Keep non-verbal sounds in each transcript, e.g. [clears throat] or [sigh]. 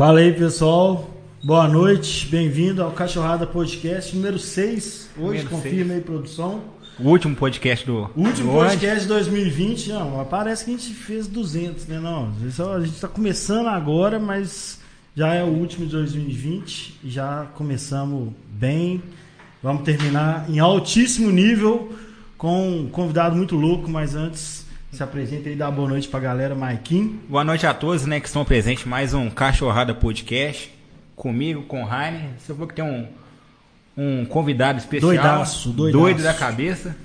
Fala aí, pessoal. Boa noite, bem-vindo ao Cachorrada Podcast número 6. Hoje, Número confirma seis. aí, produção. O último podcast do. O último do podcast de 2020. Não, parece que a gente fez 200, né? Não, a gente tá começando agora, mas já é o último de 2020 e já começamos bem. Vamos terminar em altíssimo nível com um convidado muito louco, mas antes se apresenta aí, dá boa noite pra galera, Maikin. Boa noite a todos, né, que estão presentes. Mais um Cachorrada Podcast. Comigo, com o Rainer. Você falou que tem um, um convidado especial. Doidaço, doidaço. Doido da cabeça.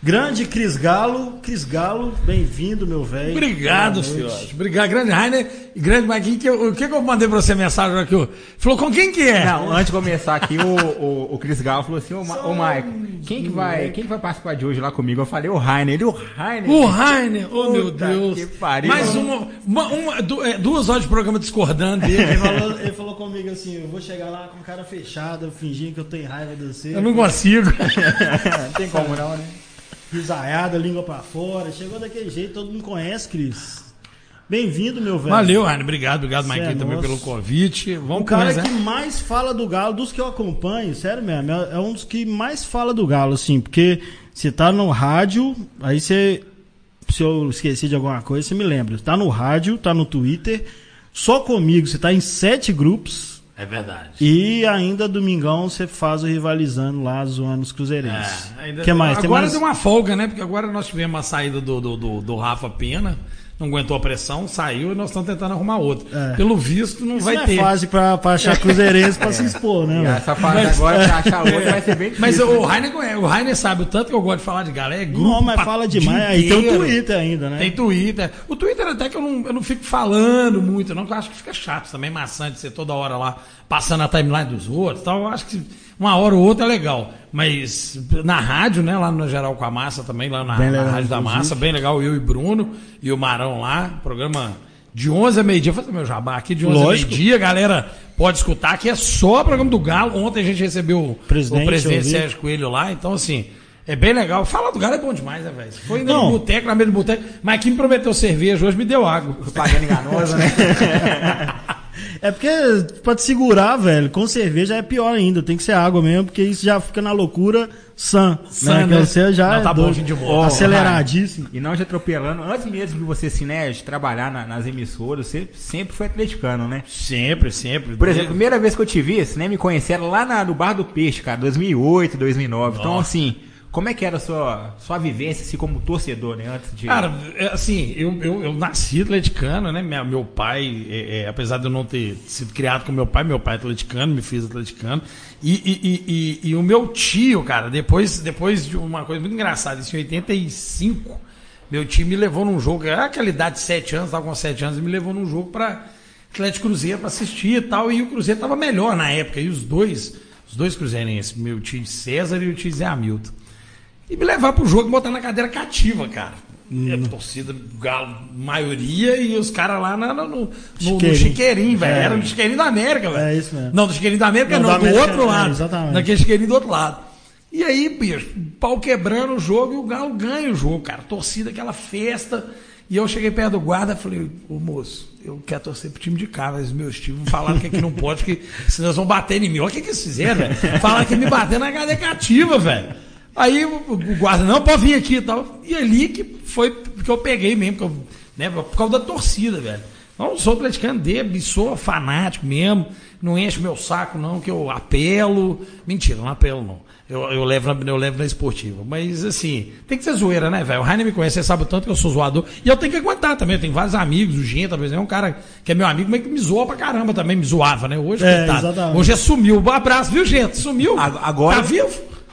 Grande Cris Galo, Cris Galo, bem-vindo, meu velho. Obrigado, senhores. Obrigado, grande Rainer e grande Marquinhos. Que eu- O que, que eu mandei pra você mensagem aqui? Falou com quem que é? Não, antes de começar aqui, o, o, o Cris Galo falou assim: Ô, Ma- ô Mike, quem que, vai, quem que vai participar de hoje lá comigo? Eu falei: o Rainer. Ele, o Rainer. O Rainer, oh meu Deus. que pariu. Mais uma, uma, uma- é, duas horas de programa discordando dele. Ele falou, ele falou comigo assim: eu vou chegar lá com cara fechada, fingindo que eu tenho raiva de você. Eu não consigo. Não [laughs] tem como não, né? Risaiada, língua pra fora. Chegou daquele jeito, todo mundo conhece, Cris. Bem-vindo, meu velho. Valeu, Rainer. Obrigado, obrigado, Cê é também nosso. pelo convite. O Vamos cara começar. que mais fala do Galo, dos que eu acompanho, sério mesmo, é é um dos que mais fala do Galo, assim, porque você tá no rádio, aí você. Se eu esqueci de alguma coisa, você me lembra. Tá no rádio, tá no Twitter, só comigo, você tá em sete grupos. É verdade. E ainda domingão você faz o rivalizando lá, zoando os cruzeirenses. É, ainda- que mais? Tem Agora mais? deu uma folga, né? Porque agora nós tivemos a saída do, do, do, do Rafa Pena, não aguentou a pressão, saiu e nós estamos tentando arrumar outro. É. Pelo visto, não Isso vai não é ter. fácil pra, pra achar [laughs] cruzeirense pra se expor, né? E essa fase agora pra achar outro vai ser bem [laughs] Mas difícil. o Rainer, conhece- o Rainer sabe o tanto que eu gosto de falar de galera. É grupo Não, mas fala demais. Aí tem o. Twitter ainda, né? Tem Twitter. O Twitter até que eu não, eu não fico falando muito, não, porque eu acho que fica chato também, maçante ser toda hora lá passando a timeline dos outros e tal. Eu acho que uma hora ou outra é legal. Mas na rádio, né, lá no Geral com a Massa também, lá na, na legal, Rádio da. Massa, bem legal, eu e Bruno e o Marão lá, programa de 11 a meio-dia, vou fazer meu jabá aqui, de 11 Lógico. a meio-dia, a galera pode escutar, que é só programa do Galo. Ontem a gente recebeu o Presidente, o presidente. Sérgio Coelho lá, então assim, é bem legal. Falar do Galo é bom demais, né, velho? Foi Não. no boteco, na mesa do boteco, mas quem me prometeu cerveja hoje me deu água. Propaganda enganosa, né? [laughs] É porque pra te segurar, velho, com cerveja é pior ainda. Tem que ser água mesmo, porque isso já fica na loucura sã. Sã, né? né? Que você já Não, é tá bom, doido, gente boa. aceleradíssimo. E não te atropelando, antes mesmo de você assim, né, de trabalhar na- nas emissoras, você sempre foi atleticano, né? Sempre, sempre. Por exemplo, a primeira vez que eu te vi, você nem me conheceram lá na- no Bar do Peixe, cara, 2008, 2009. Então, Nossa. assim, como é que era a sua, sua vivência, assim, como torcedor, né, antes de... Cara, é, assim, eu, eu, eu nasci atleticano, né? Meu, meu pai, é, é, apesar de eu não ter sido criado com meu pai, meu pai é atleticano, me fiz atleticano. E, e, e, e- e o meu tio, cara, depois, depois de uma coisa muito engraçada, isso em 85, meu tio me levou num jogo, era aquela idade de 7 anos, tava com 7 anos, e me levou num jogo para Atlético Cruzeiro para assistir e tal. E o Cruzeiro tava melhor na época, e os dois, os dois cruzeirenses, meu tio César e o tio Zé Hamilton e me levar pro jogo e botar na cadeira cativa, cara. E a torcida Galo, maioria, e os caras lá na- no, no, Chiqueirinho. no Chiqueirinho, velho. É. Era no Chiqueirinho da América, velho. É isso mesmo. Não, do Chiqueirinho da América Não, não, da do América, outro é, lado. exatamente. Naquele Chiqueirinho do outro lado. E aí, bicho, pau quebrando o jogo e o Galo ganha o jogo, cara. Torcida, aquela festa. E eu cheguei perto do guarda e falei, ô moço, eu quero torcer pro time de cá, mas meus times falaram que aqui não pode, que senão eles vão bater em mim. Olha o que, que eles fizeram, velho. Falaram que me bater na cadeia cativa, velho. Aí o guarda, não, pode vir aqui e tal. E ali que foi que eu peguei mesmo, eu, né, por causa da torcida, velho. Não sou atleticano dele, sou fanático mesmo. Não enche meu saco, não, que eu apelo. Mentira, não apelo, não. Eu, eu, levo na, eu levo na esportiva. Mas, assim, tem que ser zoeira, né, velho? O Rainer me conhece, você sabe o tanto que eu sou zoador. E eu tenho que aguentar também. Eu tenho vários amigos, o Genta, por exemplo, é um cara que é meu amigo, mas que me zoa pra caramba também, me zoava, né? Hoje, É. Hoje é sumiu. Um abraço, viu, Genta? Sumiu. Agora- Tá vivo?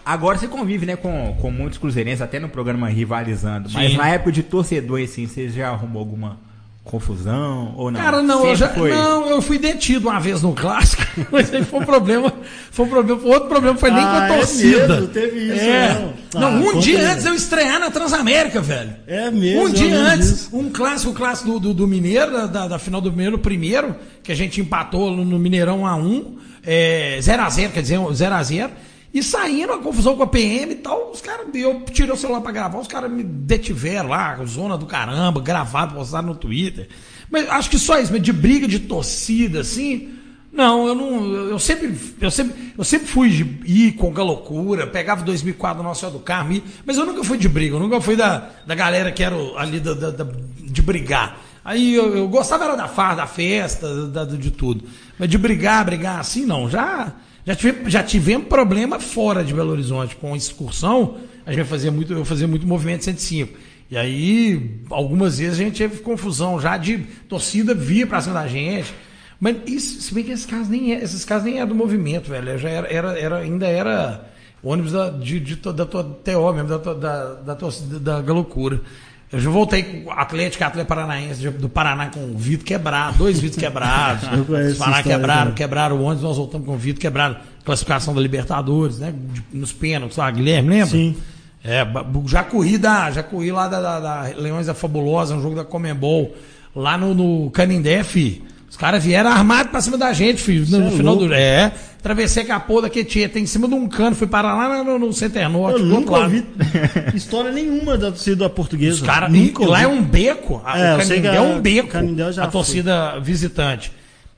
Agora você convive, né, com, com muitos cruzeirenses, até no programa Rivalizando. Mas Sim. na época de torcedor, assim, você já arrumou alguma confusão ou não? Cara, não, eu já, foi. não, eu fui detido uma vez no clássico, [laughs] mas aí foi um problema, foi um problema, outro problema foi nem com Ah, a é torcida. mesmo? Teve isso, é. não. Não, Ah, um dia aí. antes eu estrear na Transamérica, velho. É mesmo, Um dia antes, disso. um clássico, o clássico do, do, do Mineiro, da, da, final do Mineiro, primeiro, que a gente empatou no, Mineirão a 1, é, 0x0, quer dizer, 0x0. E saindo a confusão com a PM e tal, os caras, eu tirei o celular pra gravar, os caras me detiveram lá, zona do caramba, gravado, postado no Twitter. Mas acho que só isso, mas de briga de torcida, assim. Não, eu não. Eu sempre, eu sempre, eu sempre fui de ir com a loucura, pegava 2004 no Nossa do Carmo, mas eu nunca fui de briga, eu nunca fui da, da galera que era ali da, da- da- de brigar. Aí eu, eu gostava era da farra, da festa, da- de tudo. Mas de brigar, brigar assim, não. Já, já, tive, já tivemos problema fora de Belo Horizonte. Com excursão, a gente fazia muito, eu fazia muito movimento 105. E aí, algumas vezes a gente teve confusão já de torcida vir pra cima da gente. Mas isso, se bem que esses casos nem é, esses casos nem é do movimento, velho. Já era, era, era- ainda era ônibus da, de, de, da tua TO mesmo, da, tua- da, da torcida da loucura. Eu já voltei com o Atlético, Atlético Paranaense do Paraná com o vidro quebrado, dois vidros quebrados. [laughs] Conheço essa Paraná quebraram, também. quebraram o ônibus, nós voltamos com o vidro quebrado. Classificação da Libertadores, né? nos pênaltis lá, Guilherme, lembra? Sim. É, já corri da, já corri lá da, da- da Leões da Fabulosa, um jogo da Comembol, lá no, no Canindé, fi. Os caras vieram armados pra cima da gente, filho. No, Cê é final louco. do. É, atravessei a capô da Quetieta, em cima de um cano, fui parar lá no, no Center Norte. Eu nunca ouvi história nenhuma da torcida portuguesa. Os nunca e Lá é um beco. a- É, o Canindé é um beco. Já a torcida visitante.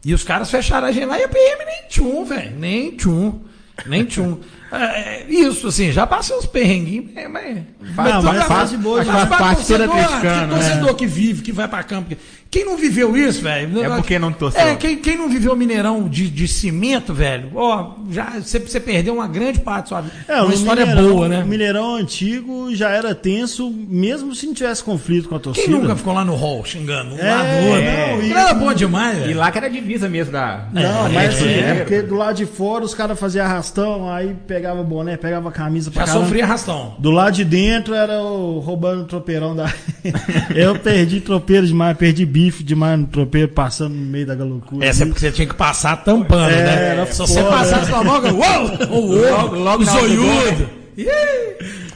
E os caras fecharam a gente lá e a PM nem tchum, velho. Nem tchum. Nem tchum. [laughs] É, é, isso, assim, já passei uns perrenguinhos, é, mas. Faz- mas faz- toda- faz de boa, mas já faz parte torcedor, né? torcedor que vive, que vai pra campo. Quem não viveu isso, velho? É porque não torceu. É, quem, quem não viveu Mineirão de, de cimento, velho, ó, já você, você perdeu uma grande parte da sua vida. É, uma história Mineirão- boa, né? O Mineirão antigo já era tenso, mesmo se não tivesse conflito com a torcida. Quem nunca ficou lá no hall xingando um É, lado do outro? não, e- era bom demais, E velho. lá que era a divisa mesmo da. Não, É, mas assim, é. é porque do lado de fora os caras faziam arrastão, aí pegava boné, pegava camisa pra Já caramba. sofria arrastão. Do lado de dentro era o roubando o tropeirão da. [laughs] eu perdi tropeiro demais, perdi bife demais no tropeiro, passando no meio da loucura. Essa é porque você tinha que passar tampando, É, né? era Se você passasse com a mão, uou, o [laughs] Logo- logo zoiudo.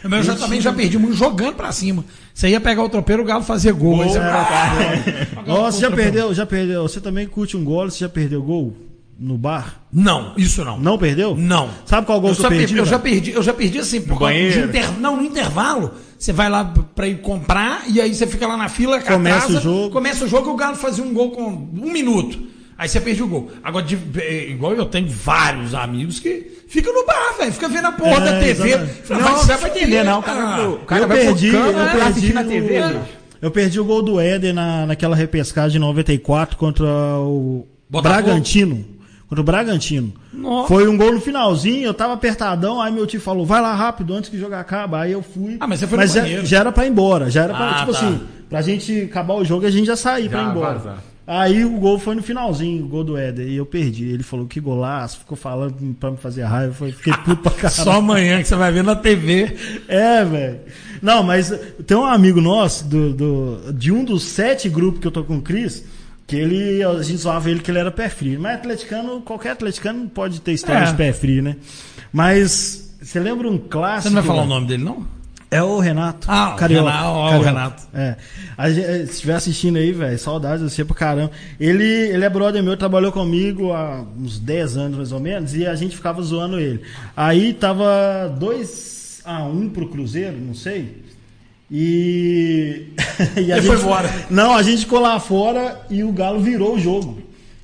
Mas eu já, também já perdi muito jogando pra cima. Você ia pegar o tropeiro, o galo fazia gol. Aí você... Ó, você já perdeu, já perdeu. Você também curte um gol, você já perdeu gol no bar? Não, isso não. Não perdeu? Não. Sabe qual gol eu que eu perdi? Eu já velho? perdi, eu já perdi assim, por causa de banheiro? inter- Não, no intervalo, você vai lá pra ir comprar e aí você fica lá na fila, Começa atrasa, o jogo. Começa o jogo e o Galo fazia um gol com um minuto. Aí você perde o gol. Agora, de- é, igual eu tenho vários amigos que ficam no bar, velho. Fica vendo a porra É, da TV. Fala, Não, vai dá pra fuder, entender, não. O cara, cara. o cara eu vai perdi, eu vai perdi assistir na TV, bicho. Eu perdi o gol do Éder na, naquela repescagem de 94 contra o Botafogo? Bragantino. Contra o Bragantino. Nossa. Foi um gol no finalzinho, eu tava apertadão, aí meu tio falou, vai lá rápido antes que o jogo acabe. Aí eu fui. Ah, mas você foi no já, já era pra ir embora. Já era pra, Ah, tipo tá. assim, pra gente acabar o jogo e a gente já sair pra Já ir embora. vazar. Aí o gol foi no finalzinho, o gol do Éder. E eu perdi. Ele falou que golaço, ficou falando pra me fazer raiva. Eu fiquei puto pra caralho. [laughs] Só amanhã que você vai ver na TV. É, velho. Não, mas tem um amigo nosso, do, do- de um dos sete grupos que eu tô com o Cris, que ele, a gente zoava ele que ele era pé frio. Mas atleticano, qualquer atleticano pode ter história É. de pé frio, né? Mas você lembra um clássico? Você não vai falar o velho? nome dele, não? É o Renato. Ah, o Carioca. Renato, ó, o. Renato. É. A gente- eh, se estiver assistindo aí, velho, saudades de você pra caramba. Ele, ele é brother meu, trabalhou comigo há uns 10 anos mais ou menos, e a gente ficava zoando ele. Aí tava 2 a 1 pro Cruzeiro, não sei. E. [laughs] e a Ele foi embora. Não, a gente ficou lá fora e o Galo virou o jogo.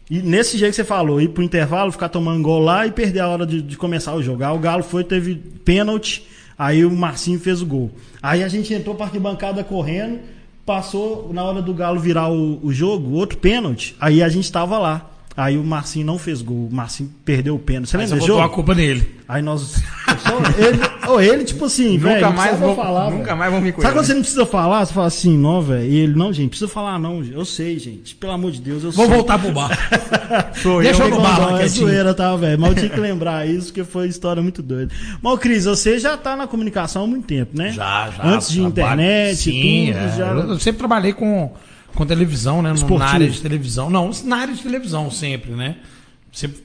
E nesse jeito que você falou, ir pro intervalo, ficar tomando gol lá e perder a hora de, de começar o jogo. Aí o Galo foi, teve pênalti, aí o Marcinho fez o gol. Aí a gente entrou pra arquibancada correndo, passou na hora do Galo virar o, o jogo, outro pênalti, aí a gente tava lá. Aí o Marcinho não fez gol, o Marcinho perdeu o pênalti. Você Aí você lembra desse botou a jogo? culpa nele. Aí nós. Só ele, ou ele, tipo assim, Nunca velho, não mais vou- falar. nunca velho. mais vão vir com Sabe quando né? você não precisa falar? Você fala assim, não, velho. E ele, não, gente, precisa falar, não. Eu sei, gente. Pelo amor de Deus, eu Vou sei. voltar pro bar. [laughs] Sou Deixa eu eu. no bar lá, é zoeira, tá, velho? Mas eu tinha que lembrar isso, porque foi uma história muito doida. Mas, Cris, você já tá na comunicação há muito tempo, né? Já, já. Antes de trabalho- internet Sim, tudo, é. já. Eu sempre trabalhei com, com televisão, né? Esportivo. Na área de televisão. Não, na área de televisão sempre, né? Sempre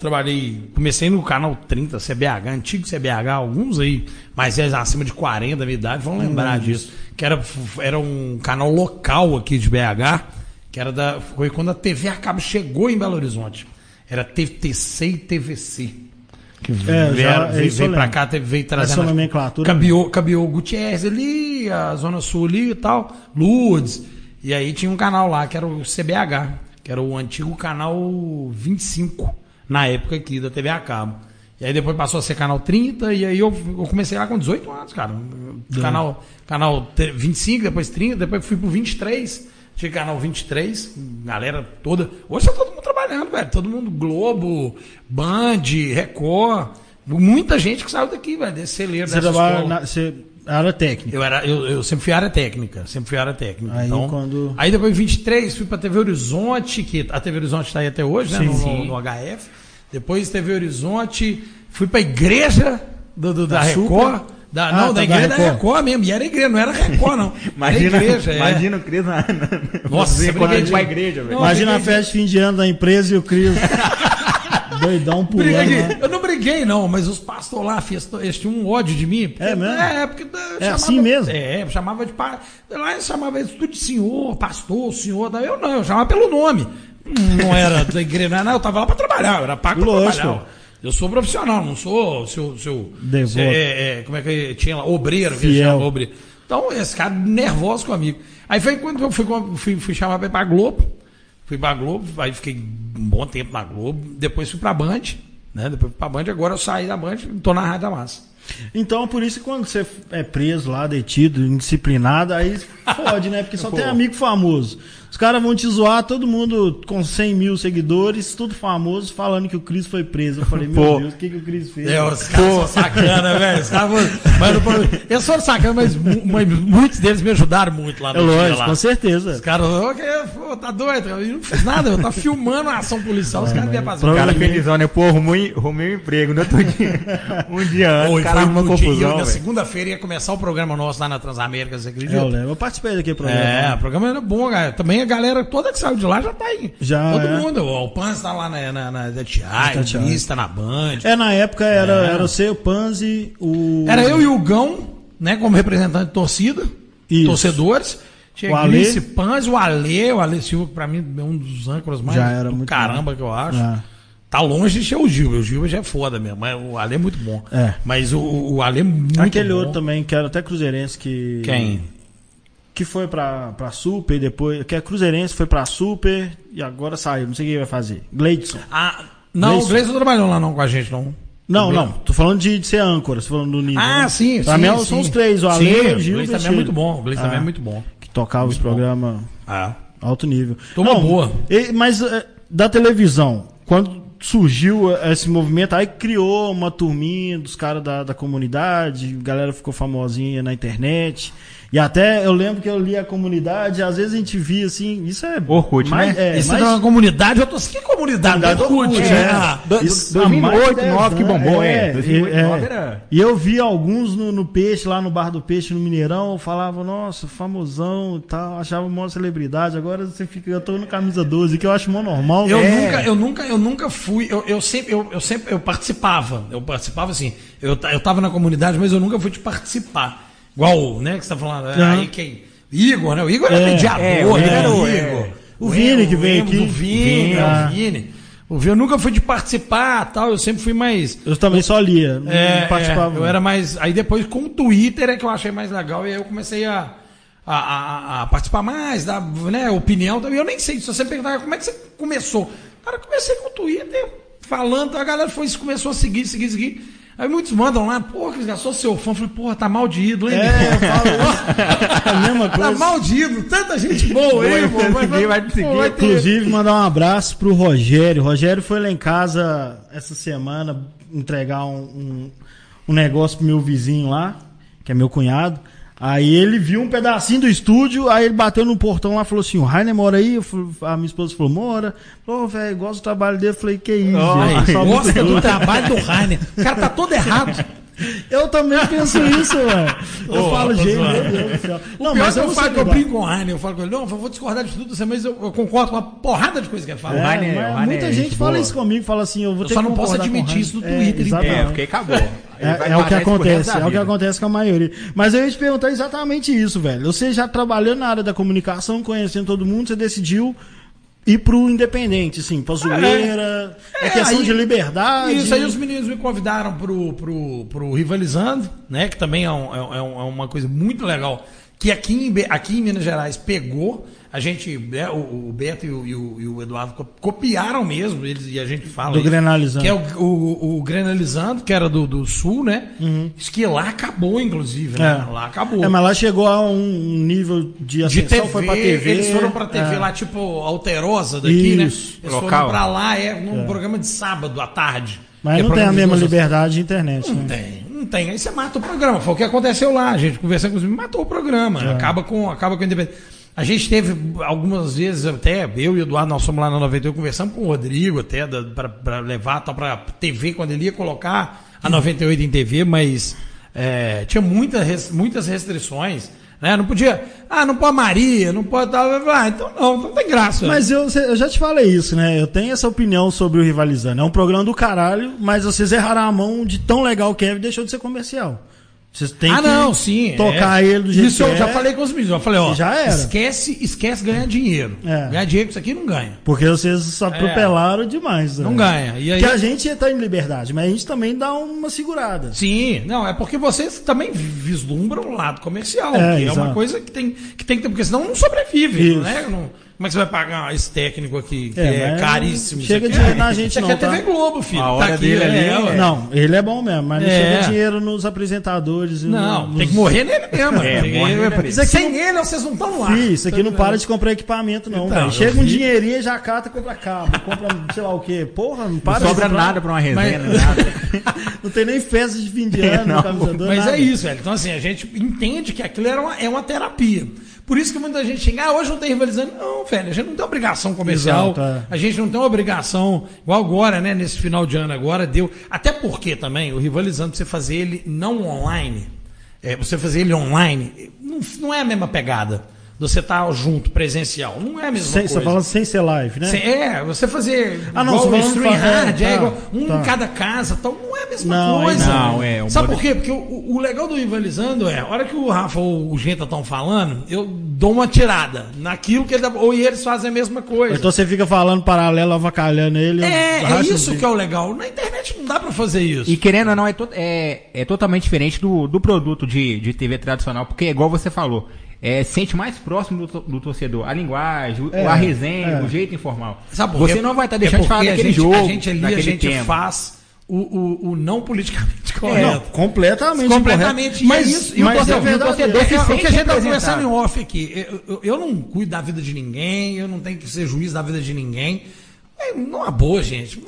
trabalhei. Comecei no canal 30, CBH, antigo CBH, alguns aí, mas é acima de 40 da minha idade, vão lembrar disso. Que era, era um canal local aqui de BH, que era da. Foi quando a TV a cabo chegou em Belo Horizonte. Era TTC e TVC. Que É, veio, eu veio pra cá, teve, veio trazendo. Essa nomenclatura Cabiou, Cabiou Gutierrez ali, a Zona Sul ali e tal, Lourdes. E aí tinha um canal lá que era o CBH, que era o antigo canal 25, na época aqui da TV a cabo. E aí depois passou a ser canal 30, e aí eu, eu comecei lá com 18 anos, cara. Canal, canal te- 25, depois 30, depois fui pro 23. Tinha canal 23, galera toda. Hoje tá todo mundo trabalhando, velho. Todo mundo Globo, Band, Record. Muita gente que saiu daqui, velho, desse celeiro, Você dessa trabalha escola. na você, área técnica. Eu, era, eu, eu sempre fui área técnica, sempre fui área técnica. Aí então, quando- aí depois em 23 fui pra TV Horizonte, que a TV Horizonte está aí até hoje, né? Sim, no, sim. no HF. Depois TV Horizonte, fui pra igreja do, do- da, Da Super? Record. Da, Ah, não, tá, da da igreja da Record. Record. mesmo. E era igreja, não era Record, não. [laughs] Imagina, era igreja, é. imagina o Cris na, na, Nossa, quando a gente vai à de- igreja, velho. Imagina a festa de fim de ano da empresa e o Cris [laughs] doidão pulando. Né? Eu não briguei, não, mas os pastores lá eles tinham um ódio de mim. Porque, É mesmo? É, porque eu É chamava- assim mesmo? É, eu chamava de. Lá eles chamavam tudo de senhor, pastor, senhor. Eu não, eu chamava pelo nome. Não era da igreja, não, eu tava lá pra trabalhar, eu era pago pra Lógico. trabalhar. Eu sou profissional, não sou seu. seu Devoto. é, é, como é que tinha lá? Obreiro, que Fiel. chama obreiro. Então, esse cara nervoso comigo. Aí foi quando eu fui, fui, fui chamar pra ir pra Globo. Fui pra Globo, aí fiquei um bom tempo na Globo. Depois fui pra Band, né? Depois fui pra Band, agora eu saí da Band e tô na Rádio da Massa. Então, por isso que quando você é preso lá, detido, indisciplinado, aí fode, né? Porque só [laughs] tem amigo famoso. Os caras vão te zoar, todo mundo com 100 mil seguidores, tudo famoso, falando que o Cris foi preso. Eu falei, meu Pô. Deus, o que, que o Cris fez? É, os caras são sacana, velho. Os caras foram- Eles foram sacana, mas, mas muitos deles me ajudaram muito lá É no dia lógico, lá. com Os certeza. caras, "Ô, que é, pô, tá doido? Eu não fiz nada, eu tava filmando a ação policial, os caras vieram fazer. O cara felizão, né? Pô, arrumei, arrumei um emprego no outro dia. Um dia antes, Oi, o cara foi arruma no dia- confusão, Na segunda-feira ia começar o programa nosso lá na Transamérica, você acredita? É, eu, lembro. eu participei daquele programa. É, o programa era bom, cara. Também a galera toda que saiu de lá já tá aí. Já, Todo é. mundo. O Pans tá lá na, na, na o. Luiz tá na Band. É, na época era, era você, o Panzi, o. Era eu e o Gão, né, como representante de torcida, Isso. torcedores. Tinha O Ale. Glice Pans, o Ale, o Ale Silva, que pra mim é um dos âncoras mais Já era muito caramba bom. que eu acho. É. Tá longe de ser o Gil. O Gil já é foda mesmo, mas o Ale é muito bom. É. Mas o, o Ale é muito Aquele bom. outro também, que era até cruzeirense, que. Quem? Que foi pra, pra Super e depois. Que é cruzeirense, foi pra Super e agora saiu. Não sei o que ele vai fazer. Gleidson. Ah, não, Gleison. o Gleison não trabalhou lá não com a gente, não. Não, não. Tô falando de, de ser âncora, você falando do nível. Ah, né? sim, Pra sim, mim sim. são os três, o Ale, Sim, o Gil o Gleison também é muito bom. O Gleison Ah. também é muito bom. Que tocava os Muito bom. programas Ah. alto nível. Turma boa. e- mas é, da televisão, quando surgiu esse movimento, aí criou uma turminha dos caras da, da comunidade, galera ficou famosinha na internet. E até eu lembro que eu li a comunidade, às vezes a gente via assim, isso é. Orkut, mais, né? É, Isso mais, é uma comunidade, eu tô assim, que comunidade? Comunidade do Orkut, Orkut, né? é. Ah, Do- Isso, 2008, há mais de 2009 que dez bombou, anos. é. 2008, é. 2009 era- E eu vi alguns no, no Peixe, lá no Bar do Peixe, no Mineirão, falavam, nossa, famosão e tal, achava uma celebridade. Agora você fica, eu tô no camisa 12, que eu acho mó normal. Eu né? nunca, eu nunca, eu nunca fui, eu, eu sempre, eu, eu sempre, eu participava, eu participava assim, eu, eu tava na comunidade, mas eu nunca fui de participar. Igual, né, que você tá falando, é, aí quem? Igor, né? O Igor era É, mediador, é, o né? Era o- Igor. O Vini que veio aqui. do Vini, Vini, ah. o Vini. O Vini, eu nunca fui de participar, tal, eu sempre fui mais Eu também só lia, não É, participava. é, eu era mais. Aí depois com o Twitter é que eu achei mais legal e aí eu comecei a, a, a- a participar mais, dar né, opinião. também. Eu nem sei, se você perguntar como é que você começou. Cara, eu comecei com o Twitter falando, a galera foi, começou a seguir, seguir, seguir. Aí muitos mandam lá, pô, Cris, eu sou seu fã. Eu falei, porra, tá mal de ídolo, hein? É, eu falo, Pô, [laughs] a mesma tá coisa. mal de ídolo, tanta gente boa aí, pô. Ninguém vai te seguir. pô, vai ter- Inclusive, mandar um abraço pro Rogério. Rogério foi lá em casa essa semana entregar um, um, um negócio pro meu vizinho lá, que é meu cunhado. Aí ele viu um pedacinho do estúdio, aí ele bateu no portão lá e falou assim: o Rainer mora aí? Falei- a minha esposa falou: mora. Falou, velho, gosto do trabalho dele. Eu falei: que isso? Só gosta do [laughs] trabalho do Rainer. O cara tá todo errado. Eu também penso isso, velho. Eu Ô, falo, gente, meu Deus do céu. O Não, mas que eu eu falo que eu brinco com o Rainer, eu falo com ele, não, eu vou discordar de tudo você, mas eu, eu concordo com uma porrada de coisa que ele fala. É, muita é gente gente fala isso comigo, fala assim, eu vou Eu ter só que não posso admitir isso no É, Twitter, exatamente. É, porque acabou. É, é o que acontece, é o que acontece com a maioria. Mas eu ia te perguntar exatamente isso, velho. Você já trabalhando na área da comunicação, conhecendo todo mundo, você decidiu ir pro independente, assim, pra zoeira. É, questão aí- de liberdade. Isso aí os meninos me convidaram pro, pro, pro Rivalizando, né? Que também é, um- é um- é é uma coisa muito legal. Que aqui em, aqui em Minas Gerais pegou. A gente, né, o, o Beto e o, e o- e o Eduardo co- copiaram mesmo, eles, e a gente fala. Do isso, Grenalizando. Que é o, o, o Grenalizando, que era do, do Sul, né? Isso que lá acabou, inclusive, né? É. Lá acabou. É, mas lá chegou a um nível de de ascensão, TV, foi pra TV. eles foram pra TV é. lá, tipo, Alterosa daqui, né? Isso. Eles Local. foram pra lá, é, num programa de sábado à tarde. Mas é não tem a de mesma liberdade de internet, Não né? tem, não tem. Aí você mata o programa. Foi o que aconteceu lá. A gente conversando com os matou o programa. É. Acaba com, acaba com a independência. A gente teve algumas vezes, até eu e o Eduardo, nós fomos lá na 98, conversamos com o Rodrigo até, pra levar tal pra TV, quando ele ia colocar a 98 em TV, mas é, tinha muita, res- muitas restrições. Né? Não podia, ah, não pode Maria, não pode tal. Ah, então não, não tem graça. Mas eu, eu já te falei isso, né? Eu tenho essa opinião sobre o Rivalizando. É um programa do caralho, mas vocês erraram a mão de tão legal que é e deixou de ser comercial. Vocês têm ah, que não, sim. tocar é. ele do jeito Isso que eu já é, falei com os meninos. Eu falei, ó, Já era. esquece, esquece ganhar dinheiro. É. Ganhar dinheiro com isso aqui não ganha. Porque vocês se atropelaram demais. Não né? ganha. E aí, Porque a gente tá em liberdade, mas a gente também dá uma segurada. Sim, não, é porque vocês também vislumbram o lado comercial, É, que é uma exato. coisa que tem que, tem que ter, porque senão não sobrevive, Isso. né? Não- como é que você vai pagar esse técnico aqui, que É, é, caríssimo? chega aqui dinheiro é- na gente Isso aqui não, é TV tá? Globo, filho. A hora tá aqui, dele ali é, ué. Não, ele é bom mesmo, mas não É. chega dinheiro nos apresentadores. Não, nos- tem que morrer nele mesmo. É, morre nele mesmo. Sem ele, vocês não estão lá. Fih, isso aqui não para de comprar equipamento, não, Então, Chega um dinheirinho, já cata, compra cabo, compra sei lá o quê. Porra, não para Não de sobra comprar. nada pra uma resenha, Mas- [laughs] nada. Não tem nem festa de fim de [laughs] ano, Não, no camisador, Mas nada. é isso, velho. Então, assim, a gente entende que aquilo era uma, é uma terapia. Por isso que muita gente chega, ah, hoje não tem rivalizando. Não, velho, a gente não tem obrigação comercial. Exato, é. A gente não tem obrigação, igual agora, né, nesse final de ano agora, deu. Até porque também, o rivalizando, você fazer ele não online, é, você fazer ele online, não, não é a mesma pegada. Você tá junto, presencial. Não é a mesma Sem, coisa. você falando sem ser live, né? Cê- é, você fazer Ah, não, igual stream é, hard, é, tá, igual um tá. em cada casa, tal, não é a mesma Não, coisa. não, é, o Sabe por quê? Porque o, o legal do rivalizando é, a hora que o Rafa ou o Genta estão falando, eu dou uma tirada naquilo que ele dá, ou eles fazem a mesma coisa. Então você fica falando paralelo, avacalhando ele. é, é isso que é o legal. Na internet não dá pra fazer isso. E querendo ou não, é, to- é, é totalmente diferente do, do produto de, de TV tradicional, porque é igual você falou, é, sente mais próximo do, do torcedor. A linguagem, o- É, a resenha, é. o jeito informal. Sabe por você não vai estar É deixando de falar daquele gente- jogo, A gente ali, a gente tema. faz o, o, o não politicamente É, correto. não, completamente. Completamente. incorreto. Mas, e é isso. E o mas torcedor, é o verdadeiro. torcedor se é, o que a gente tá representado. conversando em off aqui. Eu, eu- eu não cuido da vida de ninguém, eu não tenho que ser juiz da vida de ninguém. É uma boa, gente.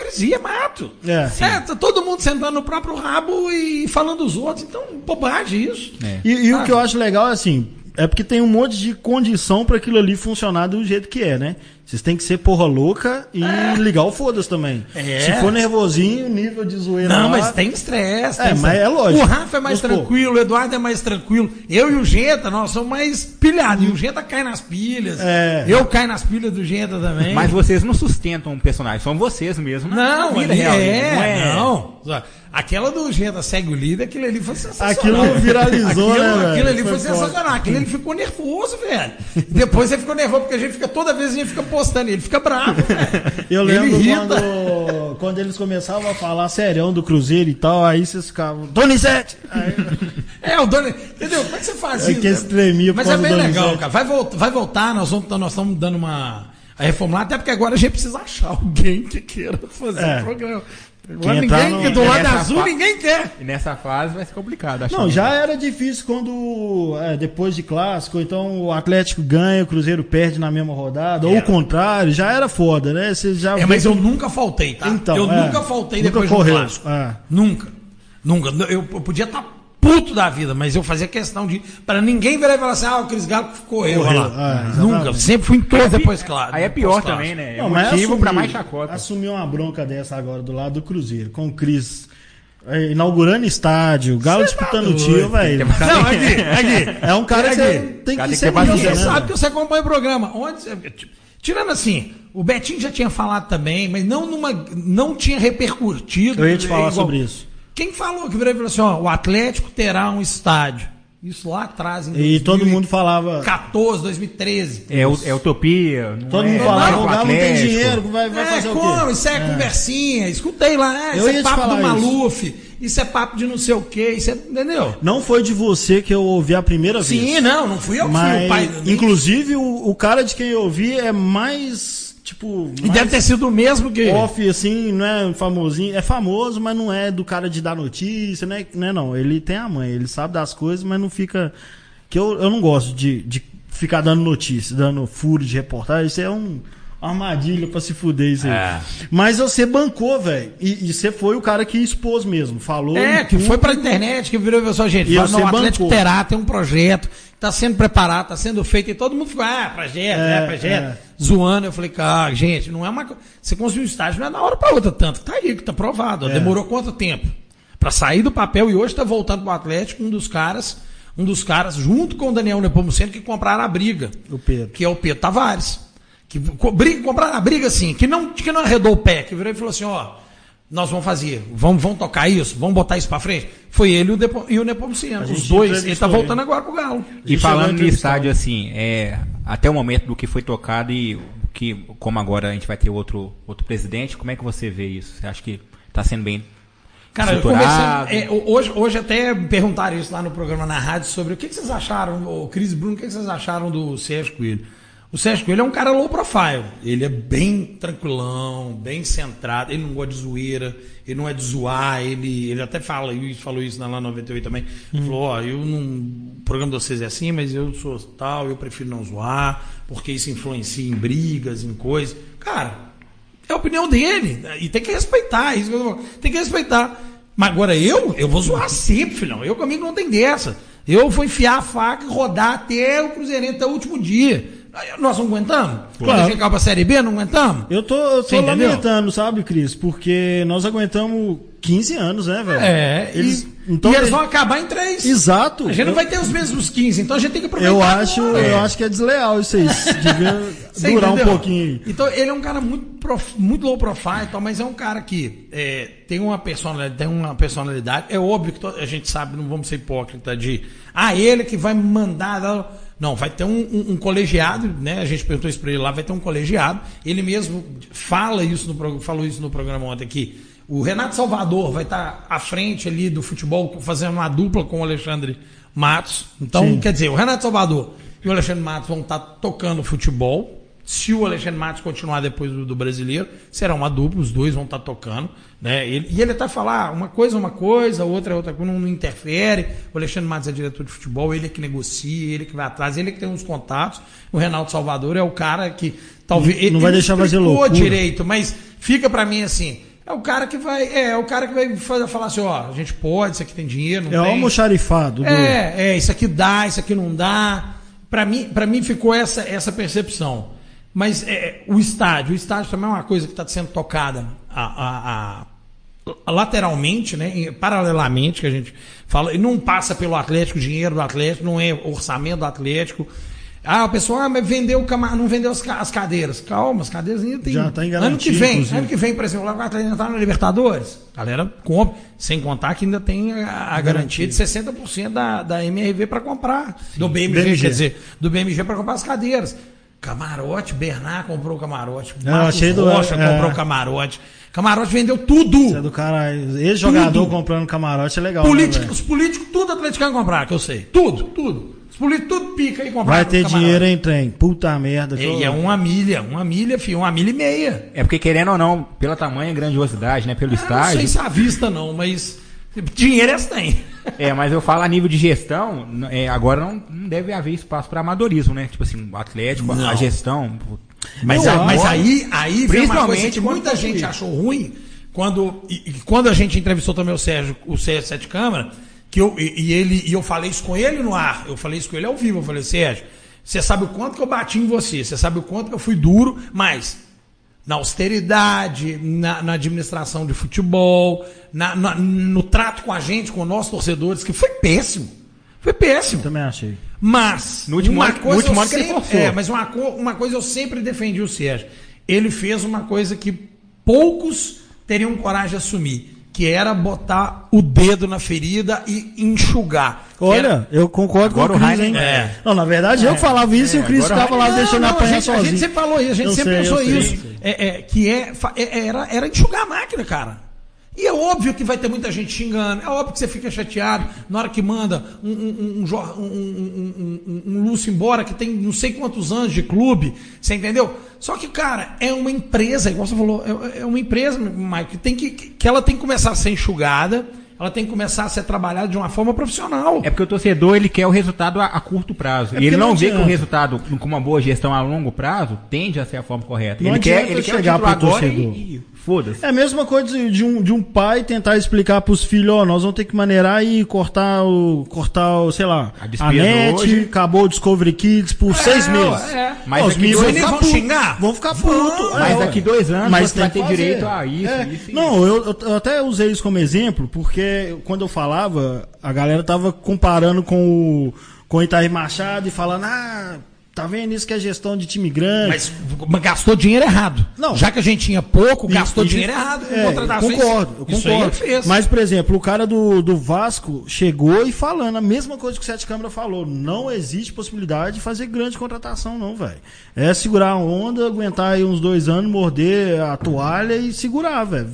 Hipocrisia, mato. É. Sim. tá todo mundo sentando no próprio rabo e falando dos outros. Então, bobagem isso. É. E, e o que eu acho legal é assim, é porque tem um monte de condição pra aquilo ali funcionar do jeito que é, né? Vocês têm que ser porra louca e ligar o foda-se também. É. Se for nervosinho, nível de zoeira. Não, lá- mas tem estresse. É, tem mas é lógico. O Rafa é mais tranquilo, o Eduardo é mais tranquilo. Eu e o Genta, nós somos mais pilhados. E o Genta cai nas pilhas. É. Eu caio nas pilhas do Genta também. Mas vocês não sustentam um personagem, são vocês mesmos. na- Não, na vida real, é, não não. Aquela do Genta segue o líder, aquilo ali foi sensacional. Aquilo viralizou, aquilo, né? Aquilo ali foi, Foi sensacional. Aquilo ele ficou nervoso, velho. Depois ele ficou nervoso, porque a gente fica, toda vez a gente fica postando, ele fica bravo, velho. Eu lembro quando, quando eles começavam a falar serião do Cruzeiro e tal, aí vocês ficavam. Donizete! Aí, É, o Doni. Entendeu? Como é que você faz É que esse tremia por Mas é bem legal, Donizete. cara. Vai, voltar, vai voltar, nós, vamos, nós estamos dando uma. A reformular, até porque agora a gente precisa achar alguém que queira fazer É. o programa. Agora ninguém, no- do lado azul fa- ninguém quer. E nessa fase vai ser complicado. acho Não, que- já era difícil quando, é, depois de clássico, ou então o Atlético ganha, o Cruzeiro perde na mesma rodada, ou É. o contrário, já era foda, né? Você já É, mas eu que- nunca faltei, tá? Então, eu é. nunca faltei Nunca depois correu, do clássico. é. Nunca. Nunca. Eu, eu podia estar puto da vida, mas eu fazia questão de. Pra ninguém virar e falar assim, ah, o Cris Galo correu, Correu, olha lá. é, exatamente. nunca. Sempre fui em todos depois, claro. Aí é pior depois também, né? É Não, mas motivo pra assumir- mais chacota. Assumir uma bronca dessa agora do lado do Cruzeiro, com o Cris é, inaugurando estádio, o Galo disputando o tio, velho. Não, aqui, aqui. É um cara que tem que ser você né? sabe que você acompanha o programa. Onde, você- tirando assim, o Betinho já tinha falado também, mas não numa, não tinha repercutido. Eu ia te falar igual- sobre isso. Quem falou que virou e falou assim, ó, o Atlético terá um estádio. Isso lá atrás, em E todo mundo falava. 2014, 2013. É, é utopia. não Todo é mundo falava, Banco o Galo não tem dinheiro, vai, vai é, fazer o como? quê? Isso é, conversinha. Escutei lá, é, Eu isso é papo do isso. Maluf, isso. é papo de não sei o quê, isso é. Entendeu? Não foi de você que eu ouvi a primeira vez. Sim, não, não fui eu que fui Mas, o pai. inclusive, o, o cara de quem eu ouvi é mais, tipo... E deve ter sido o mesmo que. off, assim, não é famosinho. É famoso, mas não é do cara de dar notícia, né? Né, não. Ele tem a mãe, ele sabe das coisas, mas não fica... Que eu, eu não gosto de, de ficar dando notícia, dando furo de reportagem. Isso é um... Armadilha pra se fuder isso aí. É. Mas você bancou, velho. E, e você foi o cara que expôs mesmo. Falou. É, que foi pra internet, que virou e falou assim, gente, E fala, não, o Atlético bancou. terá, tem um projeto, tá sendo preparado, tá sendo feito, e todo mundo ficou, ah, projeto, é, É, projeto, é. zoando. Eu falei, cara, gente, não é uma coisa. Você construiu um estágio, não é da hora pra outra, tanto. Tá aí, que tá provado. É. Demorou quanto tempo? Pra sair do papel e hoje tá voltando pro Atlético, um dos caras, um dos caras, junto com o Daniel Nepomuceno, que compraram a briga. O Pedro. Que é o Pedro Tavares. Que briga, compraram a briga assim, que não, que não arredou o pé, que virou e falou assim, ó, nós vamos fazer, vamos, vamos tocar isso, vamos botar isso pra frente. Foi ele e o, Depo, e o os dois. Ele tá entrevistou voltando agora pro Galo. E falando no entrevistar. estádio, assim, é, até o momento do que foi tocado e que, como agora a gente vai ter outro, outro presidente, como é que você vê isso? Você acha que está sendo bem Cara, eu conversei. é, hoje, hoje até me perguntaram isso lá no programa na rádio sobre o que, que vocês acharam, o Cris Bruno, o que, que vocês acharam do Sérgio Coelho? O Sérgio Coelho é um cara low profile. Ele é bem tranquilão, bem centrado, ele não gosta de zoeira, ele não é de zoar, ele, ele até fala isso, falou isso na lá 98 também. Ele Falou, ó, eu não. O programa de vocês é assim, mas eu sou tal, eu prefiro não zoar, porque isso influencia em brigas, em coisas. Cara, é a opinião dele. E tem que respeitar. Isso que. Tem que respeitar. Mas agora eu, eu vou zoar sempre, filhão. Eu comigo não tem dessa. Eu vou enfiar a faca e rodar até o Cruzeirense até o último dia. Nós não aguentamos? Quando Claro. gente acaba a Série B, não aguentamos? Eu tô, eu tô lamentando, sabe, Cris? Porque nós aguentamos 15 anos, né, velho? É, Eles, e, então e eles ele- vão acabar em três. Exato. A gente não Eu- vai ter os mesmos 15, então a gente tem que aproveitar. Eu acho, agora. eu acho que é desleal isso aí. [laughs] Devia durar um entendeu? pouquinho aí. Então, ele é um cara muito, prof- muito low profile, e tal, mas é um cara que é, tem, uma personalidade, tem uma personalidade. É óbvio que to- a gente sabe, não vamos ser hipócrita de. Ah, ele que vai mandar. Dar-" Não, vai ter um, um- um colegiado, né? A gente perguntou isso para ele lá, vai ter um colegiado. Ele mesmo fala isso no, falou isso no programa ontem aqui. O Renato Salvador vai estar à frente ali do futebol, fazendo uma dupla com o Alexandre Matos. Então, Sim. quer dizer, o Renato Salvador e o Alexandre Matos vão estar tocando futebol. Se o Alexandre Matos continuar depois do, do brasileiro, será uma dupla, os dois vão estar tocando. Né? Ele- e ele até falar uma coisa é uma coisa, outra é outra coisa, não, não interfere. O Alexandre Matos é diretor de futebol, ele é que negocia, ele que vai atrás, ele é que tem uns contatos. O Renato Salvador é o cara que talvez. Não ele- vai deixar fazer loucura. direito, mas fica pra mim assim. É o cara que vai, é, é o cara que vai fazer, falar assim, ó, a gente pode, isso aqui tem dinheiro, não É o tem. almoxarifado. do- É, é, isso aqui dá, isso aqui não dá. Para mim, para mim ficou essa, essa percepção. Mas é, o estádio, o estádio também é uma coisa que está sendo tocada a, a- a- lateralmente, né, paralelamente, que a gente fala, e não passa pelo Atlético, dinheiro do Atlético, não é orçamento do Atlético. Ah, o pessoal ah, mas vendeu cama- não vendeu as, as cadeiras. Calma, as cadeiras ainda tem. Já tá em ano que garantia, vem, inclusive. ano que vem, por exemplo, lá o Atlético está na Libertadores. A galera compra, sem contar que ainda tem a, a garantia de 60% da, da MRV para comprar. Do BMG, BMG. quer dizer, do BMG para comprar as cadeiras. Camarote, Bernard comprou o camarote. Marcos achei do- Rocha é. comprou o camarote. Camarote vendeu tudo. Isso é do cara. Esse jogador Tudo. comprando camarote é legal. né, Político- velho? os políticos, tudo atleticano comprar, que eu sei. Tudo, tudo. Os políticos, tudo pica e comprar. Vai ter dinheiro em trem. Puta merda. que E eu- é uma milha, uma milha, filho, uma milha e meia. É porque querendo ou não, pela tamanha grandiosidade, né, pelo Eu não sei estádio. se à vista não, mas dinheiro eles têm. É, mas eu falo a nível de gestão, é, agora não, não deve haver espaço para amadorismo, né? Tipo assim, o Atlético, a- Não. a gestão. Mas, a- mas aí, aí vem uma coisa Principalmente que quando muita gente achou ruim quando, e, e quando a gente entrevistou também o Sérgio, o Sérgio Sete Câmara, que eu, e, e ele, e eu falei isso com ele no ar, eu falei isso com ele ao vivo, eu falei, Sérgio, você sabe o quanto que eu bati em você, você sabe o quanto que eu fui duro, mas na austeridade, na, na administração de futebol, na- na- no trato com a gente, com nossos torcedores, que foi péssimo. Foi péssimo. Também achei. Mas, No último uma ano- no coisa último eu ano que ele sempre- forçou. É, mas uma, uma coisa eu sempre defendi o Sérgio. Ele fez uma coisa que poucos teriam coragem de assumir, que era botar o dedo na ferida e enxugar. Olha, eu concordo Agora com o Cris, hein? É. Não, na verdade eu falava isso e o Cris agora o ficava lá Não, deixando não, a apanhar gente, a sozinho. gente sempre falou isso, a gente Eu sempre sei, pensou sei, isso. sei. É, é, que é, é- era, era enxugar a máquina, cara. E é óbvio que vai ter muita gente xingando, é óbvio que você fica chateado na hora que manda um, um, um, um, Lúcio embora que tem não sei quantos anos de clube, você entendeu? Só que, cara, é uma empresa, igual você falou, é, é uma empresa, Mike, que, tem que, que ela tem que começar a ser enxugada, ela tem que começar a ser trabalhada de uma forma profissional. É porque o torcedor ele quer o resultado a, a curto prazo. É e ele não, não vê que o resultado, com uma boa gestão a longo prazo, tende a ser a forma correta. Não ele quer, ele quer o chegar pro agora torcedor. e foda-se. É a mesma coisa de- um, de um pai tentar explicar pros filhos, ó, nós vamos ter que maneirar e cortar o, cortar o, sei lá, A a, net, hoje. acabou o Discovery Kids por seis É, meses. é. Mas os meninos vão ficar vão xingar? Vão ficar Vão. putos. Mas É, daqui dois anos Mas você vai tem ter fazer. direito a isso, É. isso Não, eu, eu- eu até usei isso como exemplo, porque quando eu falava, a galera tava comparando com o, com o Itair Machado e falando, ah, tá vendo isso que é gestão de time grande. Mas mas gastou dinheiro errado. Não. Já que a gente tinha pouco, E- gastou e- dinheiro errado. em É, contratações. concordo, eu aí concordo. Mas, por exemplo, o cara do, do Vasco chegou e falando a mesma coisa que o Sete Câmara falou. Não existe possibilidade de fazer grande contratação, não, velho. É segurar a onda, aguentar aí uns dois anos, morder a toalha e segurar, velho.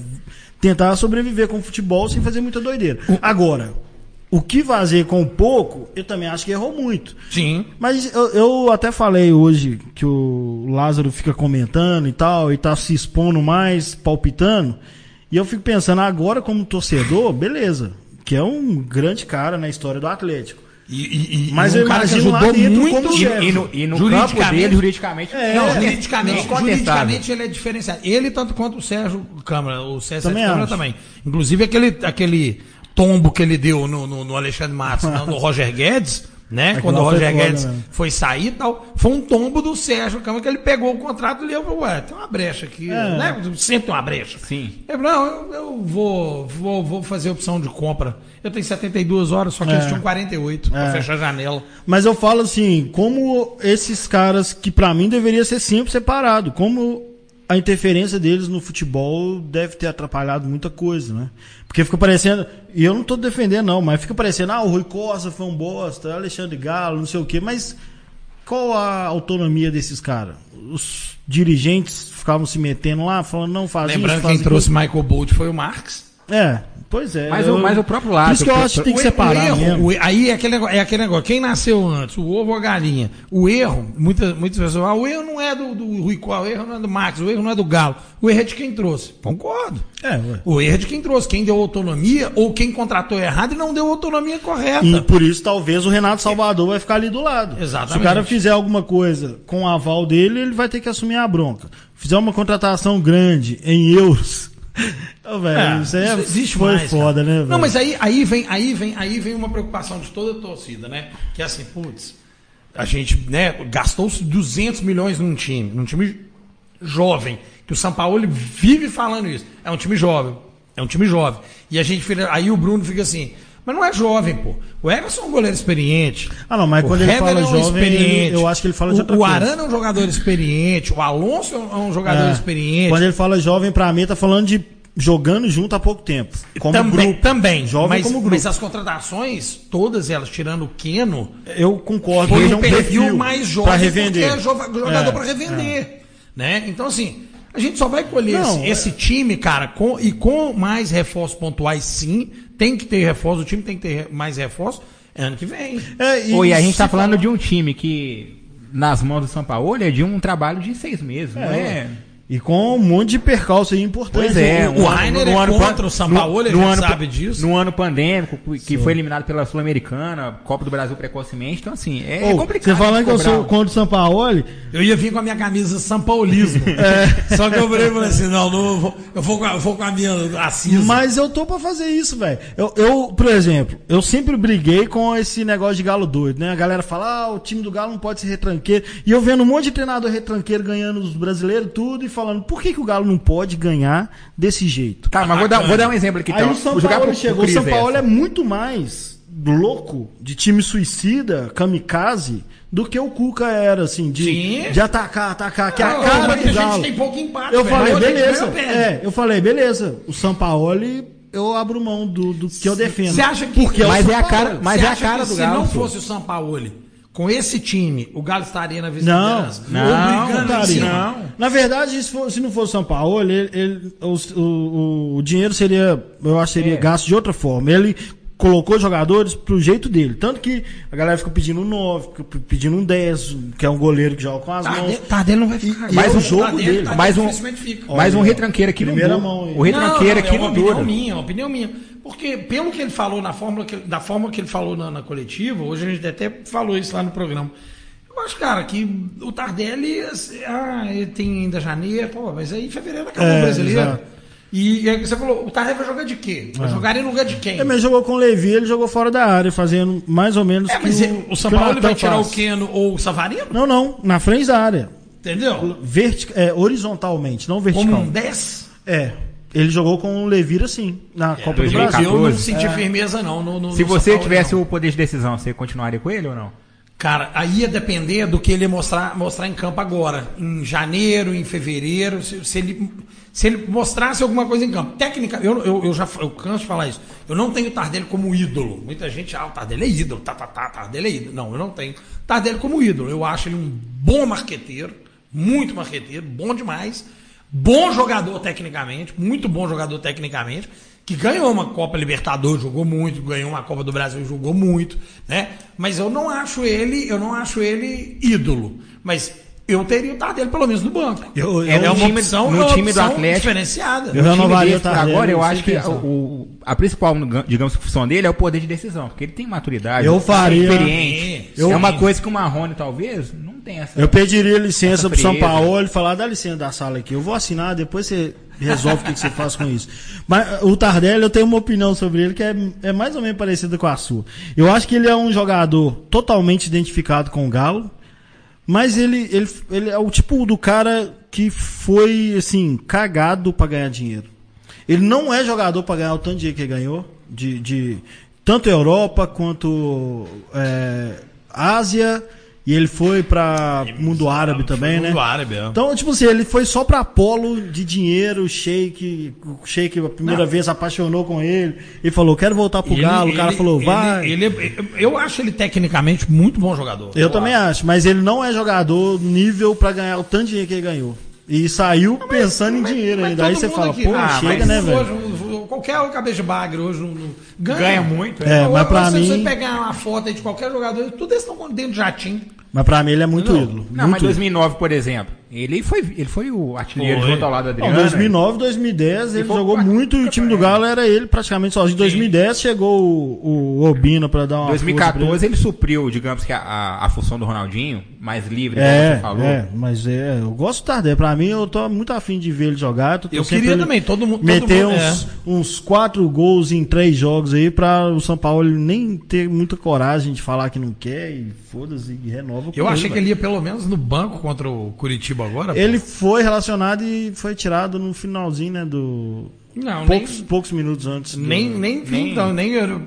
Tentar sobreviver com o futebol sem fazer muita doideira. Agora, o que fazer com pouco, eu também acho que errou muito. Sim. Mas eu, eu até falei hoje que o Lázaro fica comentando e tal, e tá se expondo mais, palpitando. E eu fico pensando, agora como torcedor, beleza. Que é um grande cara na história do Atlético. E, e- e Mas um eu cara que imagino lá ajudou dentro muito. como E, chefe. e no, e no campo Juridicamente- dele, juridicamente, É, não, juridicamente, incontestável. juridicamente ele é diferenciado. Ele, tanto quanto o Sérgio Câmara, o Sérgio Também Câmara acho. também. Inclusive aquele, aquele tombo que ele deu no, no, no Alexandre Matos, [laughs] não, no Roger Guedes, né? Aquilo Quando o Roger Guedes mesmo. foi sair e tal, foi um tombo do Sérgio Câmara que ele pegou o contrato e leu, ué, tem uma brecha aqui, É. né? Sempre tem uma brecha. Sim. Ele falou, não, eu, eu vou, vou, vou fazer opção de compra. Eu tenho 72 horas, só que É. eles tinham 48 pra É. fechar a janela. Mas eu falo assim, como esses caras que pra mim deveria ser sempre separado, como a interferência deles no futebol deve ter atrapalhado muita coisa, né? Porque fica parecendo, e eu não tô defendendo não, mas fica parecendo, ah, o Rui Costa foi um bosta, Alexandre Galo, não sei o quê, mas qual a autonomia desses caras? Os dirigentes ficavam se metendo lá, falando, não faz Lembrando isso, faz quem trouxe. Michael Bolt foi o Marx. É, pois é. Mas, eu- o, mas o próprio Por lado. isso que eu acho que tem que O- separar o erro, mesmo. o aí é aquele, negócio, é aquele negócio. Quem nasceu antes, o ovo ou a galinha? O erro, muitas, muitas pessoas falam, o erro não é do, do Rui Costa, o erro não é do Max, o erro não é do Galo. O erro é de quem trouxe. Concordo. É, ué. O erro é de quem trouxe, quem deu autonomia ou quem contratou errado e não deu autonomia correta. E por isso, talvez, o Renato Salvador vai ficar ali do lado. Exatamente. Se o cara fizer alguma coisa com o aval dele, ele vai ter que assumir a bronca. Fizer uma contratação grande em euros. Ô, velho, É, isso aí é, isso existe foi mais, foda, cara. né? Não, mas aí, aí, vem, aí, vem, aí vem uma preocupação de toda a torcida, né? Que é assim, putz, a gente né, gastou 200 milhões num time, num time jovem, que o São Paulo vive falando isso. É um time jovem, é um time jovem. E a gente aí o Bruno fica assim, mas não é jovem, pô. O Everson é um goleiro experiente. Ah, não, mas O quando ele fala é um jovem, ele- eu acho que ele fala de o, outra o coisa. Arana é um jogador experiente, o Alonso é um- é um jogador É. experiente. Quando ele fala jovem, pra mim, tá falando de jogando junto há pouco tempo. Como também, grupo. também. Jovem mas, como grupo. mas as contratações, todas elas, tirando o Keno, Eu concordo. foi é um perfil, perfil mais jovem pra revender. porque é jova- jogador É, para revender. Né? Então, assim, a gente só vai colher esse, esse time, cara, com, e com mais reforços pontuais, sim. Tem que ter reforço, o time tem que ter mais reforço ano que vem. É, Oi, a gente se tá falando fala- de um time que, nas mãos do São Paulo, é de um trabalho de seis meses, não É. é? E com um monte de percalço aí importante. Pois é, o Rainer é contra o São Paulo, a gente sabe disso. No ano pandêmico, que foi eliminado pela Sul-Americana, Copa do Brasil precocemente, então assim, é, é complicado. Você falando que eu sou contra o Sampaoli, Eu ia vir com a minha camisa São Paulismo. [laughs] É. Só que eu falei assim: não, não eu, vou, eu, vou com a, eu vou com a minha assisa. Mas eu tô pra fazer isso, velho. Eu, eu, por exemplo, eu sempre briguei com esse negócio de galo doido, né? A galera fala, ah, o time do galo não pode ser retranqueiro. E eu vendo um monte de treinador retranqueiro ganhando os brasileiros tudo e falando, por que, que o galo não pode ganhar desse jeito? Tá, mas vou dar, vou dar um exemplo aqui. Aí então. o São Paulo pro- pro chegou. O Cris São Paulo essa. é muito mais louco de time suicida, kamikaze, do que o Cuca era, assim, de, Sim. de atacar, atacar, que é a Não, cara do a galo. gente tem pouco empate, Eu velho. falei, a beleza. É, eu falei, beleza. O São Paulo eu abro mão do, do que eu defendo. Você acha que. Porque Mas o é a cara- mas é a cara que do se Galo, não pô. fosse o Sampaoli, com esse time, o Galo estaria na Não, vice-liderança? não, Não, em cima? não. Na verdade, se, for- se não fosse o São Paulo, ele, ele- o, o- o dinheiro seria, eu acho, seria É. gasto de outra forma. Ele colocou jogadores pro jeito dele. Tanto que a galera fica pedindo um 9, fica pedindo um 10, que é um goleiro que joga com as mãos. Tardelli, Tardelli não vai ficar. E Mais é o um jogo Tardelli- dele. Tardelli Mais um- fica. Mais um retranqueiro aqui no primeira dura. mão. O retranqueiro Não, aqui é uma no opinião dura. minha, é uma opinião minha. Porque, pelo que ele falou na fórmula que, da forma que ele falou na, na coletiva, hoje a gente até falou isso lá no programa. Eu acho, cara, que o Tardelli, assim, ah, ele tem ainda janeiro, pô, mas aí em fevereiro acabou É, o brasileiro. exato. E, e aí você falou, o Tardelli vai jogar de quê? Vai jogar em lugar de quem? Ele mesmo jogou com o Levi, ele jogou fora da área, fazendo mais ou menos É, que mas o, ele- o São Paulo vai tirar faz. o Keno ou o Savarino? Não, não, na frente da área. Entendeu? Vertic, é, horizontalmente, não vertical. Como um 10? É. Ele jogou com o Levir assim, na Copa do 2014. Brasil. Eu não 14. senti firmeza, não. no- no- Se no você Paulo, tivesse não. o poder de decisão, você continuaria com ele ou não? Cara, aí ia depender do que ele mostrar, mostrar em campo agora. Em janeiro, em fevereiro, se, se ele, se ele mostrasse alguma coisa em campo. Técnica, eu, eu, eu já eu canso de falar isso. Eu não tenho o Tardelli como ídolo. Muita gente, ah, o Tardelli é ídolo, tá, tá, tá, Tardelli é ídolo. Não, eu não tenho. Tardelli como ídolo. Eu acho ele um bom marqueteiro, muito marqueteiro, bom demais. Bom jogador tecnicamente, muito bom jogador tecnicamente, que ganhou uma Copa Libertadores, jogou muito, ganhou uma Copa do Brasil, jogou muito, né? Mas eu não acho ele, eu não acho ele ídolo. Mas eu teria o Tardelli pelo menos no banco. Eu- eu- é uma time- opção, no é uma time do opção Atlético- diferenciada. Eu renovaria desse o Tardelli, Agora, eu acho que o, a principal, digamos, função dele é o poder de decisão, porque ele tem maturidade, Eu faria- é experiente. Eu- é uma coisa que o Marrone, talvez, não tem essa. Eu pediria licença pro São. Paulo e falar, dá licença da sala aqui. Eu vou assinar, depois você resolve o que, que você faz com isso. Mas o Tardelli, eu tenho uma opinião sobre ele que é, é mais ou menos parecida com a sua. Eu acho que ele é um jogador totalmente identificado com o Galo, mas ele, ele, ele é o tipo do cara que foi, assim, cagado pra ganhar dinheiro. Ele não é jogador pra ganhar o tanto de dinheiro que ele ganhou, de, de tanto Europa quanto é, Ásia, e ele foi pra mundo árabe também, né? Mundo árabe, é. Então, tipo assim, ele foi só pra polo de dinheiro, Sheik, o Sheik a primeira Não. vez apaixonou com ele, ele falou, quero voltar pro Ele- Galo, o cara ele- falou, ele- vai. ele- eu acho ele tecnicamente muito bom jogador. eu também acho, mas ele não é jogador nível pra ganhar o tanto de dinheiro que ele ganhou. E saiu pensando em dinheiro Mas ainda. Aí você fala, aqui- pô, Ah, chega, mas né, velho? Qualquer cabeça de bagre hoje não, não- ganha. Ganha muito, é. É, mas pra se mim- você pegar uma foto aí de qualquer jogador, tudo eles estão dentro de jatinho. Mas pra mim ele é muito Não. ídolo. Não, mas muito ídolo. 2009, por exemplo, ele foi, ele foi o artilheiro Foi. junto ao lado do Adriano. 2009, 2010, ele foi jogou muito e o time do Galo era ele praticamente sozinho. Em 2010 chegou o, o Obina pra dar uma Em força pra 2014 ele supriu, digamos que a, a, a função do Ronaldinho, mais livre, como É, você falou. é, mas é, eu gosto do Tardelli. Pra mim, eu tô muito afim de ver ele jogar. Tô Eu torcendo queria ele também, todo mundo- todo Meter mundo, uns, uns quatro gols em três jogos aí pra o São Paulo nem ter muita coragem de falar que não quer e foda-se e renova. Eu achei que velho. ele ia pelo menos no banco contra o Curitiba agora. pô. Ele foi relacionado e foi tirado no finalzinho, né? Do. não, poucos, nem, poucos minutos antes. do- nem, nem, nem- então, nem ele não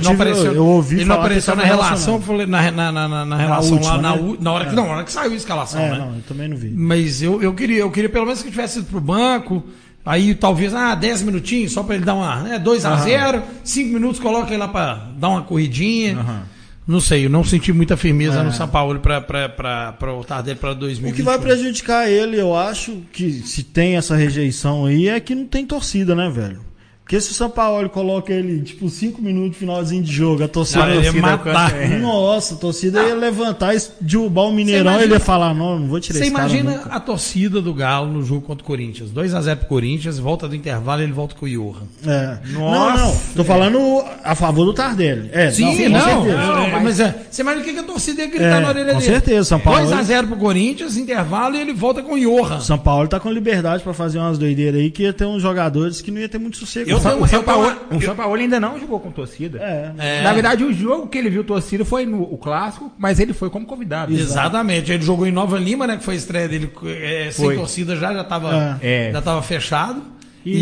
tive- apareceu. eu ouvi ele não apareceu na relação, na, na, na, na, na relação última, lá, na, né? na hora que, não, na hora que saiu a escalação, É, né? não, eu também não vi. Mas eu, eu queria, eu queria pelo menos que tivesse ido pro banco. Aí talvez, ah, 10 minutinhos, só pra ele dar uma. Né, 2 a 0 5 minutos, coloca ele lá pra dar uma corridinha. Não sei, eu não senti muita firmeza no São Paulo pra o Tardelli pra 2020. O que vai prejudicar ele, eu acho, que se tem essa rejeição aí, é que não tem torcida, né, velho? Porque se o São Paulo coloca ele, tipo, cinco minutos, finalzinho de jogo, a torcida. Não, ia matar. é. Nossa, a torcida ia levantar, e derrubar o Mineirão, imagina- ele ia falar, não, não vou tirar Você esse cara imagina nunca. a torcida do Galo no jogo contra o Corinthians. 2x0 pro Corinthians, volta do intervalo ele volta com o Johan. É. Não, Nossa. não, tô falando a favor do Tardelli. É, Sim, com não. certeza. é, mas- mas, é, você imagina o que a torcida ia gritar É, na orelha com dele. certeza, São Paulo- 2x0 pro Corinthians, intervalo e ele volta com o Johan. São Paulo tá com liberdade pra fazer umas doideiras aí, que ia ter uns jogadores que não ia ter muito sossego. Eu não. tenho- O São Paulo, o São Paulo ainda não jogou com torcida. É. É. Na verdade, o jogo que ele viu torcida foi no o clássico, mas ele foi como convidado. Exatamente. Ele jogou em Nova Lima, né? Que foi a estreia dele é, sem Foi. torcida já, já estava É. já tava fechado. E, E e-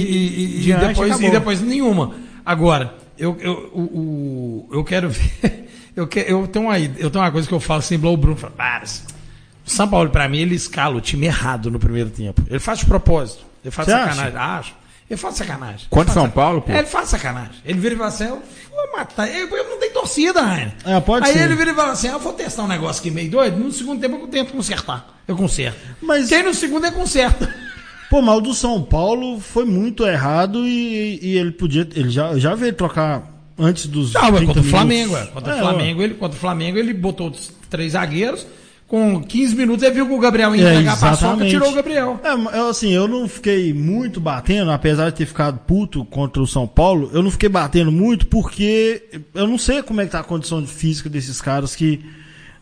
e- e depois, acabou. e depois nenhuma. Agora, eu, eu, o, o- eu quero [laughs] ver. Eu, que, eu, tenho uma, eu tenho uma coisa que eu falo assim, blow Bruno fala, para. O São Paulo, pra mim, ele escala o time errado no primeiro tempo. Ele faz de propósito. Ele faz Você sacanagem. Acho. Ele faz sacanagem. Faz São sac- Paulo, pô? É, ele faz sacanagem. Ele vira e fala assim, eu vou matar. Eu, eu não tenho torcida, Rainer. É, pode Aí ser. ele vira e fala assim, eu vou testar um negócio aqui meio doido. No segundo tempo eu tento consertar. Eu conserto. Mas- Quem no segundo é conserta. [laughs] Pô, mas o do São Paulo foi muito errado e, e ele podia. Ele já, já veio trocar antes dos. Não, é 30 contra o. Flamengo. É. Contra, É, o Flamengo ele, contra o Flamengo ele botou três zagueiros. Com 15 minutos ele viu que o Gabriel ia É, entregar a paçoca exatamente. tirou o Gabriel. É, eu, assim, eu não fiquei muito batendo, apesar de ter ficado puto contra o São Paulo, eu não fiquei batendo muito porque eu não sei como é que tá a condição física desses caras que,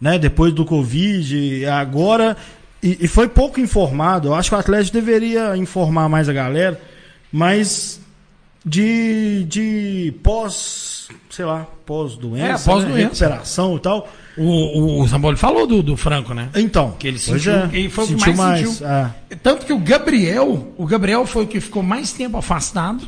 né, depois do Covid, agora, e, e foi pouco informado, eu acho que o Atlético deveria informar mais a galera, mas de, de pós, sei lá, pós-doença, É, pós-doença. né, recuperação e tal. O, o, o Zamboli falou do, do Franco, né? Então, Que ele sentiu- ele foi o que sentiu mais sentiu. é. Tanto que o Gabriel, o Gabriel foi o que ficou mais tempo afastado,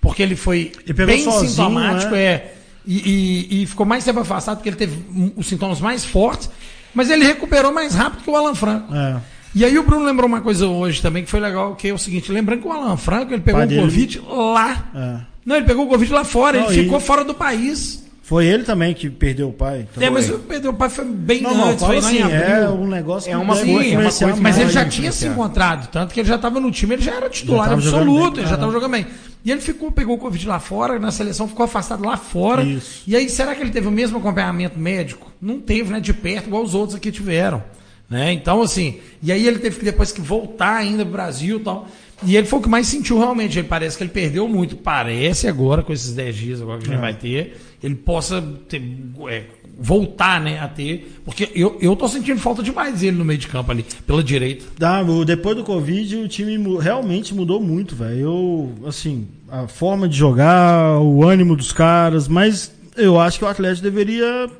porque ele foi Ele bem sozinho, sintomático, né? é, e, e- e ficou mais tempo afastado porque ele teve os sintomas mais fortes, mas ele recuperou mais rápido que o Alan Franco. É. E aí o Bruno lembrou uma coisa hoje também que foi legal, que é o seguinte, lembrando que o Alan Franco, ele pegou Pai o dele- Covid lá. É. Não, ele pegou o Covid lá fora, Não, ele e- ficou fora do país. Foi ele também que perdeu o pai. É, mas o Pedro Pai foi bem Não, não, antes, fala foi assim, é um negócio É uma coisa- é uma coisa- Mas ele já tinha se encontrado, tanto que ele já estava no time, ele já era titular Já absoluto, bem. ele já estava jogando bem. E ele ficou, pegou o Covid lá fora, na seleção ficou afastado lá fora. Isso. E aí, será que ele teve o mesmo acompanhamento médico? Não teve, né? De perto, igual os outros aqui tiveram. Né? Então, assim, e aí ele teve que depois que voltar ainda pro Brasil e tal. E ele foi o que mais sentiu realmente. Ele parece que ele perdeu muito. Parece agora, com esses 10 dias agora que a gente É. vai ter, ele possa ter, é, voltar, né, a ter. Porque eu, eu tô sentindo falta demais dele no meio de campo ali, pela direita. Dá, depois do Covid, o time realmente mudou muito, velho. Eu, assim, a forma de jogar, o ânimo dos caras, mas eu acho que o Atlético deveria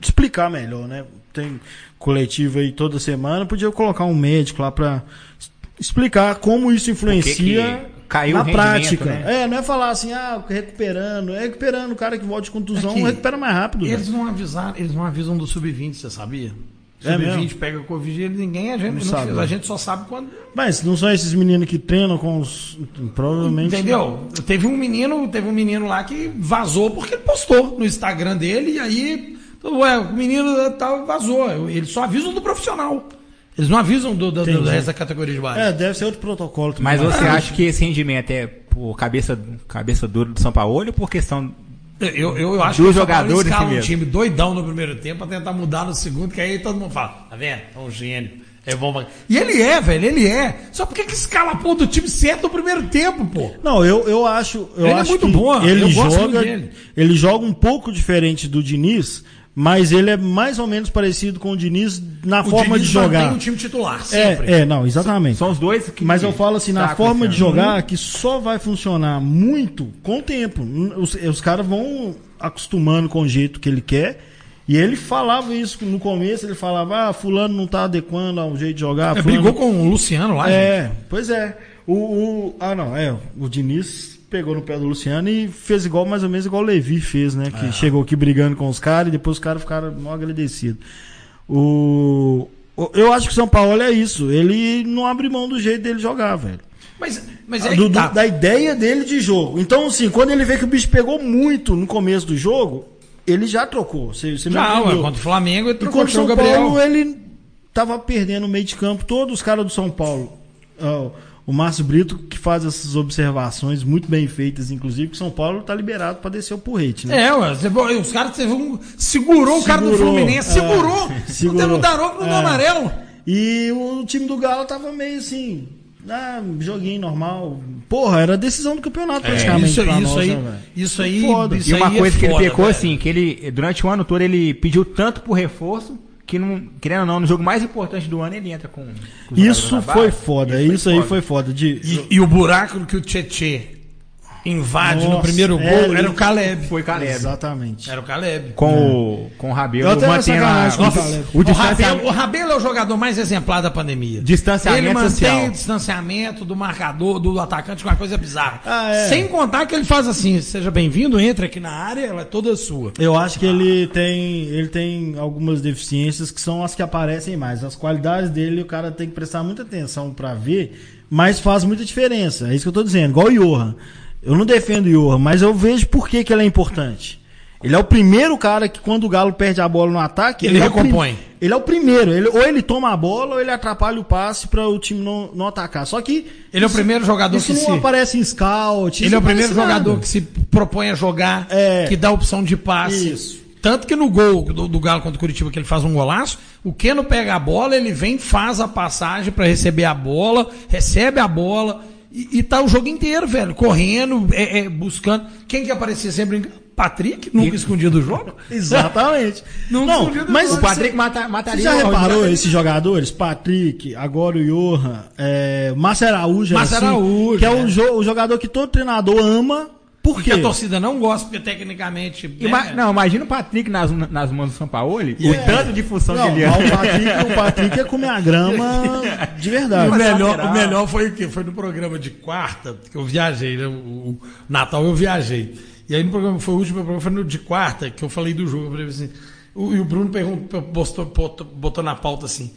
explicar melhor, né? Tem coletivo aí toda semana, podia colocar um médico lá pra explicar como isso influencia que caiu na prática. né? É, não é falar assim, ah, recuperando, é recuperando, o cara que volta de contusão Aqui, recupera mais rápido. velho. Eles não avisaram, eles não avisam do sub-20, você sabia? É Sub-20 mesmo? pega Covid e ele- ninguém, a gente, Não não sabe, fez, né? a gente só sabe quando. Mas não são esses meninos que treinam com os. Provavelmente. Entendeu? Teve um menino, teve um menino lá que vazou porque ele postou no Instagram dele e aí. Ué, o menino tal vazou. Eles só avisam do profissional. Eles não avisam do, do, do, dessa categoria de base. É, deve ser outro protocolo também. Mas você acha que esse rendimento é por cabeça, cabeça dura do São Paulo ou por questão. Eu, eu, eu acho Dos que o jogadores escala um time doidão no primeiro tempo pra tentar mudar no segundo, que aí todo mundo fala, tá vendo? É um gênio. É bom. pra-" E ele é, velho, ele é. Só por que escala a do time certo no primeiro tempo, pô? Não, eu, eu acho. Eu Ele é acho muito que bom, Ele eu gosto muito joga. dele. Ele joga um pouco diferente do Diniz, mas ele é mais ou menos parecido com o Diniz na O forma Diniz de jogar. mantém o time titular, sempre. É, é, não, exatamente. São os dois que. Mas eu falo assim, na destacam forma de jogar, que só vai funcionar muito com o tempo. Os, os caras vão acostumando com o jeito que ele quer. E ele falava isso no começo, ele falava, ah, fulano não tá adequando ao jeito de jogar. É, fulano brigou com o Luciano lá, gente. É, pois é. O, o- ah, não, é. O Diniz pegou no pé do Luciano e fez igual, mais ou menos igual o Levi fez, né? É. Que chegou aqui brigando com os caras e depois os caras ficaram mal agradecidos. O, eu acho que o São Paulo é isso. Ele não abre mão do jeito dele jogar, velho. Mas, mas é Do- que do- tá. da ideia dele de jogo. Então, assim, quando ele vê que o bicho pegou muito no começo do jogo, ele já trocou. Você, você Já, ué, contra o Flamengo, ele E trocou contra o São Gabriel. Paulo, ele tava perdendo o meio de campo. Todos os caras do São Paulo. ó, o Márcio Brito, que faz essas observações muito bem feitas, inclusive, que o São Paulo tá liberado para descer o porrete, né? É, ué, os caras um- segurou o cara do Segurou, Fluminense, é, segurou. [laughs] segurou. Não teve daroco no É. amarelo. E o time do Galo tava meio assim. Ah, joguinho normal. Porra, era a decisão do campeonato praticamente. É, isso, pra isso nós, aí, né, isso aí, Foda. isso E uma aí é coisa que ele foda, pecou, velho. assim, que ele, durante o ano todo, ele pediu tanto por reforço, que não, querendo ou não, no jogo mais importante do ano, ele entra com. com Isso foi foda, Isso isso aí foi foda. De, E, e o buraco que o Tietê invade no Nossa, primeiro é, gol, era o Caleb. Foi Caleb. Exatamente. Era o Caleb. Com, o, com o Rabelo Eu até sacanagem com o o. Rabelo, o Rabelo é o jogador mais exemplar da pandemia. Distanciamento ele mantém social. o distanciamento do marcador, do atacante, com uma coisa bizarra. Ah, é. Sem contar que ele faz assim: seja bem-vindo, entre aqui na área, ela é toda sua. Eu acho que ele tem, ele tem algumas deficiências que são as que aparecem mais. As qualidades dele, o cara tem que prestar muita atenção pra ver, mas faz muita diferença. É isso que eu tô dizendo. Igual o Johan. Eu não defendo o Johan, mas eu vejo por que, que ele é importante. Ele é o primeiro cara que, quando o Galo perde a bola no ataque, Ele é o prim- recompõe. Ele é o primeiro. Ele, ou ele toma a bola ou ele atrapalha o passe para o time não, não atacar. Só que. Ele é o isso- primeiro jogador Isso que não se- aparece em scout. Ele isso é o primeiro jogador nada. que se propõe a jogar, É. que dá opção de passe. Isso. Tanto que no gol do, do Galo contra o Curitiba, que ele faz um golaço, o Keno pega a bola, ele vem, faz a passagem para receber a bola, recebe a bola e, e tá o jogo inteiro, velho, correndo, é, é, buscando. Quem que aparecia sempre? Patrick, nunca escondia do jogo. [laughs] Exatamente. [laughs] Não não, escondido mas não. O Patrick mata, Você mataria já o reparou esses jogadores? Patrick, agora o Johan, é, Márcio Araújo, é Márcio assim, Araújo, que é, é. o, jo- o jogador que todo treinador ama. Por Porque quê? a torcida não gosta, porque tecnicamente. Ima- né, não, imagina o Patrick nas, nas mãos do São Paulo, É. o tanto de função Não, que ele mas o é. Patrick, o Patrick é comer a grama de O verdade. melhor, o melhor foi o quê? Foi no programa de quarta, que eu viajei, né? O, o Natal eu viajei. E aí no programa, foi o último programa, foi no de quarta, que eu falei do jogo. Eu falei assim, o, e o Bruno perguntou, postou, botou na pauta assim.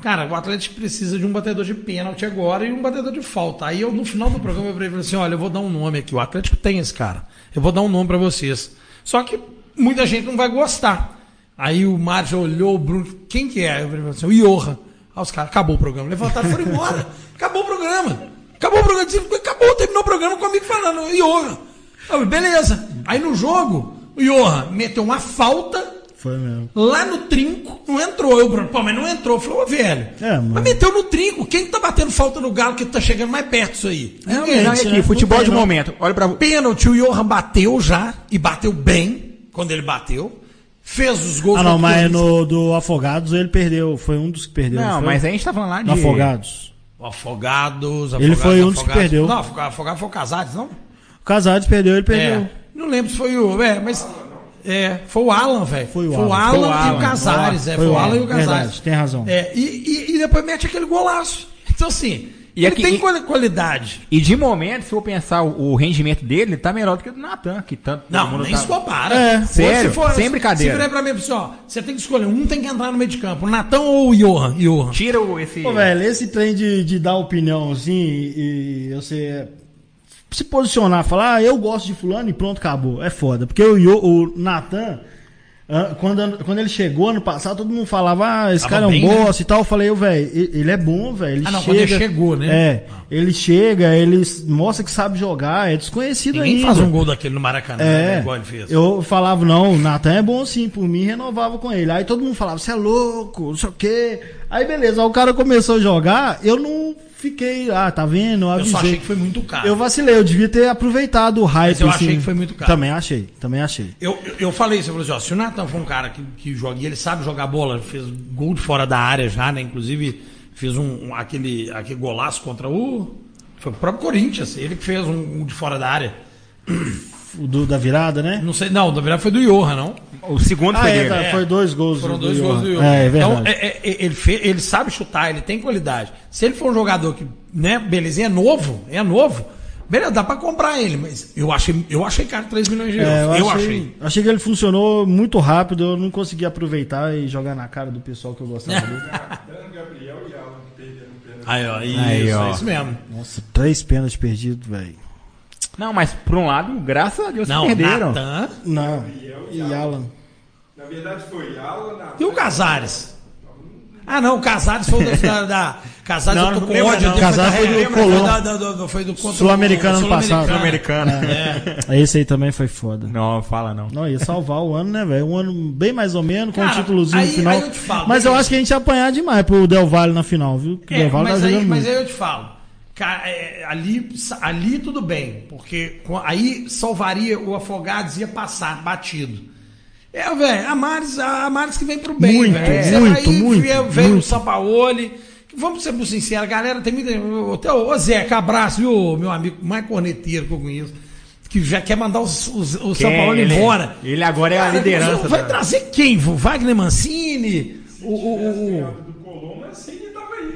Cara, o Atlético precisa de um batedor de pênalti agora e um batedor de falta. Aí eu, no final do programa, eu falei assim: olha, eu vou dar um nome aqui. O Atlético tem esse cara. Eu vou dar um nome pra vocês. Só que muita gente não vai gostar. Aí o Márcio olhou, o Bruno, quem que é? Eu falei assim: o Johan. Aí os caras, acabou o programa. Levantaram e foram embora. Acabou o programa. Acabou o programa. Acabou, terminou o programa comigo falando, falei, beleza. Aí no jogo, o Johan meteu uma falta Foi mesmo. lá no trinco, não entrou. Eu, Bruno, pô, mas não entrou. Ô velho, É, mano. mas meteu no trinco. Quem tá batendo falta no Galo que tá chegando mais perto disso aí? Não, Ninguém. não, é Gente, aqui, né? futebol de momento. Olha pra. Pênalti, o Johan bateu já, e bateu bem quando ele bateu. Fez os gols. Ah, não, mas no do Afogados ele perdeu. Foi um dos que perdeu. Não, mas a gente tá falando lá de. Afogados. O Afogados, Ele Afogados, foi um dos que Afogados. perdeu. Não, Afogado foi o Casares, não? O Casares perdeu, ele perdeu. É. Não lembro se foi o. É, mas. É, foi o Alan, velho. Foi o Foi o Alan. Alan, Foi o e o. Casares. É, Foi foi o Alan e o. Casares. Verdade, tem razão. É, e, e, e depois mete aquele golaço. Então, assim, E ele aqui- tem e- quali- qualidade. E de momento, se eu pensar o, o rendimento dele, tá melhor do que o do Natan, que tanto. Não, nem tá- se compara. É, sério, sem brincadeira. Se vier pra mim assim, ó, você tem que escolher, um tem que entrar no meio de campo, o Natão ou o Johan? Johan. Tira o, esse. Pô, velho, esse trem de, de dar opinião assim e, e você se posicionar, falar, ah, eu gosto de fulano e pronto, acabou. É foda. Porque o, Yo- o Natan, ah, quando, quando ele chegou ano passado, todo mundo falava, ah, esse Tava cara é um bem, né? e tal. Eu falei, velho, ele é bom, velho. Ele Ah, não, chega, quando ele chegou, né? É, ele chega, ele mostra que sabe jogar, é desconhecido Ninguém ainda. faz um gol daquele no Maracanã, né, É, igual ele fez. eu falava, não, o Natan é bom sim, por mim renovava com ele. Aí todo mundo falava, você é louco, não sei o quê. Aí beleza, aí o cara começou a jogar, eu não fiquei, ah, tá vendo? Eu, Eu só achei que foi muito caro. Eu vacilei, eu devia ter aproveitado o hype. Mas eu achei assim. que foi muito caro. Também achei, também achei. Eu, eu, eu falei isso, eu falei assim, ó, se o Natan for um cara que, que joga, e ele sabe jogar bola, fez gol de fora da área já, né? Inclusive fez um, um- aquele, aquele golaço contra o. Foi o próprio Corinthians, ele que fez um, um de fora da área. [clears throat] O do, da virada, né? Não sei, não, na verdade foi do Johan, não? O segundo Ah, foi é, dele. tá, É. foi dois gols. Foram do dois Johan. gols do Johan. É, é então, verdade. é- é- ele, fe- ele sabe chutar, ele tem qualidade. Se ele for um jogador que, né, beleza, é novo, é novo, beleza, dá pra comprar ele, mas eu achei, eu achei caro 3 milhões de euros. É, eu, achei, achei. achei que ele funcionou muito rápido, eu não consegui aproveitar e jogar na cara do pessoal que eu gostava dele. [laughs] Aí, ó, isso, Aí, ó. é isso mesmo. Nossa, três pênaltis perdidos, velho. Não, mas por um lado, graças a Deus, Não, perderam. Natan Não. E Alan. Na verdade foi Alan na e o Casares. Ah, não, o Casares foi o da. da, Casares Não, eu tô não com lembra, ódio. não. Casares da- foi do do- Foi do Sul-Americano ano passado. Sul-Americano. É. [laughs] Esse aí também foi foda. Não, fala não. Não, ia salvar o ano, né, velho? Um ano bem mais ou menos, com um títulozinho aí- no final. aí eu te falo, mas eu acho que a gente ia apanhar demais pro Del Valle na final, viu? É, Del Valle mas, tá aí, mas aí eu te falo. É, ali, ali tudo bem, porque aí salvaria o Afogados ia passar batido. É, velho, a Maris, a Maris que vem pro bem, Muito, velho. Muito, vai- muito, Veio, veio o muito. Sampaoli. Vamos ser muito sinceros, galera, tem muita. Até o Zeca, abraço, viu, meu amigo mais corneteiro que eu conheço. que já quer mandar os, os, o São? Paulo Ele- embora. Ele agora é a liderança. Vai trazer quem? O Wagner Mancini? O, o, o- o- Do Colombo, assim que tava aí.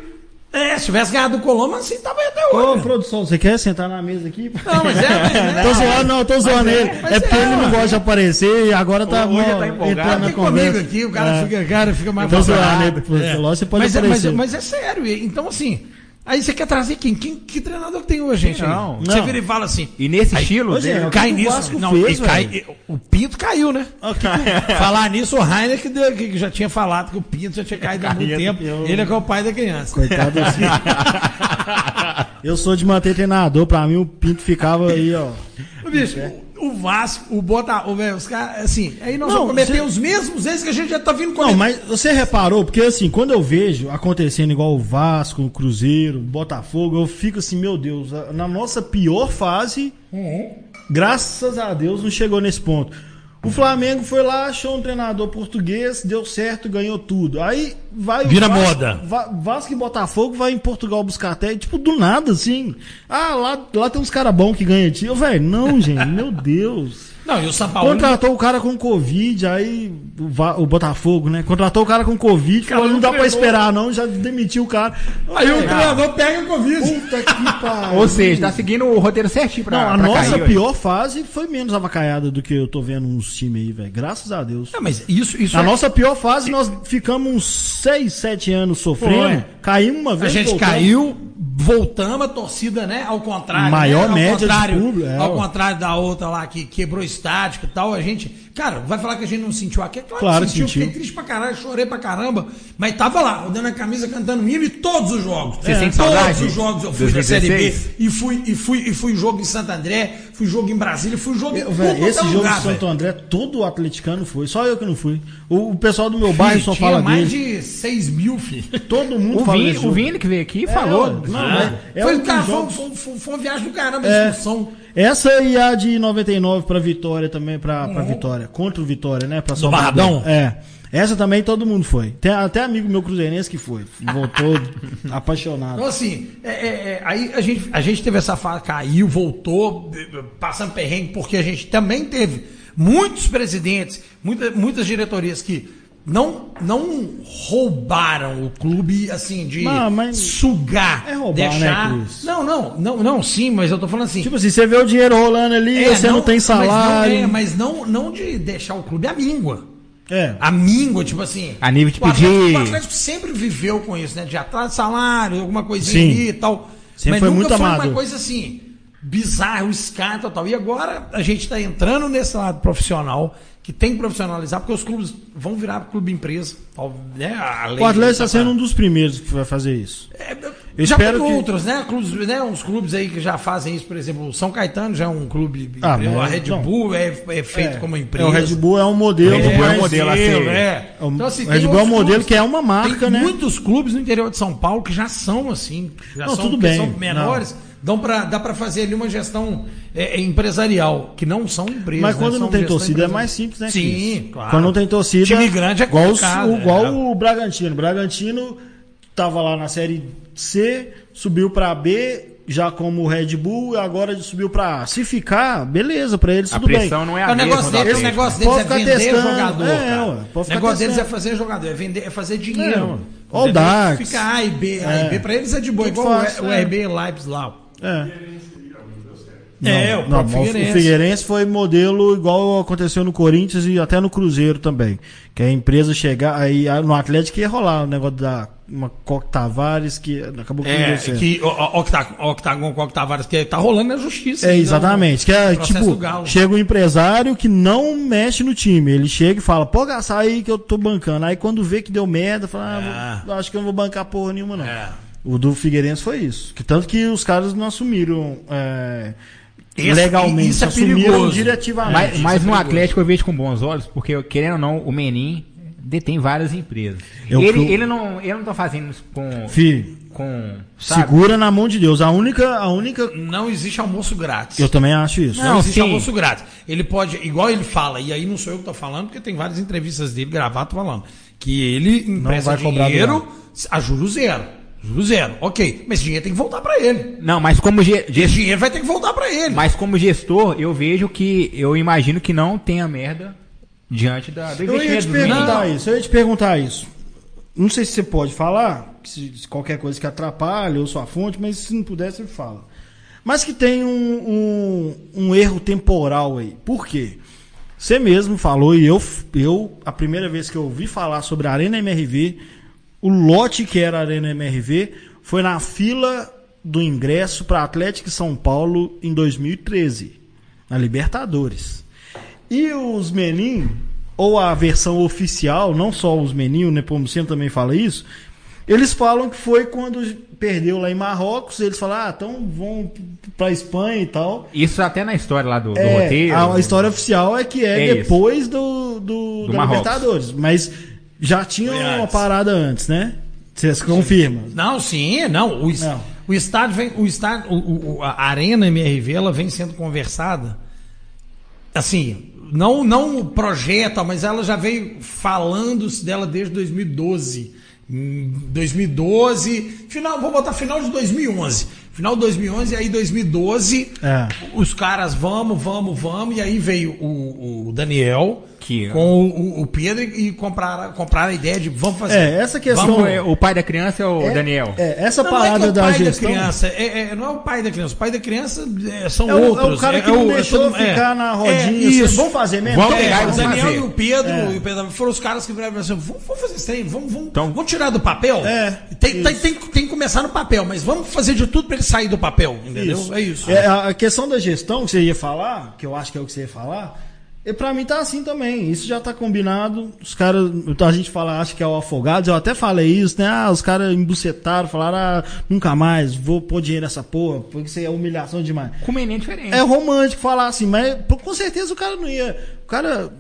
É, se tivesse ganhado o Colombo, assim tava aí até Ô, hoje. produção, você quer sentar na mesa aqui? Não, mas é. [laughs] né? Tô zoando, não, tô zoando é, ele. mas É porque é, ele não gosta de aparecer e agora tá, Hoje mó- tá empolgado. Aqui comigo aqui, o cara, É. fica, o cara fica mais Tô zoando, né? Lógico, você pode mas, é, mas, aparecer. mas é sério. Então, assim, aí você quer trazer quem? quem que treinador que tem hoje, gente? aí? Não. Você Não. vira e fala assim. E nesse estilo, Ô, gente, dele- Cai nisso. Não, fez, e cai- e- o Pinto caiu, né? Ó, que- [laughs] Falar nisso, o Rainer que, deu- que já tinha falado que o Pinto já tinha [laughs] caído há muito tempo. eu- Ele é que é o pai da criança. Coitado assim. [laughs] Eu sou de manter treinador, pra mim o Pinto ficava aí, ó. Ô, Bicho, o, Vasco, o Botafogo, os caras, assim, aí nós Não, vamos cometer você- os mesmos erros que a gente já tá vindo Não, cometendo. mas você reparou, porque assim, quando eu vejo acontecendo igual o Vasco, o Cruzeiro, o Botafogo, eu fico assim, meu Deus, na nossa pior fase, graças a Deus não chegou nesse ponto. O Flamengo foi lá, achou um treinador português, deu certo, ganhou tudo. Aí vai Vira Vasco- moda. Va- Vasco e Botafogo vai em Portugal buscar até, tipo, do nada, assim. Ah, lá, lá tem uns caras bons que ganham tio. Velho, não, gente, meu Deus. Não, e o São Paulo. Contratou o cara com Covid, aí o, Va- o Botafogo, né? Contratou o cara com Covid, falou, não não dá pra esperar, não, já demitiu o cara. Aí o Velho, treinador pega Covid. Puta que [laughs] pariu. Ou seja, tá seguindo o roteiro certinho pra, Não, a pra nossa cair, pior fase foi menos avacaiada do que eu tô vendo uns times aí, velho. Graças a Deus. Não, mas isso, isso Na é- nossa pior fase, nós ficamos uns 6, 7 anos sofrendo. Caímos uma A vez. gente voltamos. caiu, voltamos, a torcida, né? Ao contrário. Maior né, ao média de contrário, público, é, ao contrário da outra lá que quebrou estático e tal, a gente. Cara, vai falar que a gente não sentiu aqui? É Claro, Claro que sentiu, sentiu. fiquei triste pra caralho, chorei pra caramba, mas tava lá, rodando a camisa, cantando hino e todos os jogos. Você sente todos saudade? os jogos eu fui da Série 2016? B e fui, e fui, e fui jogo em Santo André, fui jogo em Brasília, fui jogo em Eu, velho, quanto é esse jogo lugar, de Santo. André, todo o atleticano foi. Só eu que não fui. O, o pessoal do meu bairro Filho, só tinha fala mais dele. de 6 mil, filho. Todo mundo O fala Vini, o. Vini que veio aqui É, falou. não, Ah, é foi, um cara, foi, jogos- foi, foi- foi uma viagem do caramba É. a discussão. Essa e a de 99 pra Vitória também, pra, pra Vitória. Contra o Vitória, né? Pra Do Barradão? É. Essa também todo mundo foi. Tem até amigo meu cruzeirense que foi. Voltou [laughs] apaixonado. Então, assim, é, é, é, aí a gente, a gente teve essa fase, caiu, voltou, passando perrengue, porque a gente também teve muitos presidentes, muita, muitas diretorias que não, não roubaram o clube, assim, de Não, mas sugar, é roubar, deixar. né, não, não, não, não, sim, mas eu tô falando assim. Tipo assim, você vê o dinheiro rolando ali, é, você não, tem salário. Mas não, é, mas não, não de deixar o clube à míngua. É. A míngua, tipo assim. A nível de o Atlético, pedir- o Atlético sempre viveu com isso, né? De atrás de salário, alguma coisinha Sim. ali e tal. Sempre mas foi nunca muito foi uma coisa assim, bizarra, o Sky e tal. E agora a gente tá entrando nesse lado profissional, que tem que profissionalizar, porque os clubes vão virar clube empresa. Né? O Atlético está tá sendo um dos primeiros que vai fazer isso. é, Eu já espero tem que- outros, né? Clubes, né? Uns clubes aí que já fazem isso, por exemplo, o São Caetano já é um clube, Ah, mas- a Red não. Bull é, é feito É. como É, empresa. o Red Bull é um modelo. Red Bull é um modelo a ser- é. É Então, assim, o Red Bull é um modelo clubes- que é uma marca, tem né? muitos clubes no interior de São Paulo que já são assim, já Não, são, tudo bem. são menores, dão pra, dá para fazer ali uma gestão é, é, empresarial, que não são empresas. Mas né? quando São não tem torcida é mais simples, né? Sim, Cris? claro. Quando não tem torcida. Time grande é igual, o, igual é. o Bragantino. O Bragantino tava lá na série C, subiu pra B, já como o Red Bull, e agora subiu pra A. Se ficar, beleza, pra eles A tudo bem. pressão não é a O mesma. negócio, do deles, o negócio deles Pode é ficar vender testando, jogador. é, ué, o negócio deles é fazer jogador, é vender, é fazer É, dinheiro. Ó o? Dax. Fica A e B, A É. e B. Pra eles é de boa, igual o- fácil, o, é. RB Leipzig lá. É. É, o Não, Figueirense. O Figueirense foi modelo igual aconteceu no Corinthians e até no Cruzeiro também. Que a empresa chegar, aí no Atlético ia rolar o negócio da uma Coque Tavares que acabou que não É, deu certo. que o, o, o, que tá, o que tá com o Tavares, que tá rolando na justiça. É, exatamente. Que é, tipo, chega um empresário que não mexe no time. Ele chega e fala, pode gastar aí que eu tô bancando. Aí quando vê que deu merda, fala, ah, vou- acho que eu não vou bancar porra nenhuma, não. É. O do Figueirense foi isso. Que tanto que os caras não assumiram é, Esse- legalmente, isso é assumiram perigoso. diretivamente. Mas, mas isso é no perigoso. Atlético eu vejo com bons olhos, porque querendo ou não, o Menin detém várias empresas. Eu ele, que- ele, não, ele não tá fazendo isso com. Fi, com sabe? segura na mão de Deus. A única, a única. Não existe almoço grátis. Eu também acho isso. Não, Não, existe sim. almoço grátis. Ele pode, igual ele fala, e aí não sou eu que tô falando, porque tem várias entrevistas dele gravadas falando, que ele empresta vai cobrar do dinheiro a juro zero. Zero. Ok. Mas esse dinheiro tem que voltar para ele. Não, mas como, ge- ge- Esse dinheiro vai ter que voltar para ele. mas como gestor, eu vejo que. Eu imagino que não tenha merda diante da, do Eu ia te perguntar isso, eu ia te perguntar isso. Não sei se você pode falar, se, se qualquer coisa que atrapalhe ou sua fonte, mas se não puder, você fala. Mas que tem um, um, um erro temporal aí. Por quê? Você mesmo falou, e eu, eu, a primeira vez que eu ouvi falar sobre a Arena MRV, o lote que era a Arena MRV foi na fila do ingresso para Atlético e São Paulo em 2013, na Libertadores. E os Menin, ou a versão oficial, não só os Menin, o Nepomuceno também fala isso, eles falam que foi quando perdeu lá em Marrocos, eles falaram, ah, então vão pra Espanha e tal. Isso até na história lá do, do É, roteiro. a, a história oficial é que é, É depois do, do, Do da Marrocos. Libertadores, mas já tinha uma antes. parada antes, né? Vocês confirmam? Não, sim, não. O, Não. o estádio vem. O estádio, o- o- a Arena MRV ela vem sendo conversada. Assim, não, não o projeto, mas ela já veio falando dela desde 2012. Em 2012, final, vou botar final de 2011. Final de 2011 e aí 2012, É. os caras vamos, vamos, vamos, e aí veio o, o Daniel Que- com o, o Pedro e compraram, compraram a ideia de vamos fazer. É, essa questão. Vamos, é, o pai da criança é o É- Daniel. É, essa Não, parada não é que é o da pai gestão. da criança, é, é- não é o pai da criança. O pai da criança é, são É o- é o outros. cara que não é deixou é. ficar na rodinha, É, assim, isso. vamos fazer mesmo? Vamos É, pegar o Daniel fazer. e o Pedro, É. e o Pedro foram os caras que viraram assim, vamos, vamos fazer isso aí, vamos, vamos, Então- vamos tirar do papel. É, tem, tem, tem, tem que começar no papel, mas vamos fazer de tudo para ele sair do papel, entendeu? É isso. É, a a questão da gestão que você ia falar, que eu acho que é o que você ia falar, e pra mim tá assim também. Isso já tá combinado. Os caras, a gente fala, acha que é o Afogados, eu até falei isso, né? Ah, os caras embucetaram, falaram, ah, nunca mais, vou pôr dinheiro nessa porra, porque isso aí é humilhação demais. Com menino diferente. É romântico falar assim, mas com certeza o cara não ia. O cara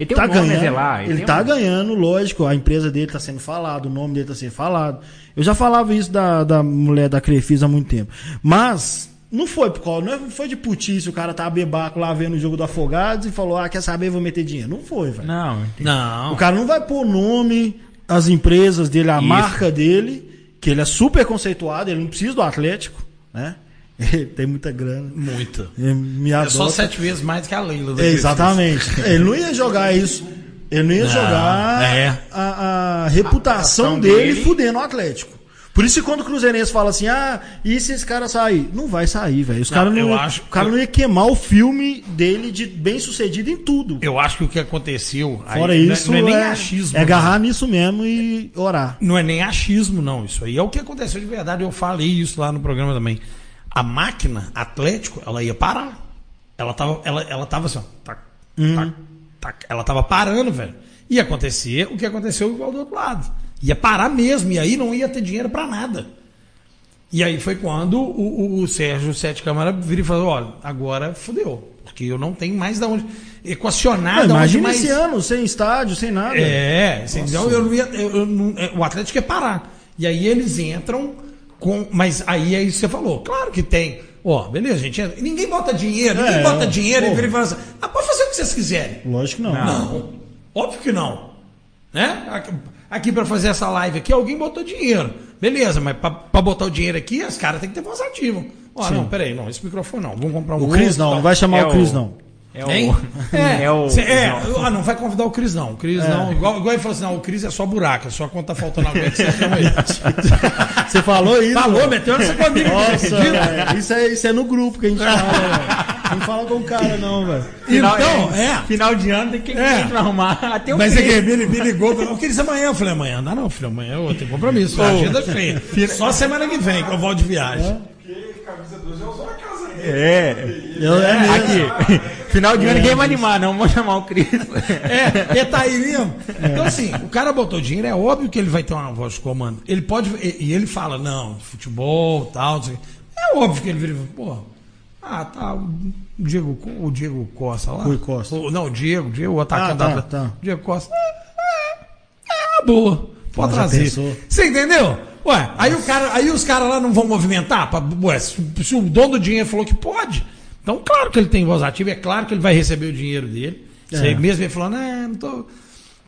Ele tem tá um ganhando. zelar, ele Ele, tem tá um- ganhando, lógico. A empresa dele tá sendo falado, o nome dele tá sendo falado. Eu já falava isso da, da mulher da Crefisa há muito tempo. Mas não foi por causa, não foi de putice, o cara tá bebaco lá vendo o jogo do Afogados e falou: "Ah, quer saber, vou meter dinheiro". Não foi, velho. Não, Não. O cara não vai pôr o nome, as empresas dele, a Isso. marca dele, que ele é super conceituado, ele não precisa do Atlético, né? [laughs] Ele tem muita grana. Muita. Ele me É só adota. sete vezes mais que a Leila. É, Exatamente. [laughs] Ele não ia jogar isso. Ele não ia Não, jogar é. a, a reputação reputação dele, dele. fudendo o Atlético. Por isso que quando o Cruzeirense fala assim, ah, e se esse cara sair? Não vai sair, velho. Os caras não, acho- o cara não ia queimar o filme dele de bem sucedido em tudo. Eu acho que o que aconteceu. aí Fora não é- isso, não é, nem é, achismo. é não. agarrar nisso mesmo e orar. Não é nem achismo, não. Isso aí é o que aconteceu de verdade. Eu falei isso lá no programa também. A máquina Atlético, ela ia parar. Ela tava, ela, ela tava assim, ó. Tac, tac, tac. Ela tava parando, velho. Ia acontecer o que aconteceu igual do outro lado. Ia parar mesmo. E aí não ia ter dinheiro pra nada. E aí foi quando o, o- o Sérgio Sete Câmara vira e falou: olha, agora fodeu. Porque eu não tenho mais da onde equacionar. Ah, onde imagina mais... esse ano, sem estádio, sem nada. É, então eu não ia, eu- eu não- é, o Atlético ia parar. E aí eles entram com. Mas aí é isso que você falou. Claro que tem. Ó, beleza, gente. entra. Ninguém bota dinheiro, ninguém É, bota dinheiro e vira e fala assim: ah, pode fazer o que vocês quiserem. Lógico que não. Não, óbvio que não. Né? Aqui, para fazer essa live aqui, alguém botou dinheiro. Beleza, mas para botar o dinheiro aqui, os caras têm que ter voz ativa. Ó, Sim. não, peraí, não, esse microfone não. Vamos comprar um O Cris não, não vai chamar É o Cris não. É o. Hein? [laughs] É, É o. cê- é, não. ah, não vai convidar o Cris, não. O Cris não. Igual, igual ele falou assim: não, o Cris é só buraco, é só quando tá faltando alguém que você chama ele. [laughs] Você falou isso? Falou, meteu essa comigo. Nossa. Isso é, isso é no grupo que a gente fala, velho. Não fala com o cara, não, velho. Final, Então, é. Final de ano tem que, É. tem que arrumar. Até o Mas é que me, me ligou, falou, o Cris amanhã. Eu falei, amanhã? Não, não, filho, amanhã eu tenho compromisso. A agenda é cheia. Só semana que vem que eu volto de viagem. Porque camisa 12 já usou a casa aí. É. Eu, é mesmo. Aqui. [laughs] Final de ano ninguém vai animar, não. Vamos chamar o Cris. É, ele tá aí mesmo. Então, assim, o cara botou dinheiro, é óbvio que ele vai ter uma voz de comando. Ele pode. E, e ele fala, não, futebol, tal. não sei o quê. É óbvio que ele vira e fala, pô. Ah, tá. O Diego, o Diego Costa lá. Rui Costa. O- não, o Diego, o Diego, o atacante. Ah, tá, da- tá. Diego Costa. É, é, é boa. Pode trazer. Você entendeu? Ué, aí, o cara, aí os caras lá não vão movimentar? Pra, ué, se, se o dono do dinheiro falou que pode, então claro que ele tem voz ativa, é claro que ele vai receber o dinheiro dele. É. Você mesmo ele falando, é, não tô.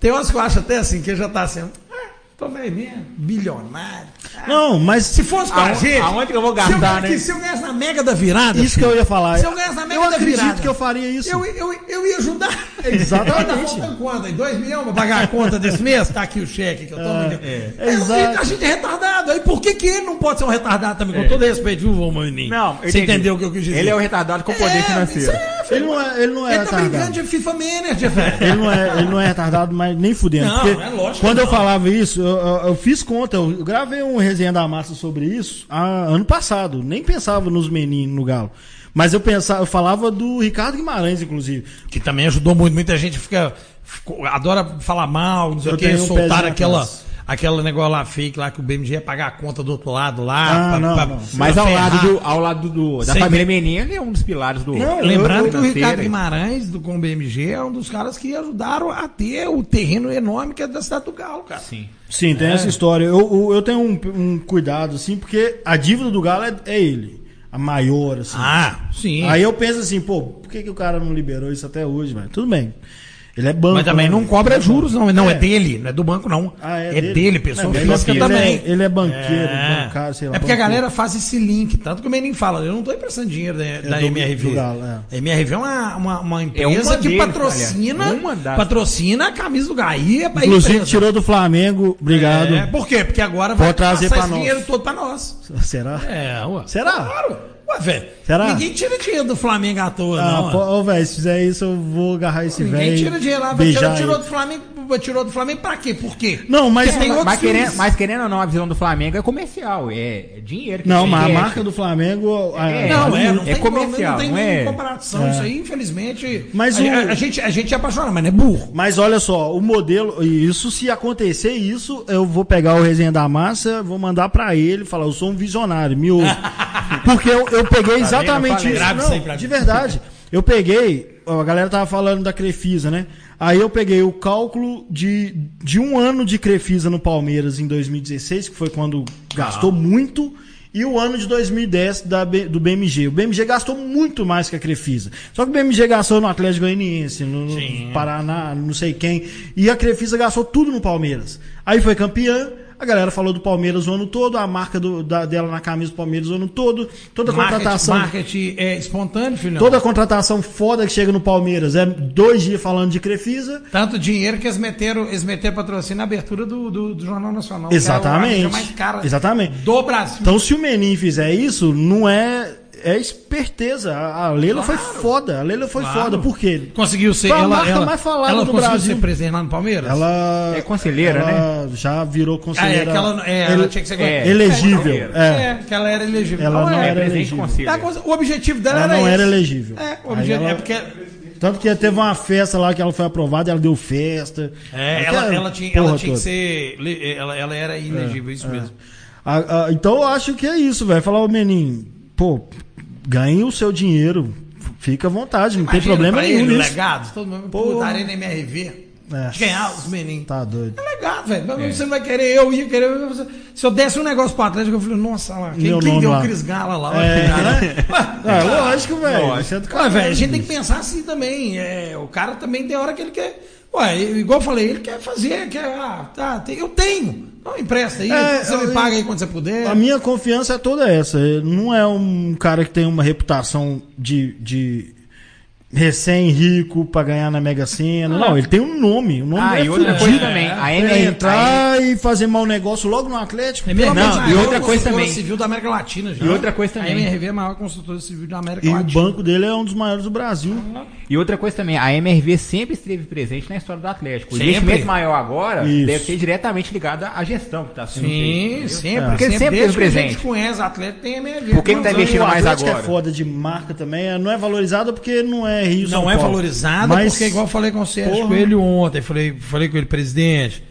Tem horas que eu acho até assim, que ele já tá assim, "Ah, Tomei mesmo, bilionário. Não, mas Se fosse com a Aonde- gente. aonde que eu vou se eu, gastar, né? Se eu ganhasse na mega da virada. isso que eu ia falar. Se eu ganhasse na mega eu da acredito virada. que eu faria isso. Eu, eu, eu ia ajudar. Exatamente. Tá faltando quanto? aí? Dois milhões pra pagar a conta desse mês? Tá aqui o cheque que eu tô. É, Aí eu- exato. A gente é retardado. Aí por que, que ele não pode ser um retardado também? Com todo respeito, viu, vô Maninho? Não, eu Você entendi. entendeu o que eu quis dizer? Ele é o retardado com poder É, financeiro. isso é, filho. Ele não é, ele não é Ele tá brincando retardado. de FIFA Manager, velho. Ele não, é, ele não é retardado, mas nem fudendo. Não, é lógico quando eu falava isso, eu, eu- eu fiz conta, eu gravei um resenha da massa sobre isso há, ano passado. Nem pensava nos meninos no Galo. Mas eu pensava, eu falava do Ricardo Guimarães, inclusive. Que também ajudou muito. Muita gente fica. ficou- adora falar mal, não sei o que, um soltar aquela. atrás. Aquele negócio lá fake lá que o BMG ia pagar a conta do outro lado lá. Ah, pra- não, pra- não. Mas ao lado, do, ao lado do, da Sem família ver- ele é um dos pilares do. Não, Lembrando eu- que o Ricardo? Guimarães, do com o BMG, é um dos caras que ajudaram a ter o terreno enorme que é da cidade do Galo, cara. Sim. Sim, tem essa história. Eu, eu, eu tenho um, um cuidado, assim, porque a dívida do Galo é, é ele. A maior, assim. Ah, sim. Aí eu penso assim, pô, por que, que o cara não liberou isso até hoje, velho? Tudo bem. Ele é banco. Mas também né? não cobra É juros, não. Não, é, É. dele, não é do banco, não. Ah, é, é dele? dele, pessoa É, é física também. ele é- ele é banqueiro, É. bancário, sei lá, É porque a banqueiro. galera faz esse link, tanto que o Menin fala, eu não tô emprestando dinheiro da, da do- MRV. Galo, é. A MRV é uma, uma, uma empresa uma que patrocina, das- patrocina a camisa do. É pra Inclusive, empresa. tirou do Flamengo. Obrigado. É, por quê? Porque agora vai trazer passar esse nós. dinheiro todo pra nós. [laughs] Será? É, ué. Será? Claro. Ué, velho. Será? Ninguém tira dinheiro do Flamengo à toa, Ah, não. pô, velho, se fizer isso, eu vou agarrar esse velho. Ninguém e tira dinheiro lá. beijar Tirou, do Flamengo, tirou do Flamengo pra quê? Por quê? Não, mas, Porque tem outros Mas times. querendo, mas querendo ou não, a visão do Flamengo é comercial, é, é dinheiro. que Não, tem mas a marca do Flamengo. a- É, Não, é, não. É comercial, não tem não é? comparação. Isso aí, infelizmente. Mas a, o- a- a gente, a gente é apaixonado, mas não é burro. Mas olha só, o modelo, e isso se acontecer isso, eu vou pegar o resenha da massa, vou mandar pra ele, falar, eu sou um visionário, me ouve. [laughs] Porque eu, eu peguei Tá exatamente? Eu falei. isso. Grave Não, de verdade. Eu peguei, a galera tava falando da Crefisa, né? Aí eu peguei o cálculo de, de um ano de Crefisa no Palmeiras em 2016, que foi quando gastou muito, e o ano de 2010 da, do BMG. O BMG gastou muito mais que a Crefisa. Só que o BMG gastou no Atlético Goianiense, no, no Paraná, não sei quem, e a Crefisa gastou tudo no Palmeiras. Aí foi campeã. A galera falou do Palmeiras o ano todo, a marca do- da- dela na camisa do Palmeiras o ano todo, toda a contratação. Marketing é espontâneo, filhão. Toda contratação foda que chega no Palmeiras é dois dias falando de Crefisa. Tanto dinheiro que eles meteram, eles meteram patrocínio na abertura do, do, do Jornal Nacional. Exatamente. Que é mais cara Exatamente. do Brasil. Então, se o Menin fizer isso, não é. É esperteza. A a Leila Claro. foi foda. A Leila foi Claro. foda. Por quê? Conseguiu ser. Foi a ela, marca ela, mais falada ela do conseguiu Brasil. ser presidente lá no Palmeiras? Ela. É conselheira, ela Já virou Ah, é, conselheira. que ela, é, ela ele- tinha que ser. é, elegível. É, É. É, que ela era elegível. Ela não é, era presidente elegível. de conselho. a coisa- o objetivo dela Ela era não esse. era elegível. É, o objetivo, ela- é porque Tanto que teve uma festa lá que ela foi aprovada, ela deu festa. é, Aquela ela, ela tinha, ela tinha que ser. Ela, ela era ilegível, isso mesmo. Ah, ah, então eu acho que é isso, velho. Falar, ô menino, pô, ganhe o seu dinheiro. Fica à vontade, não tem Imagina problema pra nenhum ele, nisso. legado, todo mundo Porra. putaria na MRV. É. De ganhar os meninos. Tá doido. É legado, velho. Mas Você não vai querer, eu ia querer. eu- Se eu desse um negócio pro Atlético, eu falei, nossa, lá, quem, Meu quem deu lá. o Cris Gala lá? É. Ué, Ah, [laughs] lógico, velho. É a gente tem que pensar assim também. É, o cara também tem hora que ele quer. Ué, igual eu falei, ele quer fazer, quer. Ah, tá, tem- eu tenho. Então empresta aí, É, você eu- me paga aí quando você puder. A minha confiança é toda essa. Ele Não é um cara que tem uma reputação de, de recém-rico pra ganhar na Mega Sena. Não, ele tem um nome. O nome Ah, dele e é outra fudido. coisa também, a É, MR, entrar e fazer mau negócio logo no Atlético. É amor Não, e outra coisa também. civil da América Latina já. E outra coisa A também. MRV é a maior construtora civil da América E o Latina. banco dele é um dos maiores do Brasil. E outra coisa também, a MRV sempre esteve presente na história do Atlético. O Sempre. investimento maior agora Isso. deve ser diretamente ligado à gestão que está sendo Sim, feita. sempre. Porque sempre, sempre desde teve que a gente presente. conhece Atlético, tem MRV. Por que tá Quantos investindo o anos? mais Atlético agora? é foda de marca também. é- Não é valorizada porque não é Rio São Não é Paulo. valorizada, Mas- porque igual eu falei com o Sérgio Porra. Coelho ontem, falei, falei com ele, presidente,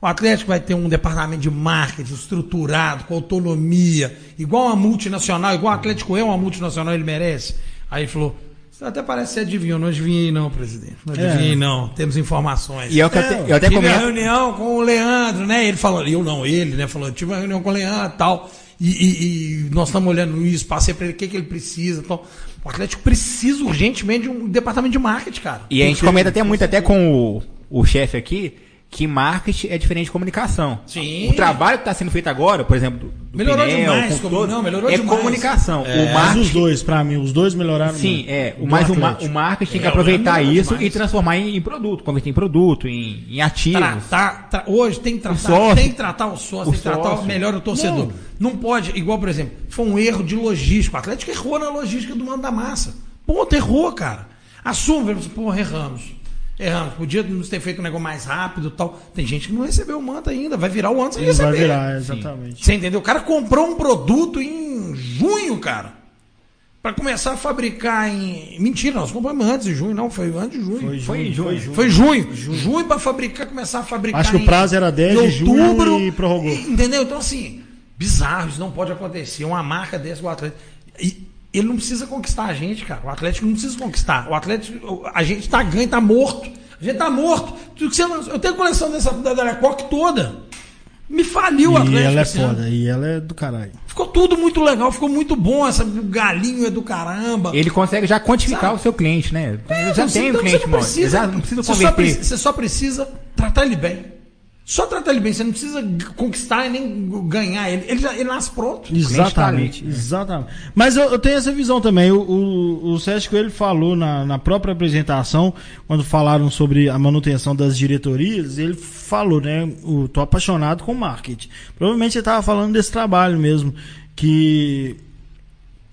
o Atlético vai ter um departamento de marketing estruturado, com autonomia, igual uma multinacional, igual o Atlético é uma multinacional, ele merece. Aí ele falou, você até parece que você adivinhou, não adivinhei não, presidente, não É. adivinhei não, temos informações. E é eu, É, te- eu até tive comento. reunião com o Leandro, né? Ele falou, eu não, ele, né? Falou, tive uma reunião com o Leandro e tal. E, e- e nós estamos olhando isso, passei para ele o que, que ele precisa. Tal. O Atlético precisa urgentemente de um departamento de marketing, cara. E a gente comenta até muito até com o, o chefe aqui, que marketing é diferente de comunicação. Sim. O trabalho que está sendo feito agora, por exemplo, do Melhorou pneu, demais, com como- todo, não, melhorou é demais. comunicação. O Mas marketing os dois, pra mim, os dois melhoraram Sim, muito. é. Mas o, ma- Atlético. o marketing tem que É, aproveitar isso demais. e transformar em, em produto, converter em produto, em, em ativos. Tratar, tra- hoje tem que tratar, sócio. tem que tratar o sócio, O tem que tratar sócio. melhor o torcedor. Não. pode, igual, por exemplo, foi um erro de logística. O Atlético errou na logística do mando da massa. Ponto, errou, cara. Assume, porra, erramos. Erramos. Podia nos ter feito um negócio mais rápido e tal. Tem gente que não recebeu o manto ainda. Vai virar o ano sem Ele receber. vai virar, exatamente. Você entendeu? O cara comprou um produto em junho, cara. Pra começar a fabricar em. Mentira, nós compramos antes de junho, não. Foi antes de junho. Foi Foi em junho, junho. foi junho. Foi junho. Junho pra fabricar, começar a fabricar. Acho que o prazo era 10 de junho outubro, e prorrogou. Entendeu? Então, assim, bizarro, isso não pode acontecer. Uma marca dessa, o Atlético. E ele não precisa conquistar a gente, cara. O Atlético não precisa conquistar. O Atlético, a gente tá ganho, tá morto. A gente tá morto. Eu tenho coleção dessa da Delecoque toda. Me faliu o E Atlético. ela é ano. foda, e ela é do caralho. Ficou tudo muito legal, ficou muito bom. Essa, o galinho é do caramba. Ele consegue já quantificar Sabe? o seu cliente, né? É, já você- tem o então cliente, você não mano. precisa, Já não precisa você só, precisa, você só precisa tratar ele bem. Só tratar ele bem, você não precisa conquistar e nem ganhar ele. Ele, já, ele nasce pronto. Exatamente, ali. exatamente. Mas eu, eu tenho essa visão também. O, o, o Sérgio Coelho falou na, na própria apresentação, quando falaram sobre a manutenção das diretorias, ele falou, né? O, tô apaixonado com marketing. Provavelmente ele estava falando desse trabalho mesmo. Que,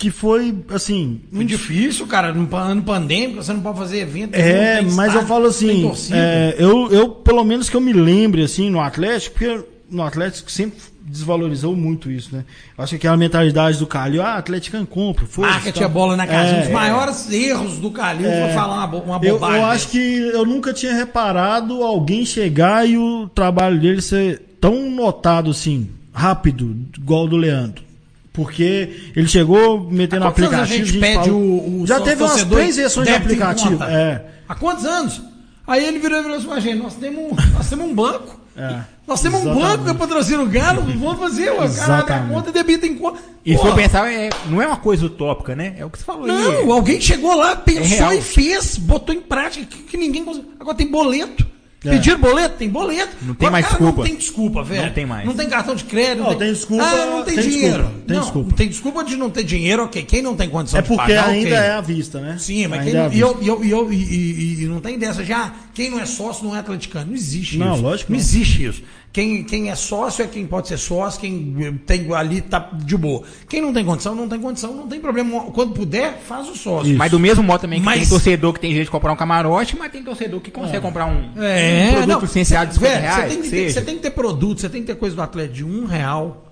que foi, assim. Muito difícil, cara. No ano pandêmico, você não pode fazer evento. É, mas eu estádio, falo não tem assim, é, eu, eu, pelo menos que eu me lembre, assim, no Atlético, porque no Atlético sempre desvalorizou muito isso, né? Eu acho que aquela mentalidade do Calil, ah, Atlético compra, força. Marketing tal. a bola na casa. É, um dos maiores erros do Calil foi falar uma, bo- uma eu, bobagem. eu acho que eu nunca tinha reparado alguém chegar e o trabalho dele ser tão notado assim, rápido, igual o do Leandro. Porque ele chegou metendo aplicativo. a gente pede falou- o, o Já teve umas três versões de aplicativo. É. Há quantos anos? Aí ele virou e virou assim, "Mas, gente, nós temos, nós temos um banco. É. Nós temos um Exatamente. banco que patrocina o Galo, [laughs] vamos fazer, o cara abre conta e debita em conta. E se for pensar, é, não é uma coisa utópica, né? É o que você falou aí. Não, alguém chegou lá, É pensou real. e fez, botou em prática, que, que ninguém conseguiu. Agora tem boleto. É. Pediram boleto? Tem boleto. Não tem Agora, mais cara, desculpa. Não tem desculpa, velho. Não tem mais. Não tem cartão de crédito. Não, tem desculpa, Ah, não tem, tem dinheiro. desculpa, tem não, desculpa. tem desculpa de não ter dinheiro, ok. Quem não tem condição É de porque pagar, ainda ok. é à vista, né? Sim, mas Ainda quem é e, vista. eu, e, eu, e, eu, e, e- e não tem dessa já. Quem não é sócio não é atleticano. Não existe Não, isso. lógico Não não. existe isso. Quem, quem é sócio é quem pode ser sócio, quem tem ali tá de boa. Quem não tem condição, não tem condição, não tem problema. Quando puder, faz o sócio. Mas do mesmo modo também que Mas- tem torcedor que tem jeito de comprar um camarote, mas tem torcedor que consegue comprar um, É, um produto não, licenciado de 50 velho, reais. Você tem, que ter, você tem que ter produto, você tem que ter coisa do atleta de um real.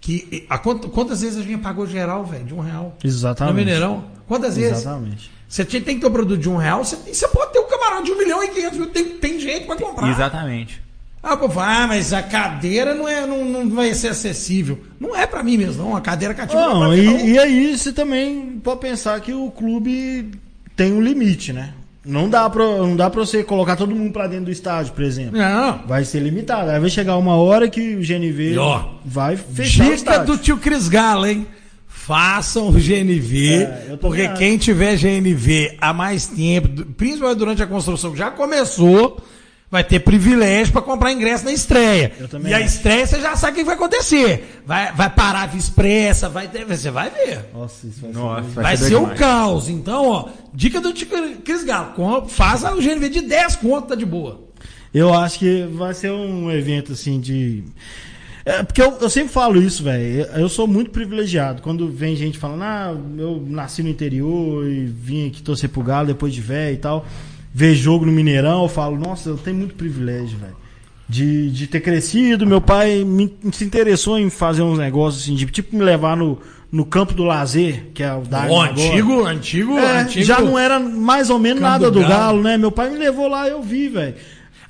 Que, a, quant- quantas vezes a gente pagou geral, velho, de um real? Exatamente. No Mineirão? Quantas vezes? Exatamente. Você tem que ter um produto de um real, você, e você pode ter um camarote de um milhão e quinhentos mil. Tem, tem gente pra comprar. Exatamente. Ah, pô, ah, mas a cadeira não, é, não, não vai ser acessível. Não é pra mim mesmo, não. A cadeira cativa não, é Não, pra mim, não. e, e aí você também pode pensar que o clube tem um limite, né? Não dá pra, não dá pra você colocar todo mundo pra dentro do estádio, por exemplo. Não. Vai ser limitado. Aí vai chegar uma hora que o GNV E, ó, vai fechar o Dica estádio. do tio Cris Galo, hein? Façam o GNV, É, porque quem tiver GNV há mais tempo, principalmente durante a construção que já começou, vai ter privilégio para comprar ingresso na estreia. Eu também E a acho. estreia você já sabe o que vai acontecer. Vai, vai parar a via expressa, vai ter, você vai ver. Nossa, isso vai ser Nossa, muito- Vai, ser ser doido o caos. Então, ó, dica do tio Cris Galo, faça o GNV de 10 conto, tá de boa. Eu acho que vai ser um evento assim de. É, porque eu, eu sempre falo isso, velho. Eu sou muito privilegiado. Quando vem gente falando, ah, eu nasci no interior e vim aqui torcer pro Galo depois de velho e tal. Ver jogo no Mineirão, eu falo, nossa, eu tenho muito privilégio, velho. De, de ter crescido, meu pai me, se interessou em fazer uns negócios assim, de tipo me levar no, no campo do lazer, que é o da O antigo, antigo, é, antigo. já não era mais ou menos Campo nada do do Galo. Galo, né? Meu pai me levou lá, eu vi, velho.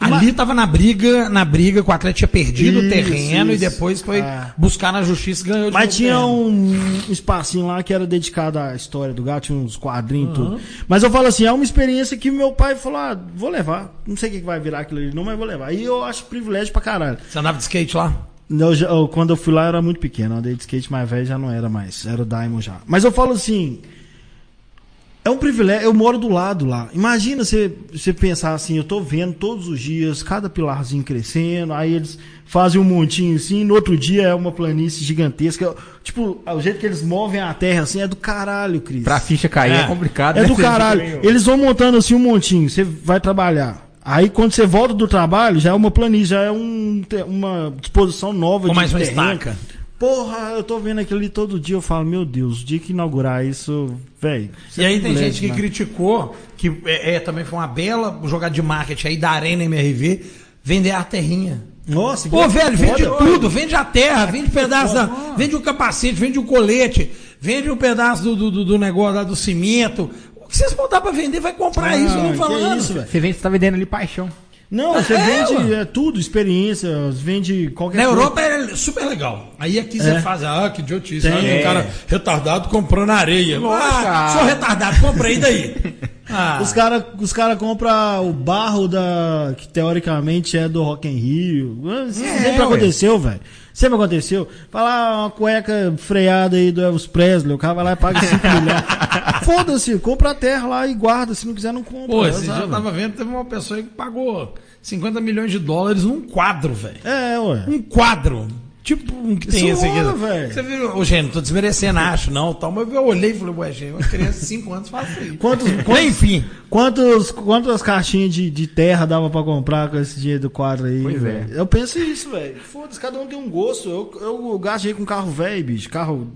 Ali tava na briga, na briga que o Atlético tinha perdido o Isso, terreno e isso. depois foi Ah. buscar na justiça e ganhou de Mas tinha terreno. um espacinho lá que era dedicado à história do gato, tinha uns quadrinhos e tudo. Mas eu falo assim, é uma experiência que meu pai falou, ah, vou levar. Não sei o que vai virar aquilo ali, não, mas vou levar. E eu acho privilégio pra caralho. Você andava de skate lá? Eu eu- quando eu fui lá eu era muito pequeno, eu andei de skate mais velho já não era mais, era o Diamond já. Mas eu falo assim, É um privilégio, eu moro do lado lá. Imagina você, você pensar assim, eu tô vendo todos os dias cada pilarzinho crescendo, aí eles fazem um montinho assim, no outro dia é uma planície gigantesca. Tipo, o jeito que eles movem a terra assim é do caralho, Cris. Pra ficha cair é, É. complicado. É né? do caralho. Eles vão montando assim um montinho, você vai trabalhar. Aí quando você volta do trabalho, já é uma planície, já é um, uma disposição nova Com de mais uma terreno. estaca. Porra, eu tô vendo aquilo ali todo dia, eu falo, meu Deus, o dia que inaugurar isso, velho. E aí tem gente que né? criticou, que é, é, também foi uma bela jogada de marketing aí da Arena MRV, vender a terrinha. Nossa, Pô, que velho, foda. vende tudo, vende a terra, vende pedaço da. Vende o capacete, vende o colete, vende um pedaço do, do, do- negócio lá do cimento. O que vocês botar pra vender, vai comprar Ah, isso, eu não que falando. isso, velho. Você que você tá vendendo ali paixão. Não, você É, vende é, tudo, experiência, vende qualquer Na coisa. Europa é super legal. Aí aqui você É. faz, ah, que idiotice. Tem. Olha, um cara retardado comprando areia. Ah, sou retardado, comprei daí. Ah, Os [laughs] caras os cara compram o barro da que teoricamente é do Rock in Rio. Isso É, sempre aconteceu, velho. Sempre aconteceu. Fala uma cueca freada aí do Elvis Presley, o cara vai lá e paga 5 milhões. [laughs] Foda-se, compra a terra lá e guarda. Se não quiser, não compra. Pô, esse Azar, dia eu tava vendo, teve uma pessoa que pagou 50 milhões de dólares num quadro, velho. É, ué. Um quadro. Tipo um que tem esse aqui. Você viu, ô, gente, não tô desmerecendo, acho, não, tal, mas eu olhei e falei, ué, gente, uma criança de 5 anos faz isso. Quantos, [laughs] quantos, Enfim, quantos, quantas caixinhas de, de terra dava pra comprar com esse dinheiro do quadro aí? Pois é. Eu penso isso, velho. Foda-se, cada um tem um gosto. Eu, eu gastei com carro velho, bicho. Carro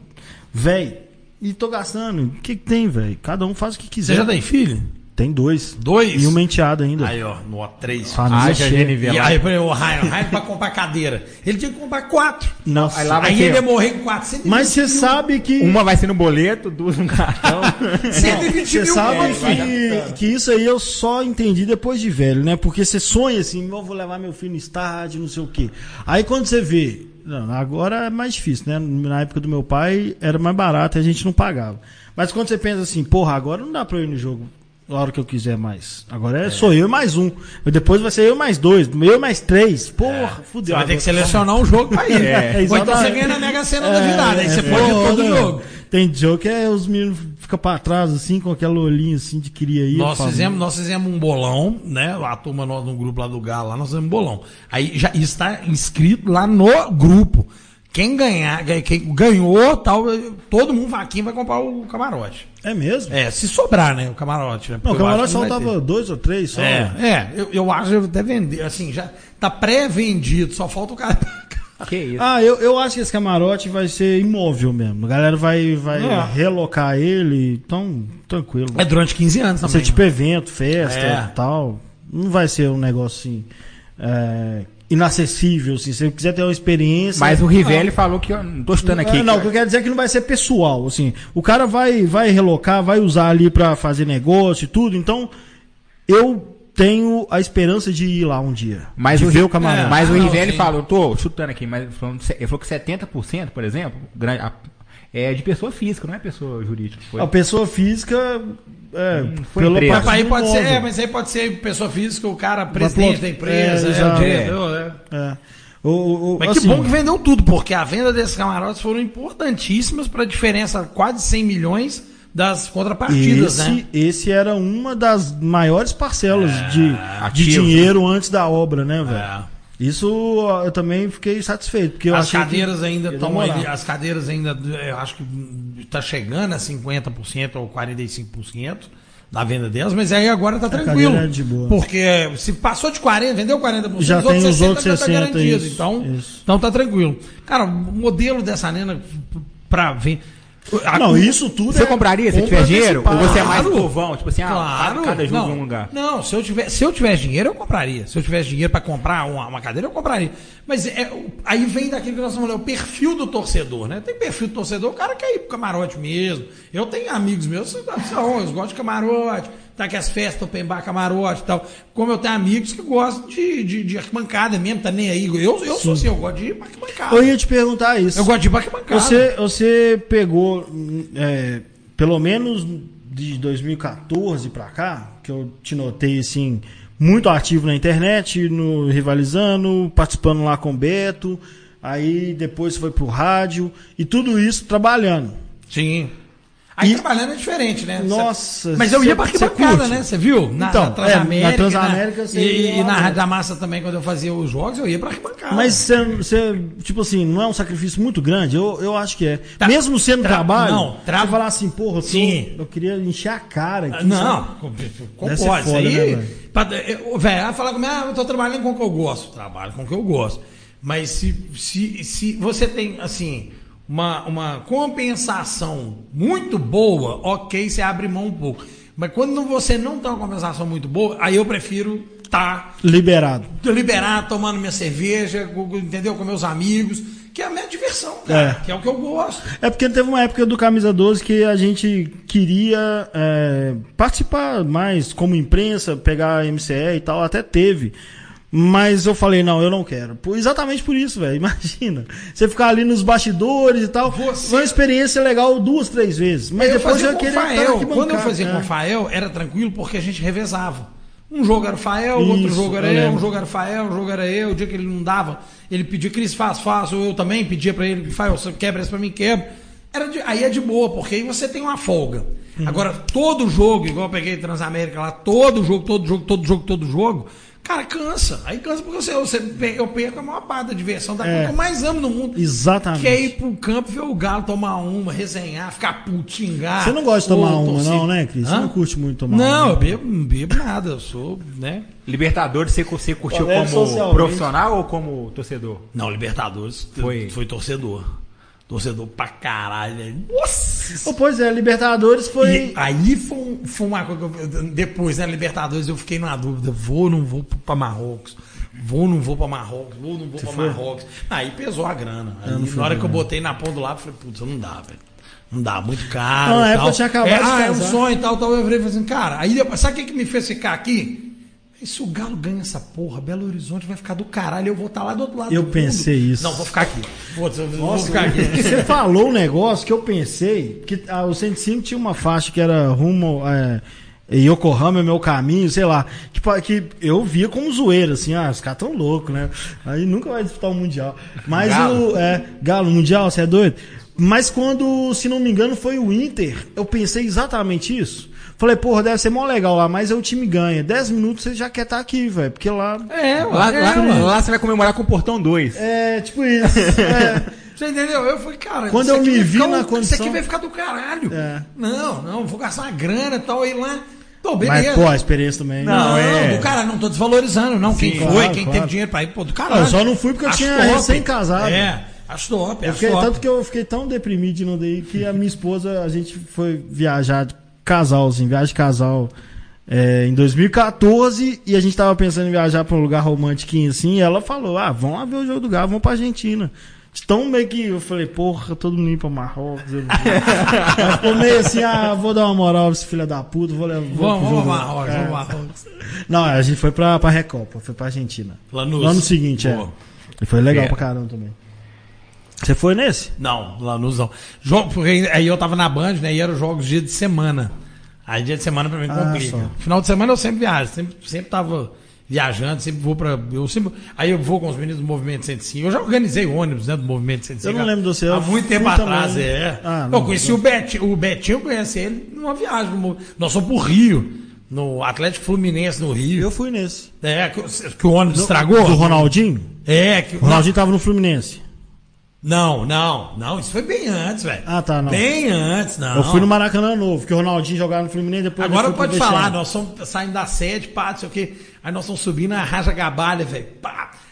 velho. E tô gastando. O que, que tem, velho? Cada um faz o que você quiser. já tem filho? Tem dois. Dois? E uma enteada ainda. Aí, ó, no três. Família Haja cheia. GNV E aí, por exemplo, o Ryan, o Ryan pra comprar cadeira. Ele tinha que comprar quatro. Nossa. Aí lá vai Aí ter, ele ia morrer com 420 Mas você sabe que. Uma vai ser no boleto, duas no cartão. [laughs] 120 Você sabe que, que isso aí eu só entendi depois de velho, né? Porque você sonha assim, eu vou levar meu filho no estádio, não sei o quê. Aí quando você vê. Não, agora é mais difícil, né? Na época do meu pai era mais barato e a gente não pagava. Mas quando você pensa assim, porra, agora não dá pra eu ir no jogo a hora que eu quiser mais. Agora é, sou eu e mais um. Depois vai ser eu mais dois, eu e mais três. Porra, Você fudeu. vai ter que selecionar um jogo pra ir. [laughs] É, Ou então você ganha na Mega Sena da virada. Aí você É, pode todo foda. jogo. Tem jogo que é os meninos ficam pra trás, assim, com aquele olhinho assim de queria ir. Nós fizemos, nós fizemos um bolão, né? A turma no, no grupo lá do Galo, lá nós fizemos um bolão. Aí já está inscrito lá no grupo. Quem ganhar, ganha- quem ganhou, tal, todo mundo vaquinha vai comprar o camarote. É mesmo? É, se sobrar, né? O camarote, né? Não, o camarote acho só que não vai tava dois ou três só. É, é eu, eu acho que até vender, assim, já tá pré-vendido, só falta o cara. [laughs] que isso. Ah, eu, eu acho que esse camarote vai ser imóvel mesmo. A galera vai, vai É. relocar ele, então, tranquilo. É durante 15 anos Vai também. ser tipo né? evento, festa É. e tal. Não vai ser um negócio assim. é, inacessível, assim. Se você quiser ter uma experiência. Mas o Rivelli falou que, ó, não tô chutando aqui. Ah, não, o que- eu quero dizer é que não vai ser pessoal, assim. O cara vai, vai relocar, vai usar ali pra fazer negócio e tudo. Então, eu tenho a esperança de ir lá um dia. Mas de o, ver o camarote. É. mas o Ah, Rivelli falou, eu tô chutando aqui, mas falando- ele falou que 70%, por exemplo, gran- a- é de pessoa física, não é pessoa jurídica. Foi. A pessoa física. É, Hum, foi pela empresa. Mas aí pode ser, é, mas aí ppode ser pessoa física, o cara presidente da empresa, é, é, o exato. diretor, né? É. O, o, Mas assim, que bom que vendeu tudo, porque a venda desses camarotes foram importantíssimas para a diferença quase 100 milhões das contrapartidas, esse, né? esse era uma das maiores parcelas de, de ativos, dinheiro antes da obra, né, velho? É. Isso eu também fiquei satisfeito. Porque As cadeiras ainda estão as cadeiras ainda eu acho que está chegando a 50% ou 45% da venda delas, mas aí agora tá tranquilo. é de boa. Porque se passou de 40, vendeu 40%, Já tem os outros tá 60, garantido. isso, então, isso. então tá tranquilo. Cara, o modelo dessa nena para ver a- Não, isso tudo Você é compraria se tiver dinheiro? Ou você é mais Claro. povão? Tipo assim, ah, Claro. cada jogo não, em um lugar. Não, se eu, tiver, se eu tivesse dinheiro, eu compraria. Se eu tivesse dinheiro para comprar uma, uma cadeira, eu compraria. Mas é, aí vem daquilo que nós estamos falando, é o perfil do torcedor, né? Tem perfil do torcedor, o cara quer ir pro camarote mesmo. Eu tenho amigos meus, eles gostam de camarote, tá que as festas, open bar, camarote e tal. Como eu tenho amigos que gostam de, de, de arquibancada mesmo, tá nem aí. Eu, eu sou assim, eu gosto de arquibancada. Eu ia te perguntar isso. Eu gosto de arquibancada. Você, você pegou, é, pelo menos de 2014 pra cá, que eu te notei assim, muito ativo na internet, no Rivalizando, participando lá com o Beto, aí depois foi pro rádio, e tudo isso trabalhando. Sim. Aí E- trabalhando é diferente, né? Nossa, Mas eu ia pra arquibancada, né? Você viu? Na, Então, na Transamérica. é, na Transamérica na- você e, e na né? Rádio da Massa também, quando eu fazia os jogos, eu ia pra arquibancada. Mas você, tipo assim, não é um sacrifício muito grande? Eu, eu acho que é. Tá. Mesmo sendo Tra- trabalho, não, tra- falar assim, porra, eu, Sim. eu queria encher a cara aqui. Não, sabe? com- Deve concordo. ser Isso foda, aí. né, velho? Velho, ela fala comigo, ah, eu tô trabalhando com o que eu gosto. Trabalho com o que eu gosto. Mas se, se, se você tem, assim, uma, uma compensação muito boa, ok, você abre mão um pouco. Mas quando você não tem uma compensação muito boa, aí eu prefiro estar Liberado. liberado, tomando minha cerveja, entendeu? Com meus amigos, que é a minha diversão, cara, É. que é o que eu gosto. É porque teve uma época do Camisa 12 que a gente queria é, participar mais como imprensa, pegar a MCE e tal, até teve. Mas eu falei, não, eu não quero. Por- exatamente por isso, velho. [laughs] Imagina. Você ficar ali nos bastidores e tal. Você- Foi uma experiência legal duas, três vezes. Mas eu depois eu queria Fael. Quando eu fazia é. com o Fael, era tranquilo porque a gente revezava. Um jogo era o Fael, outro Isso, jogo era eu eu, um jogo era o Fael, um jogo era eu. O dia que ele não dava, ele pedia, Cris, faz, faz, ou eu também pedia pra ele, Fael, você quebra isso pra mim, quebra. Era de- aí é de boa, porque aí você tem uma folga. Uhum. Agora, todo jogo, igual eu peguei Transamérica lá, todo jogo, todo jogo, todo jogo, todo jogo, cara, cansa. Aí cansa porque você, você, eu perco a maior parte da diversão, da É. coisa que eu mais amo no mundo. Exatamente. Que é ir pro campo, ver o galo tomar uma, resenhar, ficar puto, xingar. Você não gosta de tomar uma, não, né, Cris? Você não curte muito tomar Não, uma. eu bebo, não bebo nada, eu sou, né? Libertadores, você, você curtiu como profissional ou como torcedor? Não, Libertadores Foi. foi torcedor. Torcedor pra caralho. Nossa! Pois é, Libertadores foi. E aí foi, um- foi uma coisa que eu, depois, né, Libertadores, eu fiquei na dúvida, vou ou não vou pra Marrocos? Vou ou não vou pra Marrocos? Vou ou não vou pra foi? Marrocos? Aí pesou a grana. Aí, na hora que eu né? botei na ponta do lápis, eu falei, putz, não dá, velho. Não dá, muito caro. Não, na época tal. tinha acabado é, de Ah, é um sonho e tal, tal. Eu falei assim, cara, aí depois, sabe o que, que me fez ficar aqui? E se o Galo ganha essa porra, Belo Horizonte vai ficar do caralho, eu vou estar lá do outro lado Eu do mundo. pensei isso. Não, vou ficar aqui. Vou, vou Nossa, ficar aqui. [laughs] Você falou um negócio que eu pensei, que ah, o 105 tinha uma faixa que era rumo é, Yokohama é meu caminho, sei lá. Tipo, que eu via como zoeira, assim, ah, os caras tão loucos, né? Aí nunca vai disputar o Mundial. Mas Galo? o. É, Galo, Mundial, você é doido? Mas quando, se não me engano, foi o Inter, eu pensei exatamente isso. Falei, porra, deve ser mó legal lá, mas aí o time ganha. 10 minutos você já quer estar aqui, velho. Porque lá. É, Lá, é, lá- ué. lá você vai comemorar com o Portão 2. É, tipo isso. [laughs] É. Você entendeu? Eu falei, cara, Quando isso eu me vi ficar na um- Isso condição- aqui vai ficar do caralho. É. Não, não, vou gastar uma grana e tal, aí lá. Pô, Mas, beleza. pô, a experiência também. não, Não, é. do cara, não tô desvalorizando, não. quem Sim, foi, claro, quem claro. teve dinheiro pra ir, pô, do caralho. Eu só não fui porque eu Acho tinha recém-casado. É, acho top, Eu acho fiquei, top. tanto que eu fiquei tão deprimido de não ir que a minha esposa, a gente foi viajar casal, assim, viagem de casal é, em 2014 e a gente tava pensando em viajar pra um lugar romântico assim e ela falou, ah, vamos lá ver o jogo do Galo, vamos pra Argentina. Então meio que eu falei, porra, todo mundo indo pra Marrocos. Eu... Ficou meio assim, ah, vou dar uma moral pra esse filho da puta, vou levar. vou Vamos, vamos, jogo. Marrocos, É. vamos, Marrocos. Não, a gente foi pra, pra Recopa, foi pra Argentina. Lanús. No ano seguinte, é. Boa. E foi legal É. pra caramba também. Você foi nesse? Não, Lanús não. Jogo, porque aí eu tava na Band, né? E eram jogos dia de semana. Aí dia de semana pra mim Ah, complica. só. Final de semana eu sempre viajo, sempre, sempre tava viajando, sempre vou pra. Eu sempre, aí eu vou com os meninos do Movimento 105. Eu já organizei ônibus, né? Do Movimento 105. Eu não lembro do seu, Há eu muito tempo também. atrás, é. Ah, eu não, conheci não. o Betinho, o Betinho eu conheci ele numa viagem. no Nós fomos pro Rio, no Atlético Fluminense no Rio. Eu fui nesse. É, que, o- que o ônibus estragou. Do Ronaldinho? É, que O Ronaldinho tava no Fluminense. Não, não, não, isso foi bem antes, velho. Ah, tá, não. Bem antes, não. Eu fui no Maracanã Novo, que o Ronaldinho jogava no Fluminense depois Agora pode falar, nós estamos saindo da sede, pá, não sei o quê. Aí nós estamos subindo a Raja Gabalha, velho.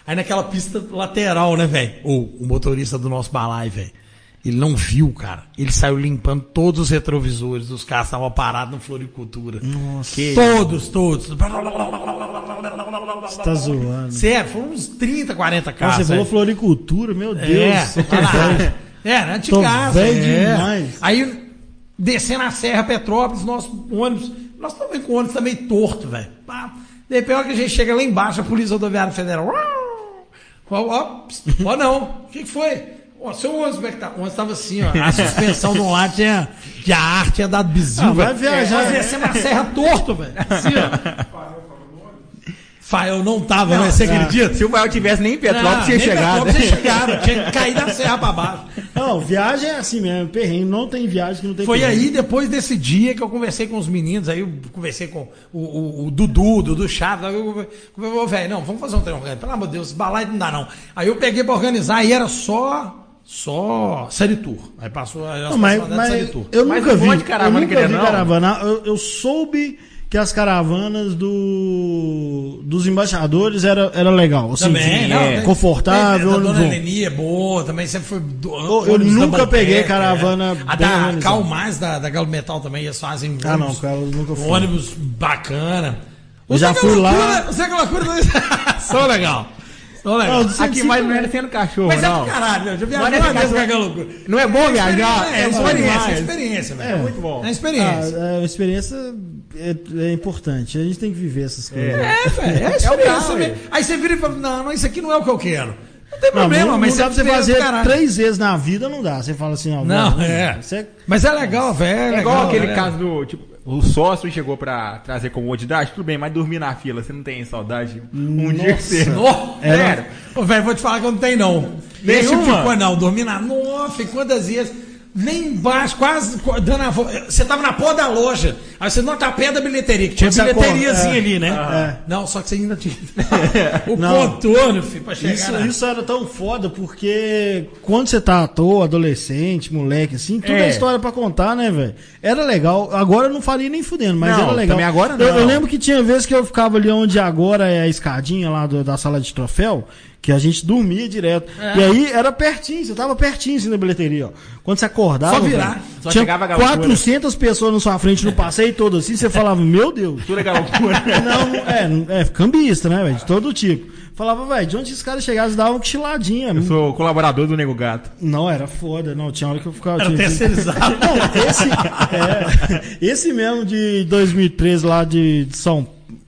Aí naquela pista lateral, né, velho? O, o motorista do nosso balai, velho. Ele não viu, cara. Ele saiu limpando todos os retrovisores dos carros que estavam parados no Floricultura. Nossa, Todos, todos. você tá zoando. Sério, foram uns 30, 40 Nossa, carros. você falou velho. floricultura, meu Deus. É, eu tô lá na velho. É, na Tô antigaça. velho é. demais. Aí, descendo a Serra Petrópolis, nosso ônibus, nós também com o ônibus também torto, velho. Pá. De repente, a hora que a gente chega lá embaixo, a Polícia Rodoviária Federal. Ó, ó, ó não. O que, que foi? Ó, seu é que tá? O ônibus tava assim, ó. A suspensão de um lado tinha. Que a arte tinha dado bizil. Ah, vai velho. viajar. Nós descendo a serra torto, velho. Assim, ó. Fael não tava, né? Você acredita? Se o Fael tivesse nem em Petrópolis, Ah, tinha nem chegado. Petrópolis tinha chegado. [laughs] Tinha que cair da serra pra baixo. Não, Não, viagem é assim mesmo, perrengue. Não tem viagem que não tem Foi perrengue. aí, depois desse dia, que eu conversei com os meninos, aí eu conversei com o, o, o Dudu, Dudu Chaves, aí eu falei, velho, não, vamos fazer um treino organizado. Pelo amor de Deus, balai não dá não. Aí eu peguei pra organizar e era só, só série tour. Aí passou a Não, mas, a série mas tour. eu Mas nunca vi. caravana eu nunca vi não? caravana. Eu, eu soube que as caravanas do, dos embaixadores era, era legal. Assim, Também, de- não, é, confortável. tem- A dona vou. Eleni é boa, também sempre foi. Do, eu ônibus da nunca peguei Bandeira, caravana é. A da. Cal Mais da, da Galo Metal também, eles fazem Ah, não, ônibus, cara, eu nunca fui. ônibus bacana. Eu já Zé fui lá- Galocura- Zé Galocura [laughs] são legal. São legal. Não, Aqui mais não era sendo cachorro, Mas é não. pro caralho, né? Eu já Não é uma vez cachorro. com a Galocura. Não é bom viajar? É, é experiência, é experiência, velho. É muito bom. É experiência. Ah, a experiência é, é importante. A gente tem que viver essas coisas. É, velho, é experiência mesmo. é. Aí você vira e fala, não, não, isso aqui não é o que eu quero. Não tem Não, problema, não, mas não dá pra você do fazer caralho. três vezes na vida, não dá. Você fala assim, não, Não, não, é. Você- Mas é legal, velho. É igual legal, aquele é. caso do, tipo, o sócio chegou pra trazer comodidade, tudo bem, mas dormir na fila, você não tem saudade? Um dia que você... Sério. Ô, velho, vou te falar que eu não tenho, não. Esse tipo Nenhuma? de coisa, não. Dormir na. Nossa, e quantas vezes. Nem embaixo, quase dando a volta. Você tava na porta da loja. Aí você não tá perto da bilheteria, que tinha você bilheteriazinha é, ali, né? é. Não, só que você ainda tinha. [laughs] o Não. contorno, filho, pra chegar. Isso, na- isso era tão foda porque quando você tá à toa, adolescente, moleque, assim, tudo é, É. história pra contar, né, velho? Era legal. Agora eu não faria nem fudendo, mas Não, era legal. também agora Eu, não. eu lembro que tinha vezes que eu ficava ali onde agora é a escadinha lá do- da sala de troféu, que a gente dormia direto. É. E aí era pertinho, você tava pertinho assim na bilheteria, ó. Quando você acordava, Só virar. Só tinha chegava a galocura. 400 pessoas na sua frente no passeio todo assim, você falava, meu Deus. Tudo é loucura. [laughs] Não, é, é cambista, né, velho? De todo tipo. Falava, velho, de onde esses caras chegassem, davam uma cochiladinha. Eu sou colaborador do Nego Gato. Não, era foda, não. Tinha hora que eu ficava. Era tinha- terceirizado. [laughs] Não, esse, é, esse mesmo de 2013 lá de, de São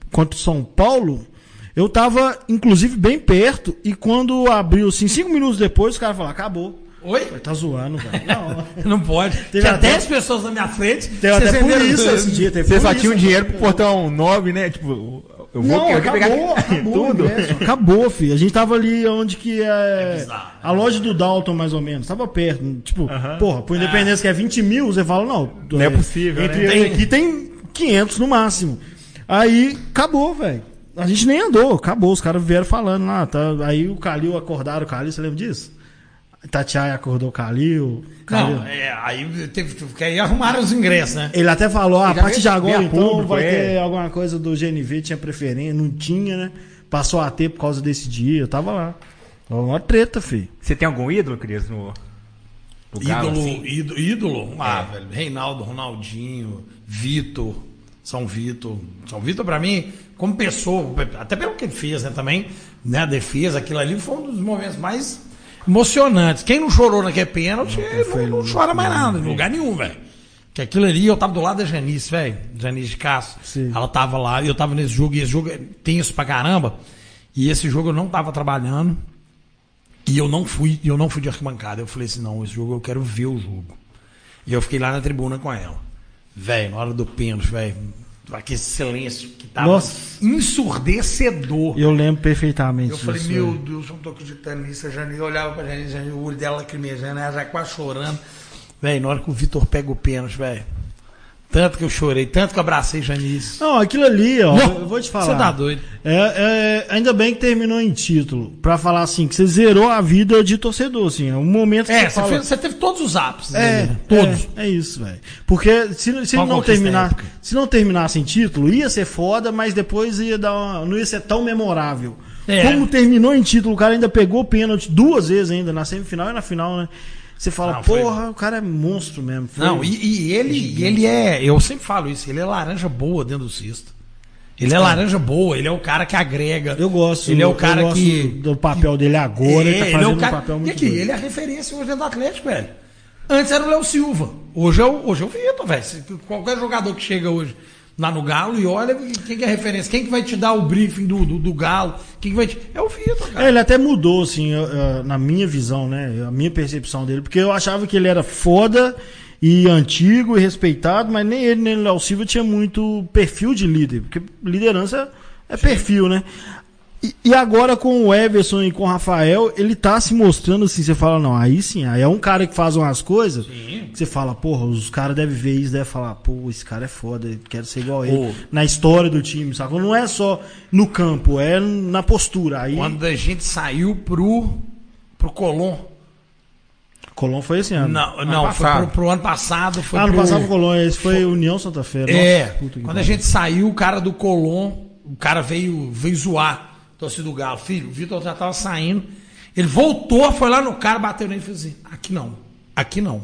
contra São Paulo, eu tava, inclusive, bem perto, e quando abriu, assim, cinco minutos depois, os caras falaram, acabou. Oi? Falei, Tá zoando, velho. [laughs] Não. Não pode. Teve tinha até- 10 pessoas na minha frente. Teve até venderam- polícia esse dia. Teve Você só tinha um dinheiro pro portão 9, né? Tipo, eu vou, Não, eu vou acabou, [laughs] acabou o tudo. ingresso. Acabou, filho. A gente tava ali onde que é. bizarro, a loja do Dalton, mais ou menos. Tava perto. Tipo, porra, pro Independência que é 20 mil, você fala, não. Não é possível, Entre né? aqui tem 500 no máximo. Aí, acabou, velho. A gente nem andou, acabou. Os caras vieram falando lá. Tá? Aí o Calil acordaram o Calil, você lembra disso? Tatiai acordou o Calil. Calil. Não, é, aí teve que aí arrumaram os ingressos, né? Ele até falou, ah, a partir de agora então público, vai é. ter alguma coisa do GNV, tinha preferência, não tinha, né? Passou a ter por causa desse dia, eu tava lá. Tava uma treta, filho. Você tem algum ídolo, Cris, no, ídolo, assim? ídolo, ídolo? Ah, velho. Reinaldo, Ronaldinho, Vitor, São Vitor. São Vitor, pra mim, como pessoa, até pelo que ele fez, né, também, né, a defesa, aquilo ali foi um dos momentos mais emocionantes. Quem não chorou naquele pênalti, não, não, chora mais nada, em lugar nenhum, velho. Que aquilo ali, eu tava do lado da Janice, velho, Janice de Castro. Sim. Ela tava lá, eu tava nesse jogo, e esse jogo é tenso pra caramba. E esse jogo eu não tava trabalhando. E eu não fui, eu não fui de arquibancada. Eu falei assim, não, esse jogo eu quero ver o jogo. E eu fiquei lá na tribuna com ela. Velho, na hora do pênalti, velho, aquele silêncio que tava Nossa. ensurdecedor. Eu lembro perfeitamente Eu falei, disso, meu velho. Deus, eu não tô acreditando nisso. A Janine eu olhava pra Janine, Janine, o olho dela lacrimejando, ela já quase chorando. Velho, na hora que o Vitor pega o pênalti, velho. Tanto que eu chorei, tanto que eu abracei Janice. Não, aquilo ali, ó, Não, eu vou te falar. Você tá doido. É, é, ainda bem que terminou em título. Pra falar assim, que você zerou a vida de torcedor, assim. É um momento que É, você você, fala... fez- você teve todos os ápices. É, né? Todos. É, é isso, velho. Porque se, se Qual não conquista terminar, se não terminasse em título, ia ser foda, mas depois ia dar uma- não ia ser tão memorável. É. Como terminou em título, o cara ainda pegou pênalti duas vezes ainda, na semifinal e na final, né? Você fala, Não, foi- porra, o cara é monstro mesmo. Foi- Não, e, e ele, e ele é. Eu sempre falo isso, ele é laranja boa dentro do cesto. Ele é laranja boa, ele é o cara que agrega. Eu gosto. Ele é o eu cara gosto que. do papel dele agora, É, ele tá ele fazendo é o cara. um papel e muito aqui, doido. ele é a referência hoje dentro do Atlético, velho. Antes era o Léo Silva. Hoje é o, hoje é o Vitor, velho. Qualquer jogador que chega hoje lá no Galo e olha quem que é a referência, quem que vai te dar o briefing do, do, do Galo, quem que vai te. É o Vitor, cara. É, ele até mudou, assim, eu- eu- na minha visão, né? A minha percepção dele. Porque eu achava que ele era foda e antigo e respeitado, mas nem ele nem o Léo Silva tinha muito perfil de líder. Porque liderança é perfil, né? E, e agora com o Everson e com o Rafael, ele tá se mostrando assim, você fala, não, aí sim, aí é um cara que faz umas coisas, que você fala, porra, os caras devem ver isso, devem falar, pô, esse cara é foda, quero ser igual a ele. Pô. Na história do time, sacou? Não é só no campo, é na postura. Aí, Quando a gente saiu pro, pro Colón. Colón foi esse ano. Não, não, foi pro, pro ano passado. Foi ah, no pro, passado Colón, esse foi União Santa Fé. É, Nossa, que quando a gente saiu, o cara do Colón, o cara veio, veio zoar, torcida do Galo. Filho, o Vitor já tava saindo. Ele voltou, foi lá no cara, bateu nele e fez assim: aqui não, aqui não.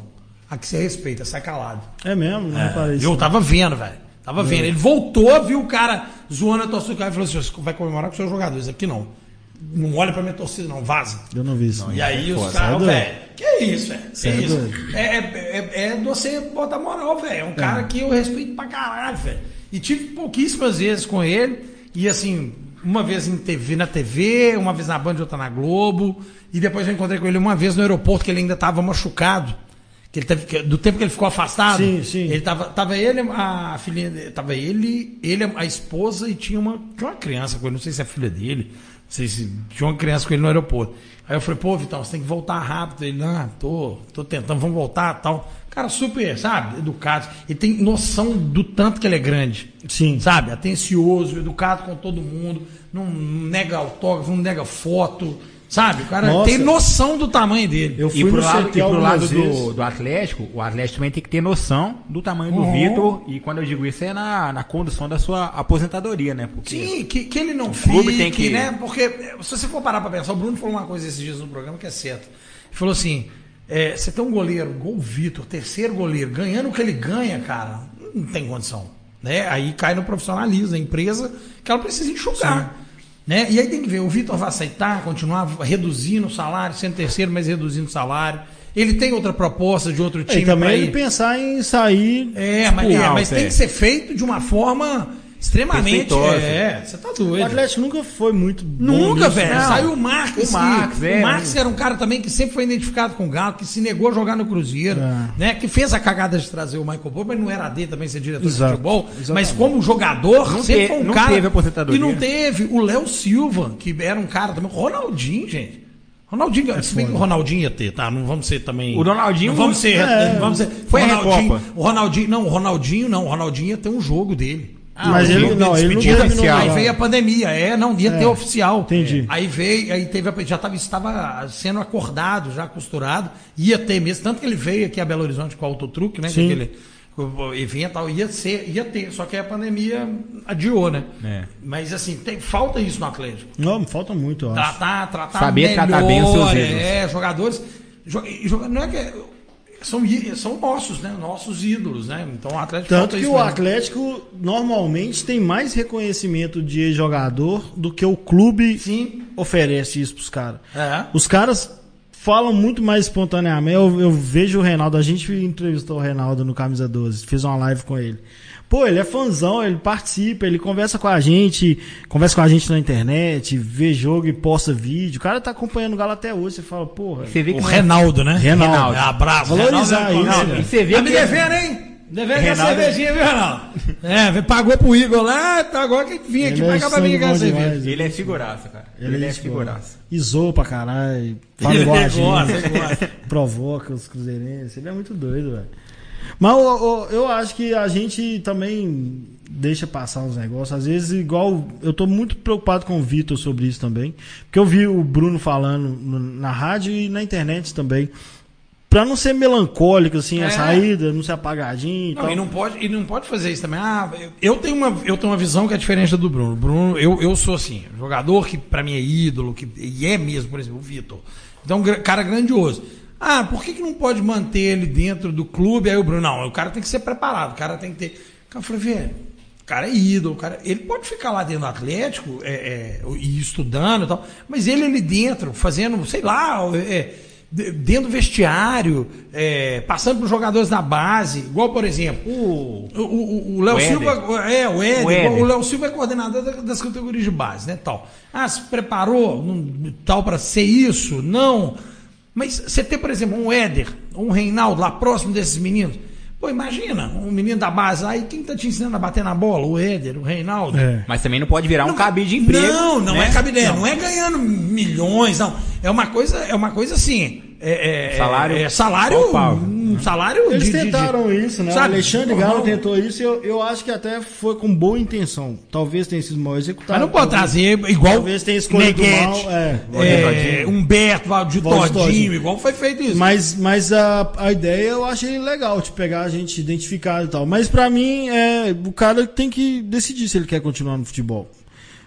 Aqui você respeita, sai calado. É mesmo, não reparei isso. Eu tava vendo, velho. Tava vendo. Ele voltou, viu o cara zoando a torcida do cara e falou assim: "Você vai comemorar com seus jogadores, aqui não. Não olha pra minha torcida, não, vaza. Eu não vi isso. E aí os Foda. caras, Sai velho, que é isso, velho? Que é isso? É, é, é, é você botar moral, velho. É um cara que eu respeito pra caralho, velho. E tive pouquíssimas vezes com ele. E assim, uma vez em TV, na TV, uma vez na Band, outra na Globo. E depois eu encontrei com ele uma vez no aeroporto, que ele ainda tava machucado. Que ele teve, que- do tempo que ele ficou afastado. Sim, sim. Ele tava, tava ele, a filhinha, tava ele, ele, a esposa e tinha uma, tinha uma criança com ele, não sei se é filha dele, não sei se tinha uma criança com ele no aeroporto. Aí eu falei, pô, Vitão, você tem que voltar rápido. Ele, não, tô, tô tentando, vamos voltar tal. Cara, super, sabe, educado. Ele tem noção do tanto que ele é grande. Sim. Sabe, atencioso, educado com todo mundo, não nega autógrafo, não nega foto. Sabe, o cara Nossa. tem noção do tamanho dele. Eu E fui pro no lado, e pro lado do, do Atlético, o Atlético também tem que ter noção do tamanho do Uhum. Vitor. E quando eu digo isso é na, na condução da sua aposentadoria, né? Porque Sim, que, que ele não clube fique, tem que- né? Porque se você for parar pra pensar, o Bruno falou uma coisa esses dias no programa que é certo. Ele falou assim: é, você tem um goleiro, gol Vitor, terceiro goleiro, ganhando o que ele ganha, cara, não tem condição. Né? Aí cai no profissionalismo da empresa que ela precisa enxugar. Né? E aí tem que ver, o Vitor vai aceitar, continuar reduzindo o salário, sendo terceiro, mas reduzindo o salário. Ele tem outra proposta de outro É, time e também ele ir. pensar em sair. É, mas, é, mas é. tem que ser feito de uma forma extremamente. É, você tá doido. O Atlético nunca foi muito bom Nunca, velho. né? Saiu o Marques. O Marques, que- é, o Marques era um cara também que sempre foi identificado com o Galo, que se negou a jogar no Cruzeiro, É. né? Que fez a cagada de trazer o Michael Bob, mas não era dele também ser diretor Exato, de futebol. exatamente. Mas como jogador, Não sempre foi um não cara. teve aposentadoria. E não teve. O Léo Silva, que era um cara também. Ronaldinho, gente. Ronaldinho, se bem que o Ronaldinho ia ter, tá? Não vamos ser também. O Ronaldinho- Não vamos ser. É, vamos ser foi o a Ronaldinho, Recopa. o Ronaldinho. Não, o Ronaldinho não. O Ronaldinho ia ter um jogo dele. Mas um ele- jogo não, ele não terminou Aí veio a pandemia, é, não, ia ter oficial. Entendi. Aí veio, aí teve, a- já estava estava sendo acordado, já costurado, ia ter mesmo, tanto que ele veio aqui a Belo Horizonte com o autotruque, né? Sim. aquele evento, tal, ia ser, ia ter, só que a pandemia adiou, né? É. Mas assim, tem, falta isso no Atlético. Não, falta muito, eu acho. Tratar, tratar Saber melhor, tratar bem os seus ídolos. É, jogadores, jo- joga- não é que são, são nossos, né? Nossos ídolos, né? Então o Atlético Tanto que o mesmo. Atlético normalmente tem mais reconhecimento de jogador do que o clube Sim. oferece isso pros caras. É. Os caras falam muito mais espontaneamente. Eu, eu vejo o Reinaldo, a gente entrevistou o Reinaldo no Camisa 12, fez uma live com ele. Pô, ele é fãzão, ele participa, ele conversa com a gente, conversa com a gente na internet, vê jogo e posta vídeo. O cara tá acompanhando o Galo até hoje. Você fala, porra. você vê que O é- Reinaldo, né? Reinaldo. É, abraço. Valorizar Reinaldo, isso, Reinaldo. né? E você vê Tá me que- devendo, hein? Devendo a Reinaldo- cervejinha, viu, Reinaldo? É, pagou pro Igor lá, tá agora que vinha aqui Ele é pagar pra mim sangue aquela bom cerveja. Ele é figuraça, cara. Ele, é tipo, figuraça. Zoa pra caralho. [laughs] Fala Ele igual a gosta, gente. ele gosta. Provoca os cruzeirenses. Ele é muito doido, velho. Mas o- o- eu acho que a gente também deixa passar uns negócios. Às vezes, igual. Eu tô muito preocupado com o Vitor sobre isso também. Porque eu vi o Bruno falando no- na rádio e na internet também. Pra não ser melancólico, assim, a É. saída, não ser apagadinho e Não, tal. e não pode, e não pode fazer isso também. Ah, eu- eu tenho uma, eu tenho uma visão que é diferente da do Bruno. Bruno, eu, eu sou assim, jogador que pra mim é ídolo, que e é mesmo, por exemplo, o Vitor. Então, cara grandioso. Ah, por que, que não pode manter ele dentro do clube? Aí o Bruno, não, o cara tem que ser preparado, o cara tem que ter. Cara, eu falei, velho, o cara é ídolo, o cara, ele pode ficar lá dentro do Atlético é, é, e estudando e tal, mas ele ali dentro, fazendo, sei lá, é, de- dentro do vestiário, é, passando para os jogadores da base, igual, por exemplo, o, o, o- o Léo. Silva. É, o Éder. O Léo Silva é coordenador da- das categorias de base, né? Tal. Ah, se preparou não- tal para ser isso? Não. Mas você ter, por exemplo, um Éder, um Reinaldo lá próximo desses meninos. Pô, imagina, um menino da base aí, quem tá te ensinando a bater na bola? O Éder, o Reinaldo. É. Mas também não pode virar um cabide de emprego. Não, não né? é cabide, não. não é ganhando milhões, não. É uma coisa, é uma coisa assim. É, é- Salário- é salário, Pau, pau. Um salário Eles de- de- de- tentaram isso, né? sabe? o Alexandre. Galo tentou isso e eu, eu acho que até foi com boa intenção. Talvez tenha sido mal executado. Mas não pode trazer igual Talvez tenha escolhido Neguete, mal, é. é, Humberto, Valdir Todinho, Todinho. igual foi feito isso. Mas, mas a, a ideia eu achei legal, de pegar a gente identificado e tal. Mas pra mim, é, o cara tem que decidir se ele quer continuar no futebol.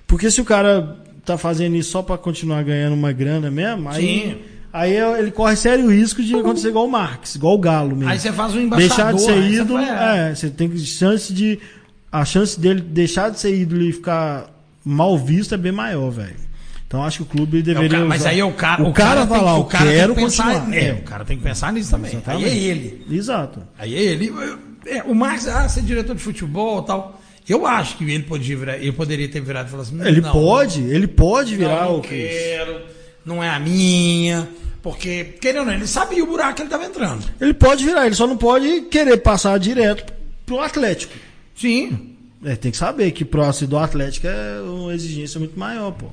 Porque se o cara tá fazendo isso só pra continuar ganhando uma grana mesmo, aí, Sim. aí é- ele corre sério risco de acontecer igual o Marques, igual o Galo mesmo. Aí você faz um embaixador. deixar de ser aí você ídolo, vai- é, você tem chance de. A chance dele deixar de ser ídolo e ficar mal visto é bem maior, velho. Então acho que o clube É o deveria. cara- mas aí é o cara, O cara vai tem, lá, o cara tem quero que pensar, continuar. é, É. o cara tem que pensar nisso também. Exatamente. Aí é ele. Exato. Aí é ele. É, o Marcos, ah, ser diretor de futebol e tal. Eu acho que ele poderia, virar, ele poderia ter virado e falar assim: Ele não, pode, ele pode virar não, não o quero, não é a minha. Porque, querendo ou não, ele sabia o buraco que ele estava entrando. Ele pode virar, ele só não pode querer passar direto pro Atlético. Sim. É, tem que saber que próximo do Atlético é uma exigência muito maior, pô.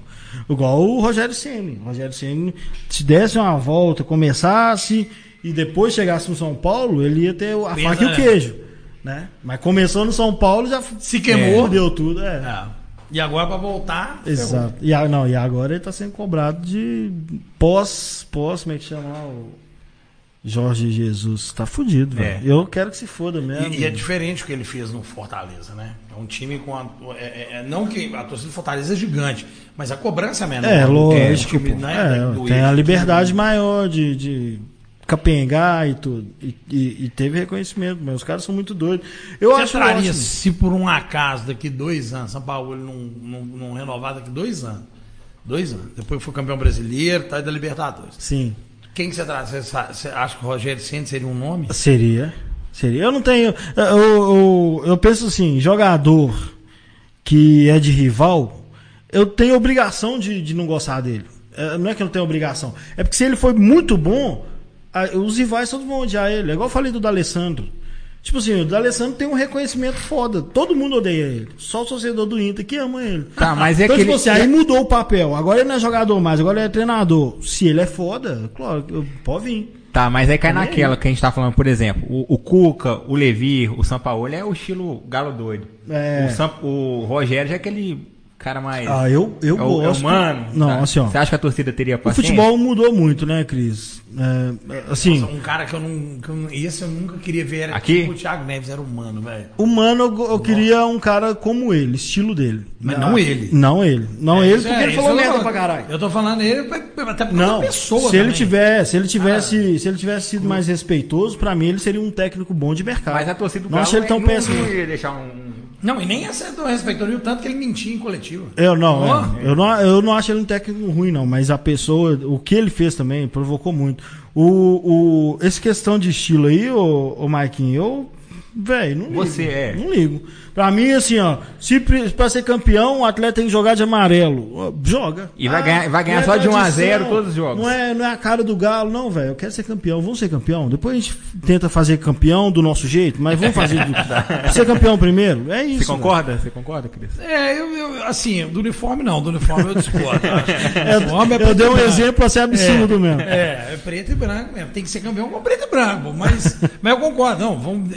Igual o Rogério Ceni. O Rogério Ceni, se desse uma volta, começasse e depois chegasse no São Paulo, ele ia ter a Pensa, faca e o né? queijo, né? Mas começou no São Paulo já Se queimou. deu tudo, é. É. E agora para voltar. Exato. E, a- não, e agora ele tá sendo cobrado de pós, pós, como é que chama lá? O Jorge Jesus. Tá fudido, É. velho. Eu quero que se foda mesmo. E, e é diferente o que ele fez no Fortaleza, né? É um time com a. É, é- é- não que a torcida do Fortaleza é gigante, mas a cobrança é menor. É, lógico. time, pô. né, É, tem a liberdade maior de, de capengar e tudo. E, e- e teve reconhecimento, mas os caras são muito doidos. Eu Você acho traria, ótimo. se por um acaso daqui dois anos, São Paulo não, não, não renovar daqui dois anos. Dois anos. Depois foi campeão brasileiro, tá aí da Libertadores. Sim, Quem que você traz? Você, você acha que o Rogério Ceni seria um nome? seria. Seria. Eu não tenho. Eu, eu, eu penso assim, jogador que é de rival, eu tenho obrigação de, de não gostar dele. É, não é que eu não tenho obrigação. É porque se ele foi muito bom, os rivais todos vão odiar ele. É igual eu falei do D'Alessandro. Tipo assim, o D'Alessandro tem um reconhecimento foda. Todo mundo odeia ele. Só o torcedor do Inter que ama ele. Tá, mas é então, aquele- tipo assim, aí mudou o papel. Agora ele não é jogador mais, agora ele é treinador. Se ele é foda, claro, pode vir. Tá, mas aí cai Também. naquela que a gente tá falando, por exemplo, o, o Cuca, o Levi, o Sampaoli é o estilo galo doido. É. O, o Rogério já é aquele cara mais. Ah, eu, eu é o, é o gosto. mano. Não, tá? assim, ó. Você acha que a torcida teria O paciência? futebol mudou muito, né, Cris? É, assim, Nossa, um cara que eu não. Que eu, não- esse eu nunca queria ver. Era Aqui? tipo o Thiago Neves, era humano, velho. humano, eu, eu queria um cara como ele, estilo dele. Mas Ah, não ele. Não ele. Não ele, Isso porque é- ele falou eu merda tô- pra caralho. Eu tô falando ele até porque Não, é pessoa se ele também. tivesse, se ele tivesse, se ele tivesse sido mais respeitoso, pra mim ele seria um técnico bom de mercado. Mas a torcida do não Galo achei ele tão não péssimo. ia deixar um. Não, e nem acertou respeitou o tanto que ele mentia em coletivo. Eu não, é, eu não, eu não acho ele um técnico ruim não, mas a pessoa, o que ele fez também provocou muito. O, o esse questão de estilo aí, o, Maikinho, eu, velho, não ligo. Você é. Não ligo. Pra mim assim, ó, se pra ser campeão, o atleta tem que jogar de amarelo, joga. E vai ganhar- vai ganhar não só de 1 a tradição, 0 todos os jogos. Não é, não é a cara do galo, não, velho. Eu quero ser campeão, vamos ser campeão. Depois a gente tenta fazer campeão do nosso jeito, mas vamos fazer do- [laughs] ser campeão primeiro. É isso. Você concorda? Você concorda, Cris? É, eu, eu- assim, do uniforme não, do uniforme eu discordo. [laughs] Uniforme é Eu, dei um branco. exemplo assim absurdo mesmo. É, é preto e branco mesmo. Tem que ser campeão com preto e branco. Mas, mas eu concordo. Não, vamos.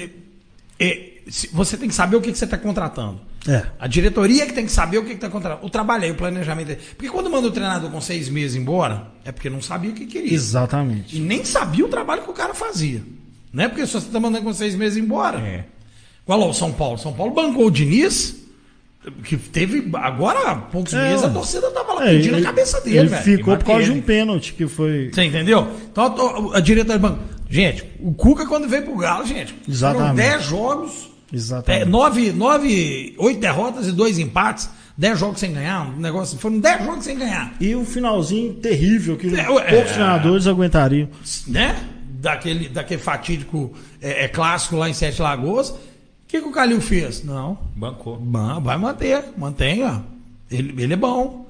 É, se- você tem que saber o que, que você está contratando. É. A diretoria que tem que saber o que está contratando. O trabalho aí, o planejamento. aí. Porque quando manda o treinador com seis meses embora, é porque não sabia o que queria. Exatamente. E nem sabia o trabalho que o cara fazia. Não é porque se você está mandando com seis meses embora. É. Qual é o São Paulo? São Paulo bancou o Diniz, que teve. Agora, há poucos É, meses, a torcida tava lá É, pedindo ele- a cabeça dele, Ele velho. ficou E por causa de um pênalti que foi. Você entendeu? Então a, a diretoria do banco. Gente, o Cuca, quando veio pro Galo, gente, foram Exatamente. 10 jogos, é, Exatamente. 9, 9, 8 derrotas e 2 empates, 10 jogos sem ganhar, um negócio. Foram 10 jogos sem ganhar. E o finalzinho terrível que É, poucos é. treinadores aguentariam. né? Daquele, daquele fatídico é, é, clássico lá em Sete Lagoas. O que, que o Calil fez? Não. Bancou. Vai manter, mantenha. Ele, ele é bom.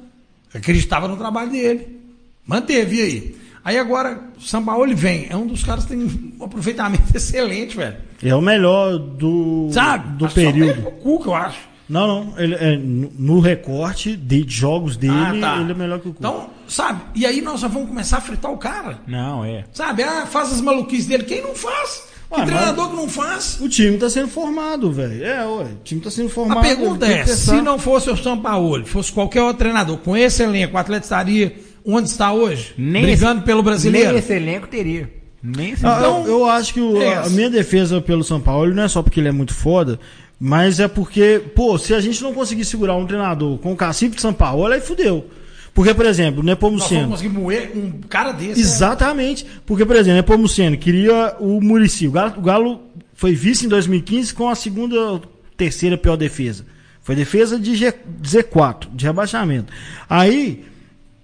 Acreditava no trabalho dele. Manteve e aí. Aí agora, o São Paulo vem. É um dos caras que tem um aproveitamento [laughs] excelente, velho. É o melhor do, Sabe? do Acho só período. pro Cuca, eu acho. Não, não. Ele, é, no recorte de jogos dele, Ah, tá. ele é melhor que o Cuca. Então, sabe? E aí nós já vamos começar a fritar o cara. Não, é. Sabe? Ah, faz as maluquices dele. Quem não faz? Que treinador que não faz? O time tá sendo formado, velho. É, ué. O time tá sendo formado. A pergunta é: se não fosse o São Paulo, fosse qualquer outro treinador, com esse elenco, o Atlético estaria onde está hoje? Brigando esse- pelo brasileiro? Nem esse elenco teria. Nem esse Ah, Então, eu, eu acho que o- é a minha defesa pelo São Paulo não é só porque ele é muito foda, mas é porque, pô, se a gente não conseguir segurar um treinador com o cacife de São Paulo, aí fudeu. Porque, por exemplo, o Nós Nepomuceno. conseguir moer um cara desse. Exatamente. Porque, por exemplo, o Nepomuceno queria o Murici. O Galo, o Galo foi vice em 2015 com a segunda, terceira pior defesa. Foi defesa de G- Z4, de rebaixamento. Aí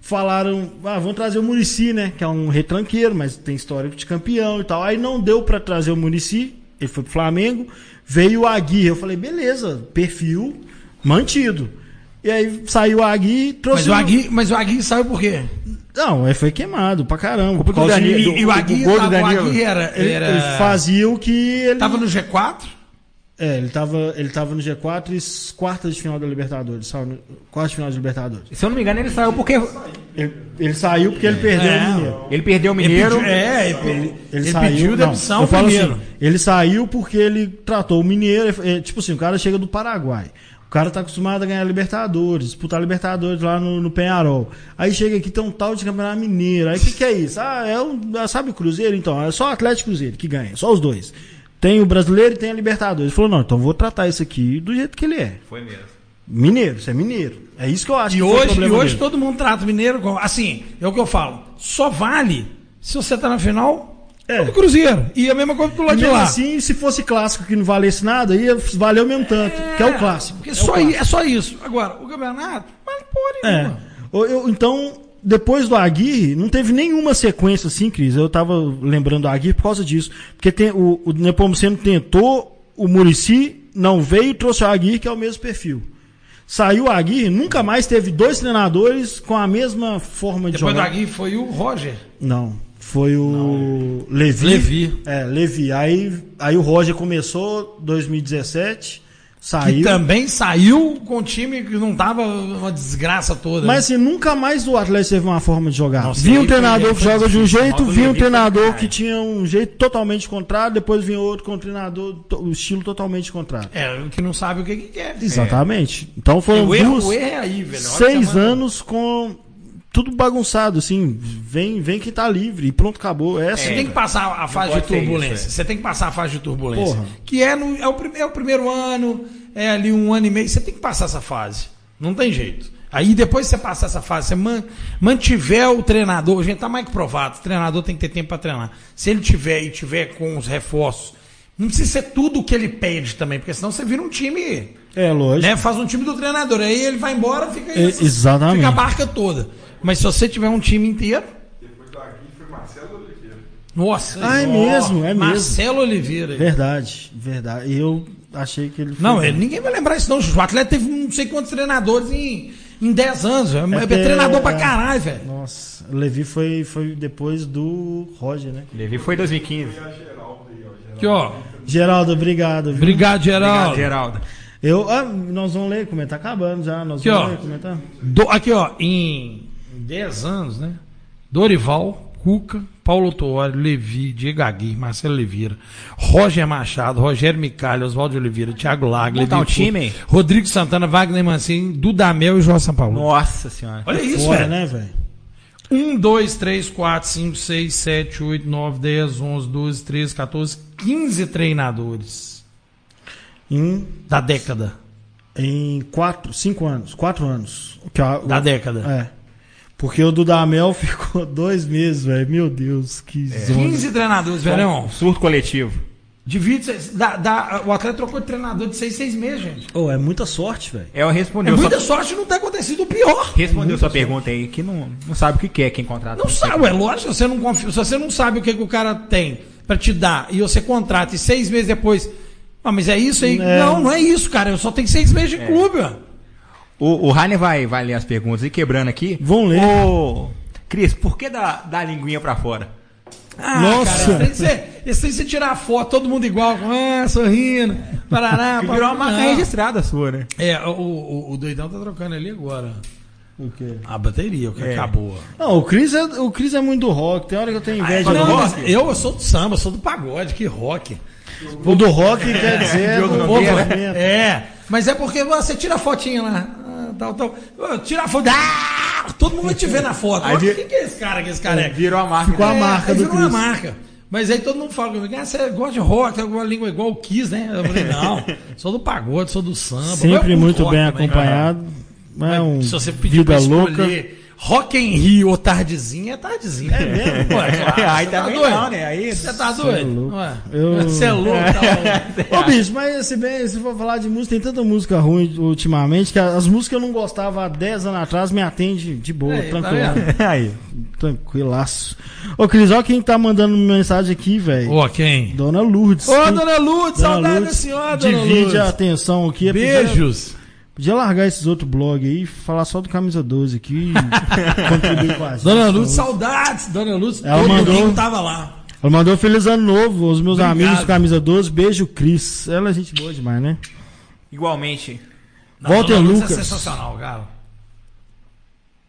falaram, ah, vamos trazer o Murici, né? Que é um retranqueiro, mas tem histórico de campeão e tal. Aí não deu pra trazer o Murici, ele foi pro Flamengo. Veio o Aguirre. Eu falei, beleza, perfil mantido. E aí saiu o Aguirre, trouxe Mas o Agui, mas o Agui saiu por quê? Não, ele foi queimado pra caramba. Do de- Danilo. E, e o o Agui, gol do tava, o Danilo. Agui era, Ele, era- ele fazia o que ele. Tava no G4? É, ele tava, ele tava no G4 e quartas de final da Libertadores. Saiu no, quartas de final da Libertadores. Se eu não me engano, ele saiu porque Ele, ele saiu porque ele perdeu É. o Mineiro. ele perdeu o Ele Mineiro. pediu, é, ele, Ele, ele saiu, pediu não, demissão eu falo primeiro. assim, ele saiu porque ele tratou o Mineiro. é, tipo assim, o cara chega do Paraguai. O cara tá acostumado a ganhar Libertadores, disputar Libertadores lá no, no Penharol. Aí chega aqui, tem um tal de Campeonato Mineiro. Aí o que, que é isso? Ah, é um, sabe o Cruzeiro? Então, é só o Atlético e Cruzeiro que ganha, só os dois. Tem o brasileiro e tem a Libertadores. Ele falou, não, então vou tratar isso aqui do jeito que ele é. Foi mesmo. Mineiro, isso é mineiro. É isso que eu acho E que foi o hoje, e hoje dele. todo mundo trata o Mineiro como. Assim, é o que eu falo. Só vale se você tá na final É. do Cruzeiro. E a mesma coisa do lado E de lá. assim, se fosse clássico que não valesse nada, ia valer o mesmo tanto, que é o clássico. Porque É o só, clássico. i- é só isso. Agora, o campeonato, vale porra É. nenhuma. Eu- eu- então, depois do Aguirre, não teve nenhuma sequência assim, Cris. Eu tava lembrando do Aguirre por causa disso. Porque tem, o, o Nepomuceno tentou, o Murici não veio e trouxe o Aguirre, que é o mesmo perfil. Saiu o Aguirre, nunca mais teve dois treinadores com a mesma forma de Depois do jogar. Agui foi o Roger. Não, foi o Levi. Levi. É, Levi. Aí, aí o Roger começou 2017, Que saiu. também saiu com um time que não tava uma desgraça toda. Mas assim, nunca mais o Atlético teve uma forma de jogar. Nossa, vinha um treinador que joga de um jeito, vinha um treinador que tinha um jeito totalmente contrário, depois vinha outro com um treinador, o estilo totalmente contrário. É, que não sabe o que, que quer. Exatamente. Então É. foram O erro, duas, o erro é aí, velho. Seis que anos com tudo bagunçado, assim. Vem, vem que tá livre e pronto, acabou. É Você assim. tem que passar a fase de turbulência. isso, é. Você tem que passar a fase de turbulência. Porra. Que é, no, é, o, é o primeiro ano, é ali um ano e meio. Você tem que passar essa fase. Não tem jeito. Aí depois que você passar essa fase, você man- mantiver o treinador, a gente tá mais que provado, o treinador tem que ter tempo para treinar. Se ele tiver e tiver com os reforços, não precisa ser tudo o que ele pede também, porque senão você vira um time, É lógico. né? Faz um time do treinador, aí ele vai embora, fica É, exatamente. fica a barca toda. Mas se você tiver um time inteiro, Depois do Agui foi Marcelo Oliveira. nossa. Ah, é mesmo, é mesmo. Marcelo Oliveira. Verdade, verdade. Eu achei que ele foi- Não, ele- ninguém vai lembrar isso não. O Atlético teve não sei quantos treinadores em, em 10 anos. É, é porque- treinador pra é. caralho, velho. Nossa, o Levi foi, foi depois do Roger, né? Levi foi em 2015. Aqui, ó. Geraldo, obrigado. viu? Obrigado, Geraldo. Obrigado, Geraldo. Eu, ah, nós vamos ler, como é, tá acabando já. Nós Aqui, vamos ó. ler, comentar. Do- aqui, ó. Em 10 anos, né? Dorival, Cuca, Paulo Tuori, Levi, Diego Agui, Marcelo Oliveira, Roger Machado, Rogério Micalha, Oswaldo Oliveira, Thiago Lago, Levi um time, hein? Rodrigo Santana, Wagner Mancini, Dudamel e João São Paulo. Nossa senhora. Olha isso, Fora, velho. né, velho? 1, 2, 3, 4, 5, 6, 7, 8, 9, 10, 11, 12, 13, 14, 15 treinadores Em, da década. em quatro, cinco anos. Quatro anos. Que a- Da o- década. É. Porque o Dudamel [laughs] ficou dois meses, velho. Meu Deus, que zona. 15 treinadores, velhão. Surto coletivo. Divide. Dá, dá, o atleta trocou de treinador de 6, 6 meses, gente. Oh, é muita sorte, velho. É, eu É respondeu muita sua, sorte não ter acontecido o pior. respondeu sua pergunta aí, que não, não sabe o que que é quem contrata. Não sabe, é lógico, se você não, confia, se você não sabe o que, que o cara tem pra te dar e você contrata e seis meses depois. Ah, mas é isso aí? É. Não, não é isso, cara. Eu só tenho seis meses de clube, ó. O, o Rainer vai, vai ler as perguntas e quebrando aqui. Vão ler. O- Cris, por que da, da linguinha pra fora? Ah, Nossa. cara, esse você- esse aí você tirar a foto, todo mundo igual, ah, sorrindo, parará, [laughs] Que virou uma marca não. registrada sua, né? É, o, o, o doidão tá trocando ali agora. O quê? A bateria, o que É. acabou. Não, o Chris, é, o Chris é muito do rock. Tem hora que eu tenho inveja Não, do rock. eu, sou do samba, sou do pagode, que rock. O do rock quer dizer [laughs] Diogo do. É, mas é porque você tira a fotinha lá. Tal, tal. Ô, Tira a foto. Ah, todo mundo vai te ver na foto. Aí Olha, vi- Quem que é esse cara, que esse careca? Virou a marca. Ficou a marca aí do virou uma Chris. marca. Mas aí todo mundo fala comigo, ah, você gosta de rock, tem alguma língua igual o Kiss, né? Eu falei, não, sou do pagode, sou do samba. Sempre Eu curto muito rock bem também. acompanhado. Mas É um se você pedir vida pra louca. Rock em Rio ou Tardezinha, é Tardezinha. É mesmo? Pô, é claro. Aí Você tá doido? não, né? Aí- Você tá é doido? louco. Ué, Eu- Você é louco, tá Ô, bicho, mas se, bem, se for falar de música, tem tanta música ruim ultimamente que as músicas que eu não gostava há 10 anos atrás me atende de boa, Aí, tá tranquilo. vendo? [laughs] Aí. tranquilaço. Ô, Cris, ó quem tá mandando mensagem aqui, velho. Ô, quem? Dona Lourdes. Ô, dona Dona saudade da Lourdes, senhora, dona Divide Lutz. a atenção aqui. Beijos. Podia largar esses outros blogs aí e falar só do Camisa 12 aqui e [laughs] contribuir com a gente. Dona Lutz, saudades. Dona Lutz, Ela todo mandou- domingo tava lá. Ela mandou feliz ano novo aos meus Obrigado. amigos do Camisa 12. Beijo, Cris. Ela é gente boa demais, né? Igualmente. Não, Walter Dona Lutz Lucas. É sensacional, cara.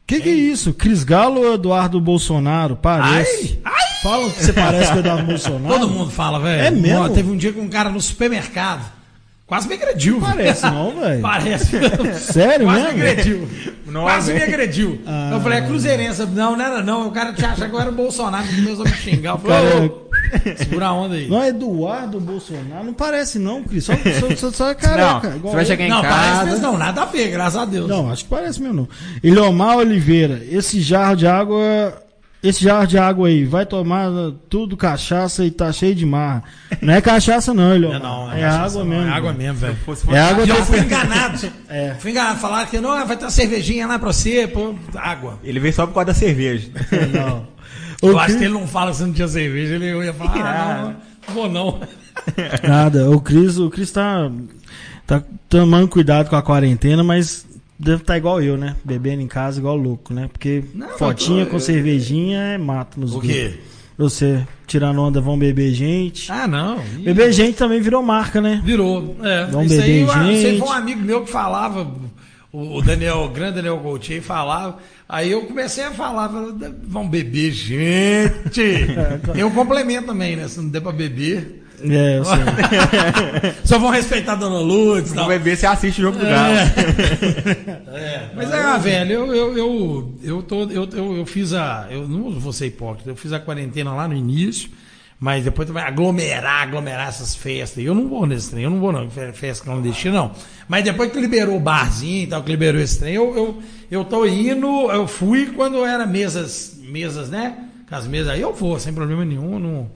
Que que é isso? Cris Galo ou Eduardo Bolsonaro? Parece. Ai, ai. Falam que você parece com o Eduardo Bolsonaro. Todo mundo fala, velho. É mesmo? Ó, Teve um dia com um cara no supermercado. Quase me agrediu. Parece não, [laughs] velho. Parece. Sério Quase me mesmo? agrediu. Não, Quase me velho. agrediu. Ah. Eu falei, é cruzeirense. Não, não era não. O cara tinha achado que eu era o Bolsonaro. Começou a me xingar. Eu Cara, falei, ô, segura a onda aí. Não é Eduardo Bolsonaro? Não parece não, Cris. Só, só, só, só é careca. Não, igual você vai eu. chegar em Não, casa. parece mesmo não. Nada a ver, graças a Deus. Não, acho que parece mesmo não. Eliomar Oliveira, esse jarro de água... Esse jarro de água aí, vai tomar tudo cachaça e tá cheio de marra. Não é cachaça não, Eliomar. Não, não, é cachaça água não, mesmo. É água mesmo, velho. É água eu fui enganado. É. Fui enganado. Falaram que não, vai ter uma cervejinha lá pra você, pô, água. Ele veio só por causa da cerveja. Não. Eu O acho Cris- que ele não fala que você não tinha cerveja, ele ia falar, ah, não, não vou não. Nada, o Cris, o Cris tá, tá tomando cuidado com a quarentena, mas deve estar igual eu, né? Bebendo em casa igual louco, né? Porque Não, fotinha eu tô- com cervejinha é mato nos O grupos. quê? Você tirando onda, vão beber gente. Ah, não. Beber gente também virou marca, né? Virou. É, Vamos isso aí, beber, ah, isso aí gente. foi um amigo meu que falava, o Daniel, o grande Daniel Gauthier falava. Aí eu comecei a falar, vamos beber, gente. [laughs] Eu complemento também, né? Se não der pra beber. É, eu sei. [laughs] Só vão respeitar a Dona Lutz e Não tal. vai ver se assiste o jogo do Galo. [laughs] É, mas é, ah, velho, eu, eu, eu, eu, tô, eu, eu, eu fiz a. Eu não vou ser hipócrita, eu fiz a quarentena lá no início, mas depois vai aglomerar, aglomerar essas festas. Eu não vou nesse trem, eu não vou não, fe- festa clandestina, não. Mas depois que liberou o barzinho e tal, que liberou esse trem, eu, eu, eu tô indo, eu fui quando era mesas, mesas, né? Com as mesas aí eu vou, sem problema nenhum, não.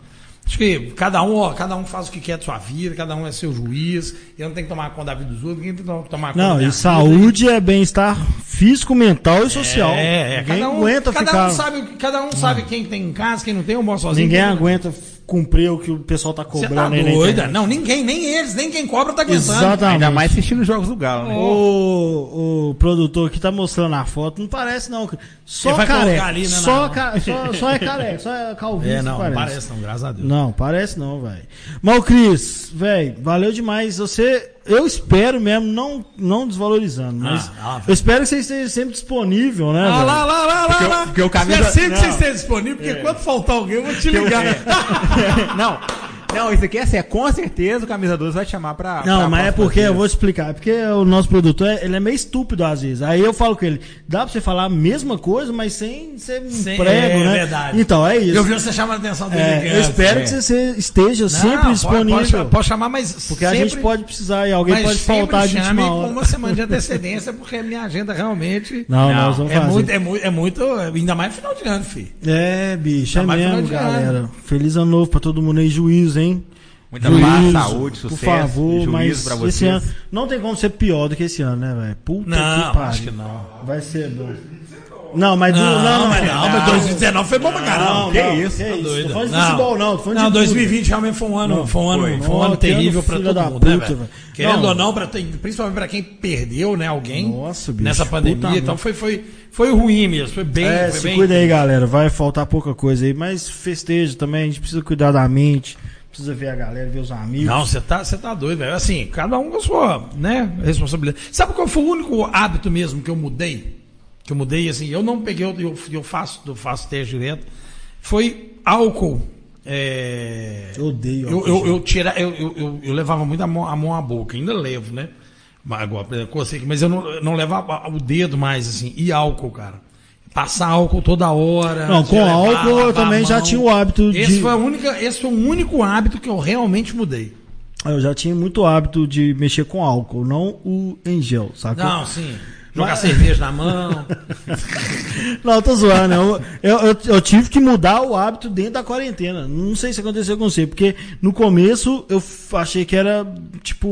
Acho que cada um, ó, cada um faz o que quer de sua vida, cada um é seu juiz. Eu não tenho que tomar conta da vida dos outros, ninguém tem que tomar conta da Não, e vida. saúde é bem-estar físico, mental e social. É, é. Ninguém Cada um, aguenta cada ficar. um sabe, cada um sabe quem tem em casa, quem não tem, eu moro sozinho. Ninguém aguenta cumprir o que o pessoal tá Você cobrando tá aí na doida? Não, ninguém, nem eles, nem quem cobra tá aguentando. Exatamente. Ainda mais assistindo os jogos do Galo, né? O, o produtor que tá mostrando a foto, não parece não. Só careca. ali, né, só, na- ca- só, só é careca, só é calvície. É, não, não parece. parece não, graças a Deus. Não, parece não, velho. Mas, ô, Cris, velho, valeu demais. Você, eu espero mesmo, não, não desvalorizando, mas Ah, ah, eu espero que você esteja sempre disponível, né, Ah, velho? lá, lá, lá, lá, Porque o- lá. porque o camisa- Espero sempre que não. você esteja disponível, porque quando faltar alguém, eu vou te ligar. [laughs] não, não, isso aqui é sério. Com certeza o Camisa 12 vai te chamar pra. Não, pra mas é porque, vez. eu vou explicar, é porque o nosso produtor, é- ele é meio estúpido às vezes. Aí eu falo com ele, dá pra você falar a mesma coisa, mas sem ser um Sem- prego, é né? verdade. Então, é isso. Eu vi você chamando a atenção dele. É, eu espero é. que você esteja Não, sempre pode- disponível. Pode, pode chamar, mas porque a sempre- gente pode precisar e alguém mas pode faltar de chame última com hora. uma semana de [laughs] antecedência, porque a minha agenda realmente... Não, Não, nós vamos É fazer. muito, é, muito, é muito, ainda mais final de ano, filho. É, bicho, é Ainda mais mesmo, final de ano. galera. Feliz ano novo pra todo mundo aí, juízo, hein? Muita Juízo, paz, saúde, Por sucesso, favor, juízo mas pra esse ano não tem como ser pior do que esse ano, né, velho? Puta Não, que pariu. acho que não. Vai ser bom. Não, mas do- Não, não, mas não, mas 2019 foi bom pra caramba. Não, Que não, isso, que tá isso. doido. Tô falando de futebol, não. Não, de 2020 realmente foi um ano, foi um ano, Foi. foi um ano terrível pra todo mundo, né, puta, velho? velho. Querendo Não. ou não, pra, principalmente pra quem perdeu, né, alguém Nossa, bicho, nessa pandemia. Então foi, foi, foi ruim mesmo, foi bem, É, foi se bem. cuida aí, galera. Vai faltar pouca coisa aí, mas festeja também. A gente precisa cuidar da mente, precisa ver a galera, ver os amigos. Não, você tá, tá doido, velho. Assim, cada um com a sua, né, responsabilidade. Sabe qual foi o único hábito mesmo que eu mudei? Que eu mudei, assim, eu não peguei, eu, eu faço, eu faço teste direto. Foi álcool. É... Eu odeio Eu, álcool eu, gel. eu, tira, eu, eu, eu, eu levava muito a mão, a mão à boca, ainda levo, né? Mas, agora, mas eu não, eu não levava o dedo mais, assim. E álcool, cara. Passar álcool toda hora. Não, com levar, álcool eu também já tinha o hábito Esse de. foi, a única, esse foi o único hábito que eu realmente mudei. Eu já tinha muito hábito de mexer com álcool, não o em gel, saca? Não, sim. Jogar Mas- cerveja na mão. [laughs] Não, eu tô zoando. Eu, eu, eu, eu tive que mudar o hábito dentro da quarentena. Não sei se aconteceu com você, porque no começo eu achei que era tipo.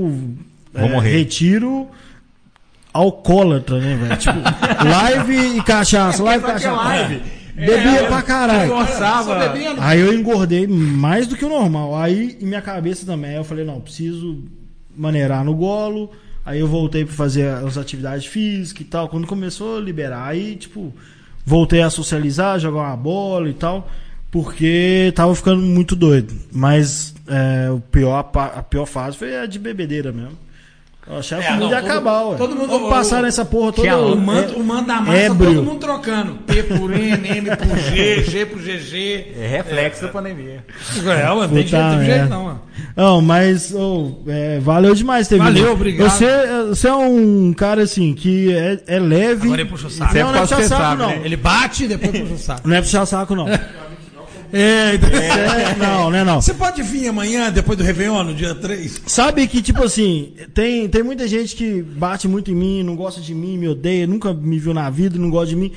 Vou morrer. Retiro alcoólatra, né, velho? Tipo, [laughs] live e cachaça, live e cachaça. Bebia pra caralho. Aí eu engordei mais do que o normal. Aí, em minha cabeça também, eu falei, não, preciso maneirar no golo. Aí eu voltei pra fazer as atividades físicas e tal. Quando começou a liberar, aí, tipo, voltei a socializar, jogar uma bola e tal. Porque tava ficando muito doido. Mas é, o pior, a pior fase foi a de bebedeira mesmo. Eu achava que É, o mundo não, ia todo- acabar, ué. todo mundo- Vamos passar o- nessa porra toda. Tinha O manto, é- o manto da massa, ébrio. todo mundo trocando. P por N, M por G, G por GG. É reflexo da pandemia. É, mano, tem jeito, tem jeito não, mano. Não, mas ô, é, valeu demais ter Valeu, vindo. obrigado. Você, você é um cara assim que é, é leve. Agora ele puxa o saco. Não, não é puxar saco, sabe, não. né? Ele bate e depois puxa o saco. Não é puxar saco, não. [laughs] É, É, não, não é não. Você pode vir amanhã, depois do Réveillon, no dia 3? Sabe que, tipo assim, tem, tem muita gente que bate muito em mim, não gosta de mim, me odeia, nunca me viu na vida, não gosta de mim.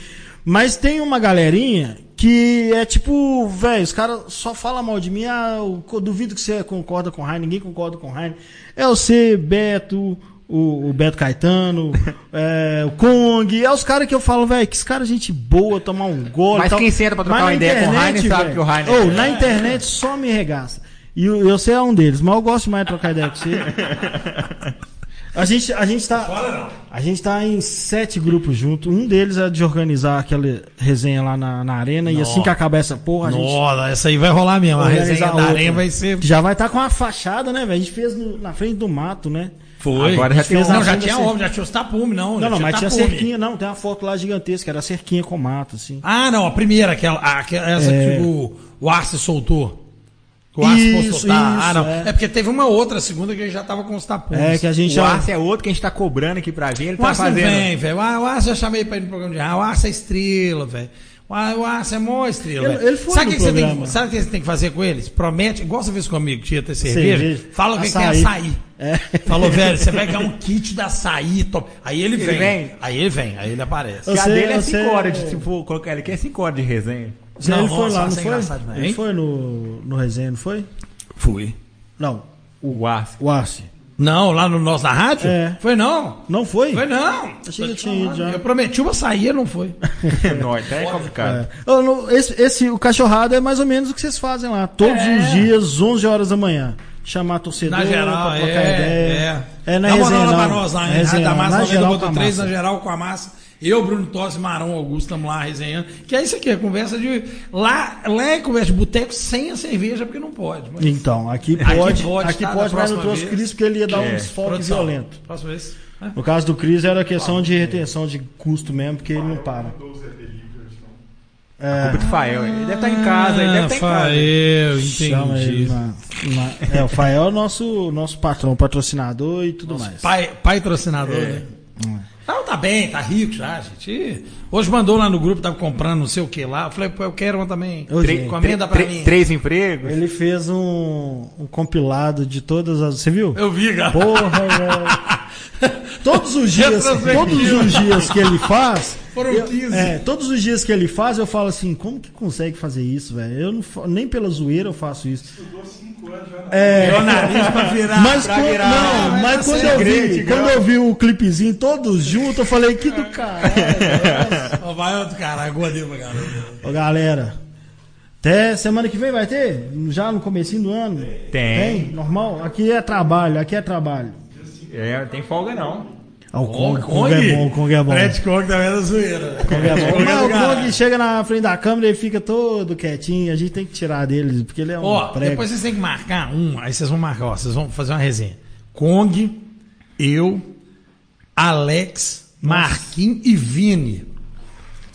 Mas tem uma galerinha que é tipo, velho, os caras só falam mal de mim. Ah, eu duvido que você concorda com o Raine, ninguém concorda com o Raine. É você, Beto, o, o Beto Caetano, [laughs] é, o Kong. É os caras que eu falo, velho, que esse cara é gente boa, tomar um gole. Mas tal. quem senta pra trocar uma na ideia com o internet, Raine sabe que o Raine ô, é- na internet só me regaça. E eu, eu sei é um deles, mas eu gosto mais de trocar ideia com você. [laughs] A gente, a gente tá. A gente tá em sete grupos juntos. Um deles é de organizar aquela resenha lá na, na arena. E assim que acabar essa porra, a gente. Nossa, essa aí vai rolar mesmo. A resenha da. Arena vai ser. Já vai estar com uma fachada, né, velho? A gente fez no- na frente do mato, né? Foi. Agora já tem fez na Não, já tinha da obra, já tinha os tapumes, não. Não, não, mas tinha tapume. cerquinha, não. Tem uma foto lá gigantesca, era cerquinha com mato, assim. Ah, não, a primeira, aquela, aquela essa É. que o, o Arce soltou. O Arce Isso? Ah, isso, não. é. É. porque teve uma outra, segunda, que ele já tava com os tapumes. É que a gente O já. Arce é outro que a gente tá cobrando aqui pra vir. Ele O tá Arce fazendo. vem, velho. Ah, O Arce eu chamei pra ir no programa de rádio. O Arce é estrela, velho. O Ar- O Arce é mó estrela, Ele- ele foi Sabe no o que, que você tem, sabe o que você tem que fazer com eles? Promete, igual você fez comigo, tinha ter cerveja. Cerveja. Fala que tem Açaí. açaí. É. Falou, velho, você vai ganhar um kit da açaí. Top. Aí ele Ele vem. vem? Aí ele vem, aí ele aparece. Eu Que a dele é eu 5 sei. horas de, se for colocar ele é 5 horas de resenha. Não, ele foi nossa, lá, não é foi? engraçado demais, Ele foi no, no resenha, não foi? Fui. Não, O Arce. o Arce. Não, lá no nosso na rádio? É. Foi não. Não foi? Foi não. Achei que tinha ido já. Eu prometi uma saída, não foi. [laughs] Não, até é complicado. É. Esse, esse- o cachorrado é mais ou menos o que vocês fazem lá. Todos É. os dias, 11 horas da manhã. Chamar torcedor Na geral, pra é. ideia. É, É na Dá uma resenha, aula pra não. nós lá, Na em Rádio resenha, da não. Massa, Na geral, 90.3, com a na massa. geral com a massa. Eu, Bruno Tossi, Marão Augusto, estamos lá resenhando. Que é isso aqui, é conversa de. Lá, lá é conversa de boteco sem a cerveja, porque não pode. Mas... Então, aqui Aqui pode, pode, aqui tá, pode, mas não trouxe vez. Cris porque ele ia dar um É. desfoque Produção, violento. Próxima vez. né? No caso do Cris era questão de retenção de custo mesmo, porque ele não para. A culpa é do Fael. Ele deve estar em casa, ele deve estar em casa. Fael, Chama ele entendi. na- na- é, o Fael é o nosso, nosso patrão, patrocinador e tudo mais. Pai, patrocinador, né? Não, tá bem, tá rico já, gente. Hoje mandou lá no grupo, tava comprando não sei o que lá. Eu falei, pô, eu quero uma também. Encomenda pra mim. Três empregos? Ele fez um, um compilado de todas as. Você viu? Eu vi, cara. Porra, velho. [laughs] Todos os dias, todos os dias que ele faz. Foram eu- 15. é, todos os dias que ele faz, eu falo assim, como que consegue fazer isso, velho? Eu não nem pela zoeira eu faço isso. É, Meu nariz pra virar. mas, pra quando, virar. não, mas quando eu vi, grande, quando eu vi o clipezinho todos juntos, eu falei que do caralho. [laughs] Vai outro caralho, pra caralho. Ô, galera. Até semana que vem vai ter? Já no comecinho do ano? Tem. Normal? Aqui é trabalho, aqui é trabalho. É, tem folga não. Ah, o Kong, Kong é bom, o Kong é bom. Fred Kong também é da zoeira. Kong é bom. É Mas do o. Kong chega na frente da câmera e fica todo quietinho. A gente tem que tirar dele, porque ele é um Ó, prego. depois vocês têm que marcar um, aí vocês vão marcar, ó, vocês vão fazer uma resenha. Kong, eu, Alex, Marquinhos e Vini.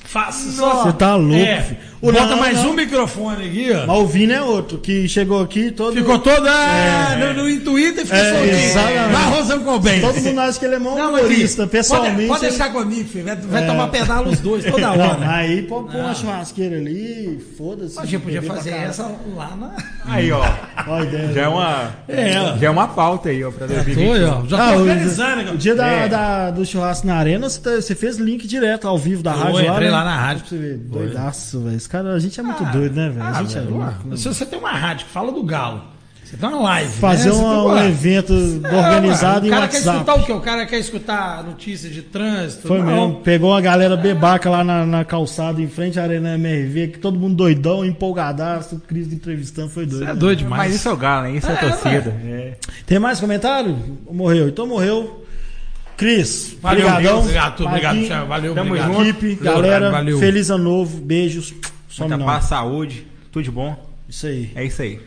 Faça só. Você tá louco, É, filho. bota Não, mais não. um microfone aqui, ó. Mas o Vini é outro, que chegou aqui todo... Ficou todo ah, no, no Twitter e ficou É, soltinho. exatamente. Vai Rosão Coben. Todo mundo acha que ele é mó Não, mas humorista. Pessoalmente... Pode, pode ele- deixar comigo, filho. Vai, vai É. tomar pedala os dois toda Não, [laughs] hora. aí pode pôr uma churrasqueira ali, foda-se. A gente podia fazer essa lá na. Aí, ó. Ó a ideia. Já é uma. É. Já é uma pauta aí, ó, pra 2020. Já Ah, tô o- organizando, O cara. dia da, É. da- do churrasco na arena, você, tá- você fez link direto ao vivo da Foi, rádio lá. entrei né? lá na rádio. Pra você ver. Doidaço, velho. Cara, a gente é muito Ah, doido, né, velho? ah, a gente é louco. né? Se você tem uma rádio que fala do Galo, você tem uma live. Fazer né? Uma- um evento É, organizado ué, em O cara quer WhatsApp. escutar o quê? O cara quer escutar notícias de trânsito? Foi Não. mesmo. Pegou uma galera bebaca lá na, na calçada, em frente à Arena MRV, que todo mundo doidão, empolgadaço, o Cris entrevistando, foi doido. Você é né? doido demais. Mas isso é o Galo, né? Isso é, É, torcida. É. Tem mais comentário? Morreu. Então morreu. Cris, Valeu, obrigadão. obrigado, obrigado, Marquinhos, valeu, Tamo obrigado. junto. Equipe, Valeu, galera, valeu. feliz ano novo, beijos. Some Muita paz, saúde, tudo de bom. Isso aí. É isso aí.